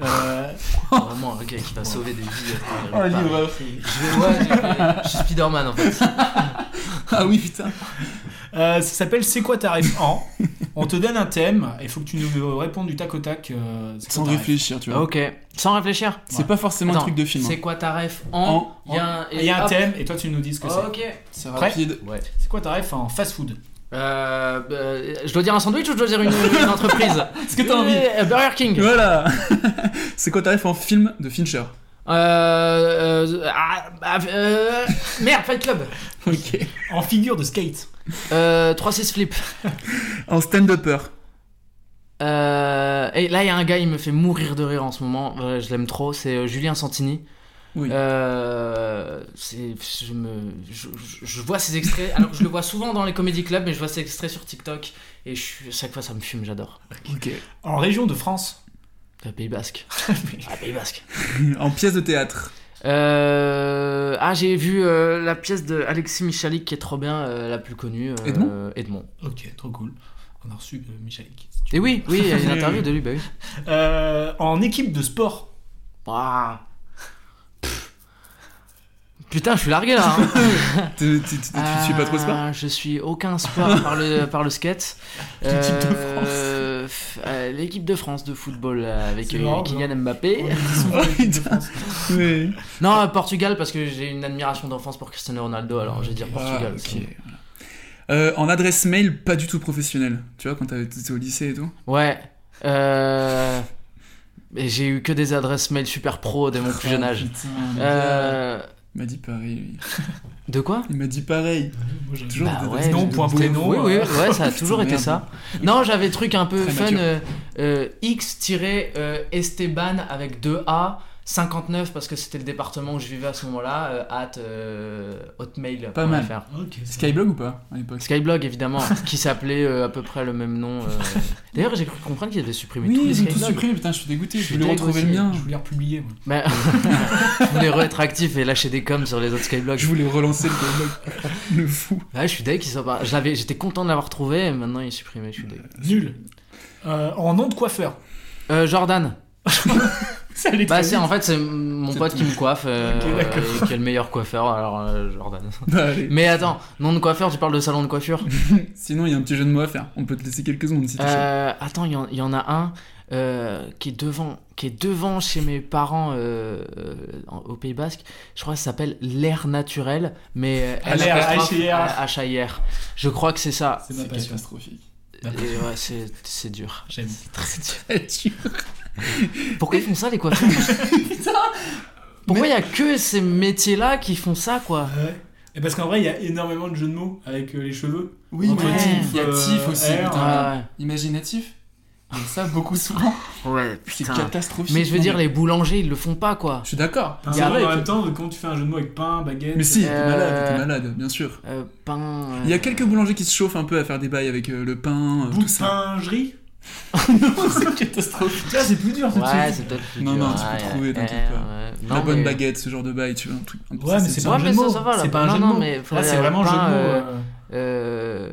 Euh, Vraiment un gars qui va sauver des vies. Un le Paris. livreur. Je vais, ouais, fait- je suis Spider-Man en fait. ah oui, putain. Euh, ça s'appelle C'est quoi ta ref en On te donne un thème, il faut que tu nous répondes du tac au tac. euh, Sans réfléchir, tu vois. Ok, sans réfléchir. C'est pas forcément un truc de film. hein. C'est quoi ta ref en Il y a un, Il y a un hop. thème, et toi tu nous dis ce que c'est. Ok. C'est rapide. Ouais. C'est quoi ta ref en fast food Euh, euh, je dois dire un sandwich ou je dois dire une, une entreprise Ce que t'as envie. Burger King. Voilà. c'est quoi ta ref en film de Fincher Euh, euh, ah, ah, euh, merde, Fight Club. Ok. En figure de skate. Euh, 3-6 flip. En stand-upper. Euh, et là, il y a un gars, il me fait mourir de rire en ce moment. Euh, je l'aime trop. C'est euh, Julien Santini. Oui. Euh, c'est, je, me, je, je- je vois ces extraits. Alors je le vois souvent dans les comédie clubs, mais je vois ces extraits sur TikTok. Et je chaque fois, ça me fume, j'adore. Ok. En région de France. Le Pays Basque. Ah, Pays Basque. en pièce de théâtre. Euh, ah, j'ai vu euh, la pièce de Alexis Michalik qui est trop bien, euh, la plus connue. euh, Edmond? Edmond. Ok, trop cool. On a reçu euh, Michalik. Et oui, oui, il y a une interview de lui, bah oui. Euh, en équipe de sport. Pff. Putain, je suis largué là. hein. Tu tu- tu- tu suis pas trop sport? Je suis aucun sport par le, par le skate. L'équipe de Euh, f- euh, L'équipe de France de football euh, avec euh, marrant, Kylian Mbappé. Oui. non, euh, Portugal parce que j'ai une admiration d'enfance pour Cristiano Ronaldo, alors je vais dire Portugal. Ah. Euh, en adresse mail pas du tout professionnelle. Tu vois, quand t'étais au lycée et tout. Ouais. Euh... Et j'ai eu que des adresses mail super pro dès mon plus jeune âge. Putain, Euh, Il m'a dit pareil. De quoi Il m'a dit pareil. Toujours Bah ouais, nom, point, prénom, Oui, oui, euh. ouais, ça a toujours été ça. Non, j'avais truc un peu Très fun. euh, euh, X-Esteban avec deux A. 59 parce que c'était le département où je vivais à ce moment-là, euh, at euh, hotmail. Pas mal. Ok. Skyblog ou pas à l'époque Skyblog évidemment, qui s'appelait euh, à peu près le même nom. euh. D'ailleurs, j'ai cru comprendre qu'ils avaient supprimé Oui, tous les ils ont tout supprimé, putain, je suis dégoûté. Je voulais retrouver le mien. Je voulais republier. Moi. Mais je voulais être actif et lâcher des coms sur les autres Skyblogs. Je voulais relancer le Skyblog. le fou. Ouais, je suis deg qu'ils soient pas. J'étais content de l'avoir retrouvé et maintenant il est supprimé. Je suis deg. Nul. Euh, en nom de coiffeur. Euh, Jordan. Ça allait Bah très c'est en fait c'est mon pote qui me coiffe euh, et qui est le meilleur coiffeur alors euh, Jordan. Bah, allez. Mais attends, nom de coiffeur, tu parles de salon de coiffure? Sinon, il y a un petit jeu de mots à faire. On peut te laisser quelques secondes si tu euh, Attends, il y, en- il y en a un euh, qui est devant, qui est devant chez mes parents en- au Pays Basque. Je crois que ça s'appelle l'air naturel, mais euh, Ah. Je crois que c'est ça. C'est ma C'est passion. catastrophique. Et ouais, c'est dur. J'aime. C'est dur. Pourquoi ils font ça les coiffeurs Pourquoi il y a que ces métiers-là qui font ça quoi Ouais. Et parce qu'en vrai, il y a énormément de jeux de mots avec euh, les cheveux. Oui, mais tif, il y a euh, Tif aussi. R. putain. Ouais. Imaginatif. Ça beaucoup souvent. Ouais, C'est putain. catastrophique. Mais je veux dire, les boulangers, ils le font pas, quoi. Je suis d'accord. Enfin, en que- même temps, quand tu fais un jeu de mots avec pain, baguette. Mais si, t'es Euh, malade, t'es malade, bien sûr. Euh, pain. euh, Il y a quelques boulangers qui se chauffent un peu à faire des bails avec euh, le pain, euh, Non, c'est catastrophique. Ça, c'est plus dur. Ouais, c'est peut-être plus Non, dur, non, tu ouais, peux trouver, ouais, t'inquiète pas. ouais. La Non, bonne mais- baguette, ce genre de bail, tu vois, un truc. un Ouais, mais c'est pas un Ouais, jeu de mots. ça va, là. C'est pas un Non, jeu de non, mots. mais Là, c'est vraiment un jeu de mots. euh, euh. Euh...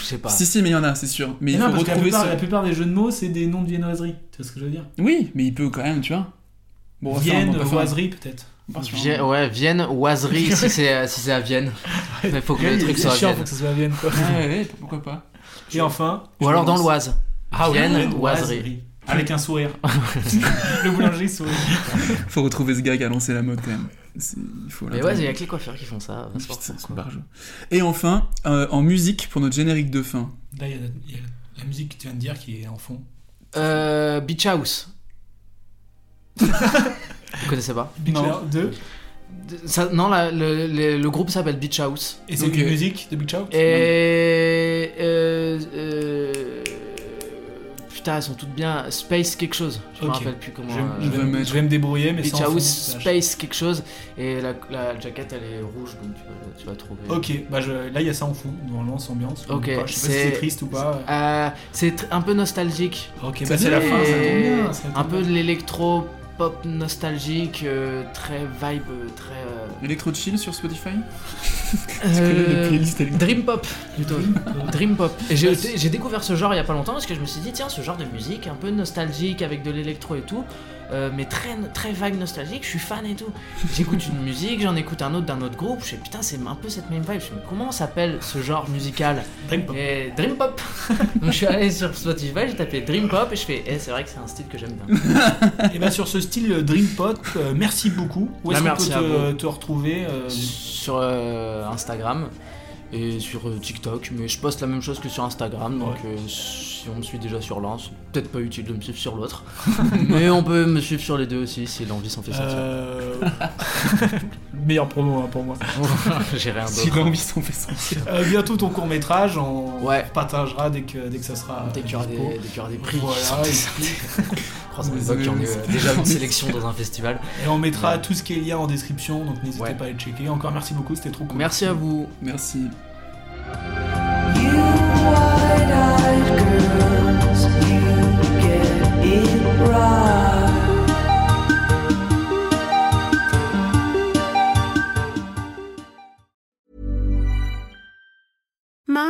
Je sais pas. Si, si, mais il y en a, c'est sûr. Mais Mais il non, faut parce que la retrouver plupart, ça. la plupart des jeux de mots, c'est des noms de viennoiseries. Tu vois ce que je veux dire Oui, mais il peut quand même, tu vois. Bon, Vienne, faire- oiserie, peut-être. Vienne, ouais, Vienne, oiserie, si c'est euh, si c'est à Vienne. Il faut que le truc soit à Vienne. faut que ça soit à Vienne, quoi. Ouais, ouais, pourquoi pas. Et enfin. Ou alors dans l'Oise. Ah oui, oiserie. Avec un sourire. le boulanger sourit. faut retrouver ce gars qui a lancé la mode quand même. Il faut Mais ouais, il y a que les coiffeurs qui font ça. Putain. Et enfin, euh, en musique pour notre générique de fin. Là, il y, a la- il y a la musique que tu viens de dire qui est en fond. Euh, Beach House. Vous connaissez pas? Beach House 2 Ça- non, la- le, le- le groupe s'appelle Beach House. Et c'est une musique de Beach House? Et. euh, euh, putain, elles sont toutes bien. Space quelque chose. Je me Ok. rappelle plus comment. Je vais- euh, je vais me- je vais me débrouiller, mais Beach sans House, fond, Space quelque chose. Et la, la jaquette, elle est rouge, donc tu vas, tu vas trouver. Ok, bah je, là il y a ça en fond, normalement c'est ambiance. ou Ok. Je sais pas si c'est triste ou pas. euh, c'est un peu nostalgique. Ok, bah, c'est la fin, ça tombe bien, ça tombe un peu de l'électro pop nostalgique, euh, très vibe, euh, très. euh, Electro Chill sur Spotify euh, Dream pop plutôt. Dream pop. Et j'ai j'ai découvert ce genre il y a pas longtemps parce que je me suis dit tiens ce genre de musique un peu nostalgique avec de l'électro et tout, euh, mais très très vague nostalgique. Je suis fan et tout. J'écoute une musique, j'en écoute un autre d'un autre groupe. Je fais putain c'est un peu cette même vibe. Je mais comment s'appelle ce genre musical Dream pop. Et Dream pop. Donc je suis allé sur Spotify, j'ai tapé Dream pop et je fais eh, c'est vrai que c'est un style que j'aime bien. Et bah sur ce style euh, Dream Pop, euh, merci beaucoup. Où est-ce Bah, qu'on peut te, te retrouver euh, sur Instagram et sur euh, TikTok, mais je poste la même chose que sur Instagram, donc euh, si on me suit déjà sur l'un, c'est peut-être pas utile de me suivre sur l'autre, mais on peut me suivre sur les deux aussi si l'envie s'en fait sentir. Euh, Meilleure promo hein, pour moi. J'ai rien d'autre. Si l'envie s'en fait sentir. Euh, bientôt ton court métrage, on Ouais. partagera dès que, dès que ça sera. Dès qu'il y aura des- dispo. dès qu'il y aura des prix qui Voilà, en ait euh, déjà une sélection dans un festival. Et on mettra tout ce qui est lié en description, donc n'hésitez Ouais. pas à le checker. Encore merci beaucoup, c'était trop cool. Merci à vous. Merci.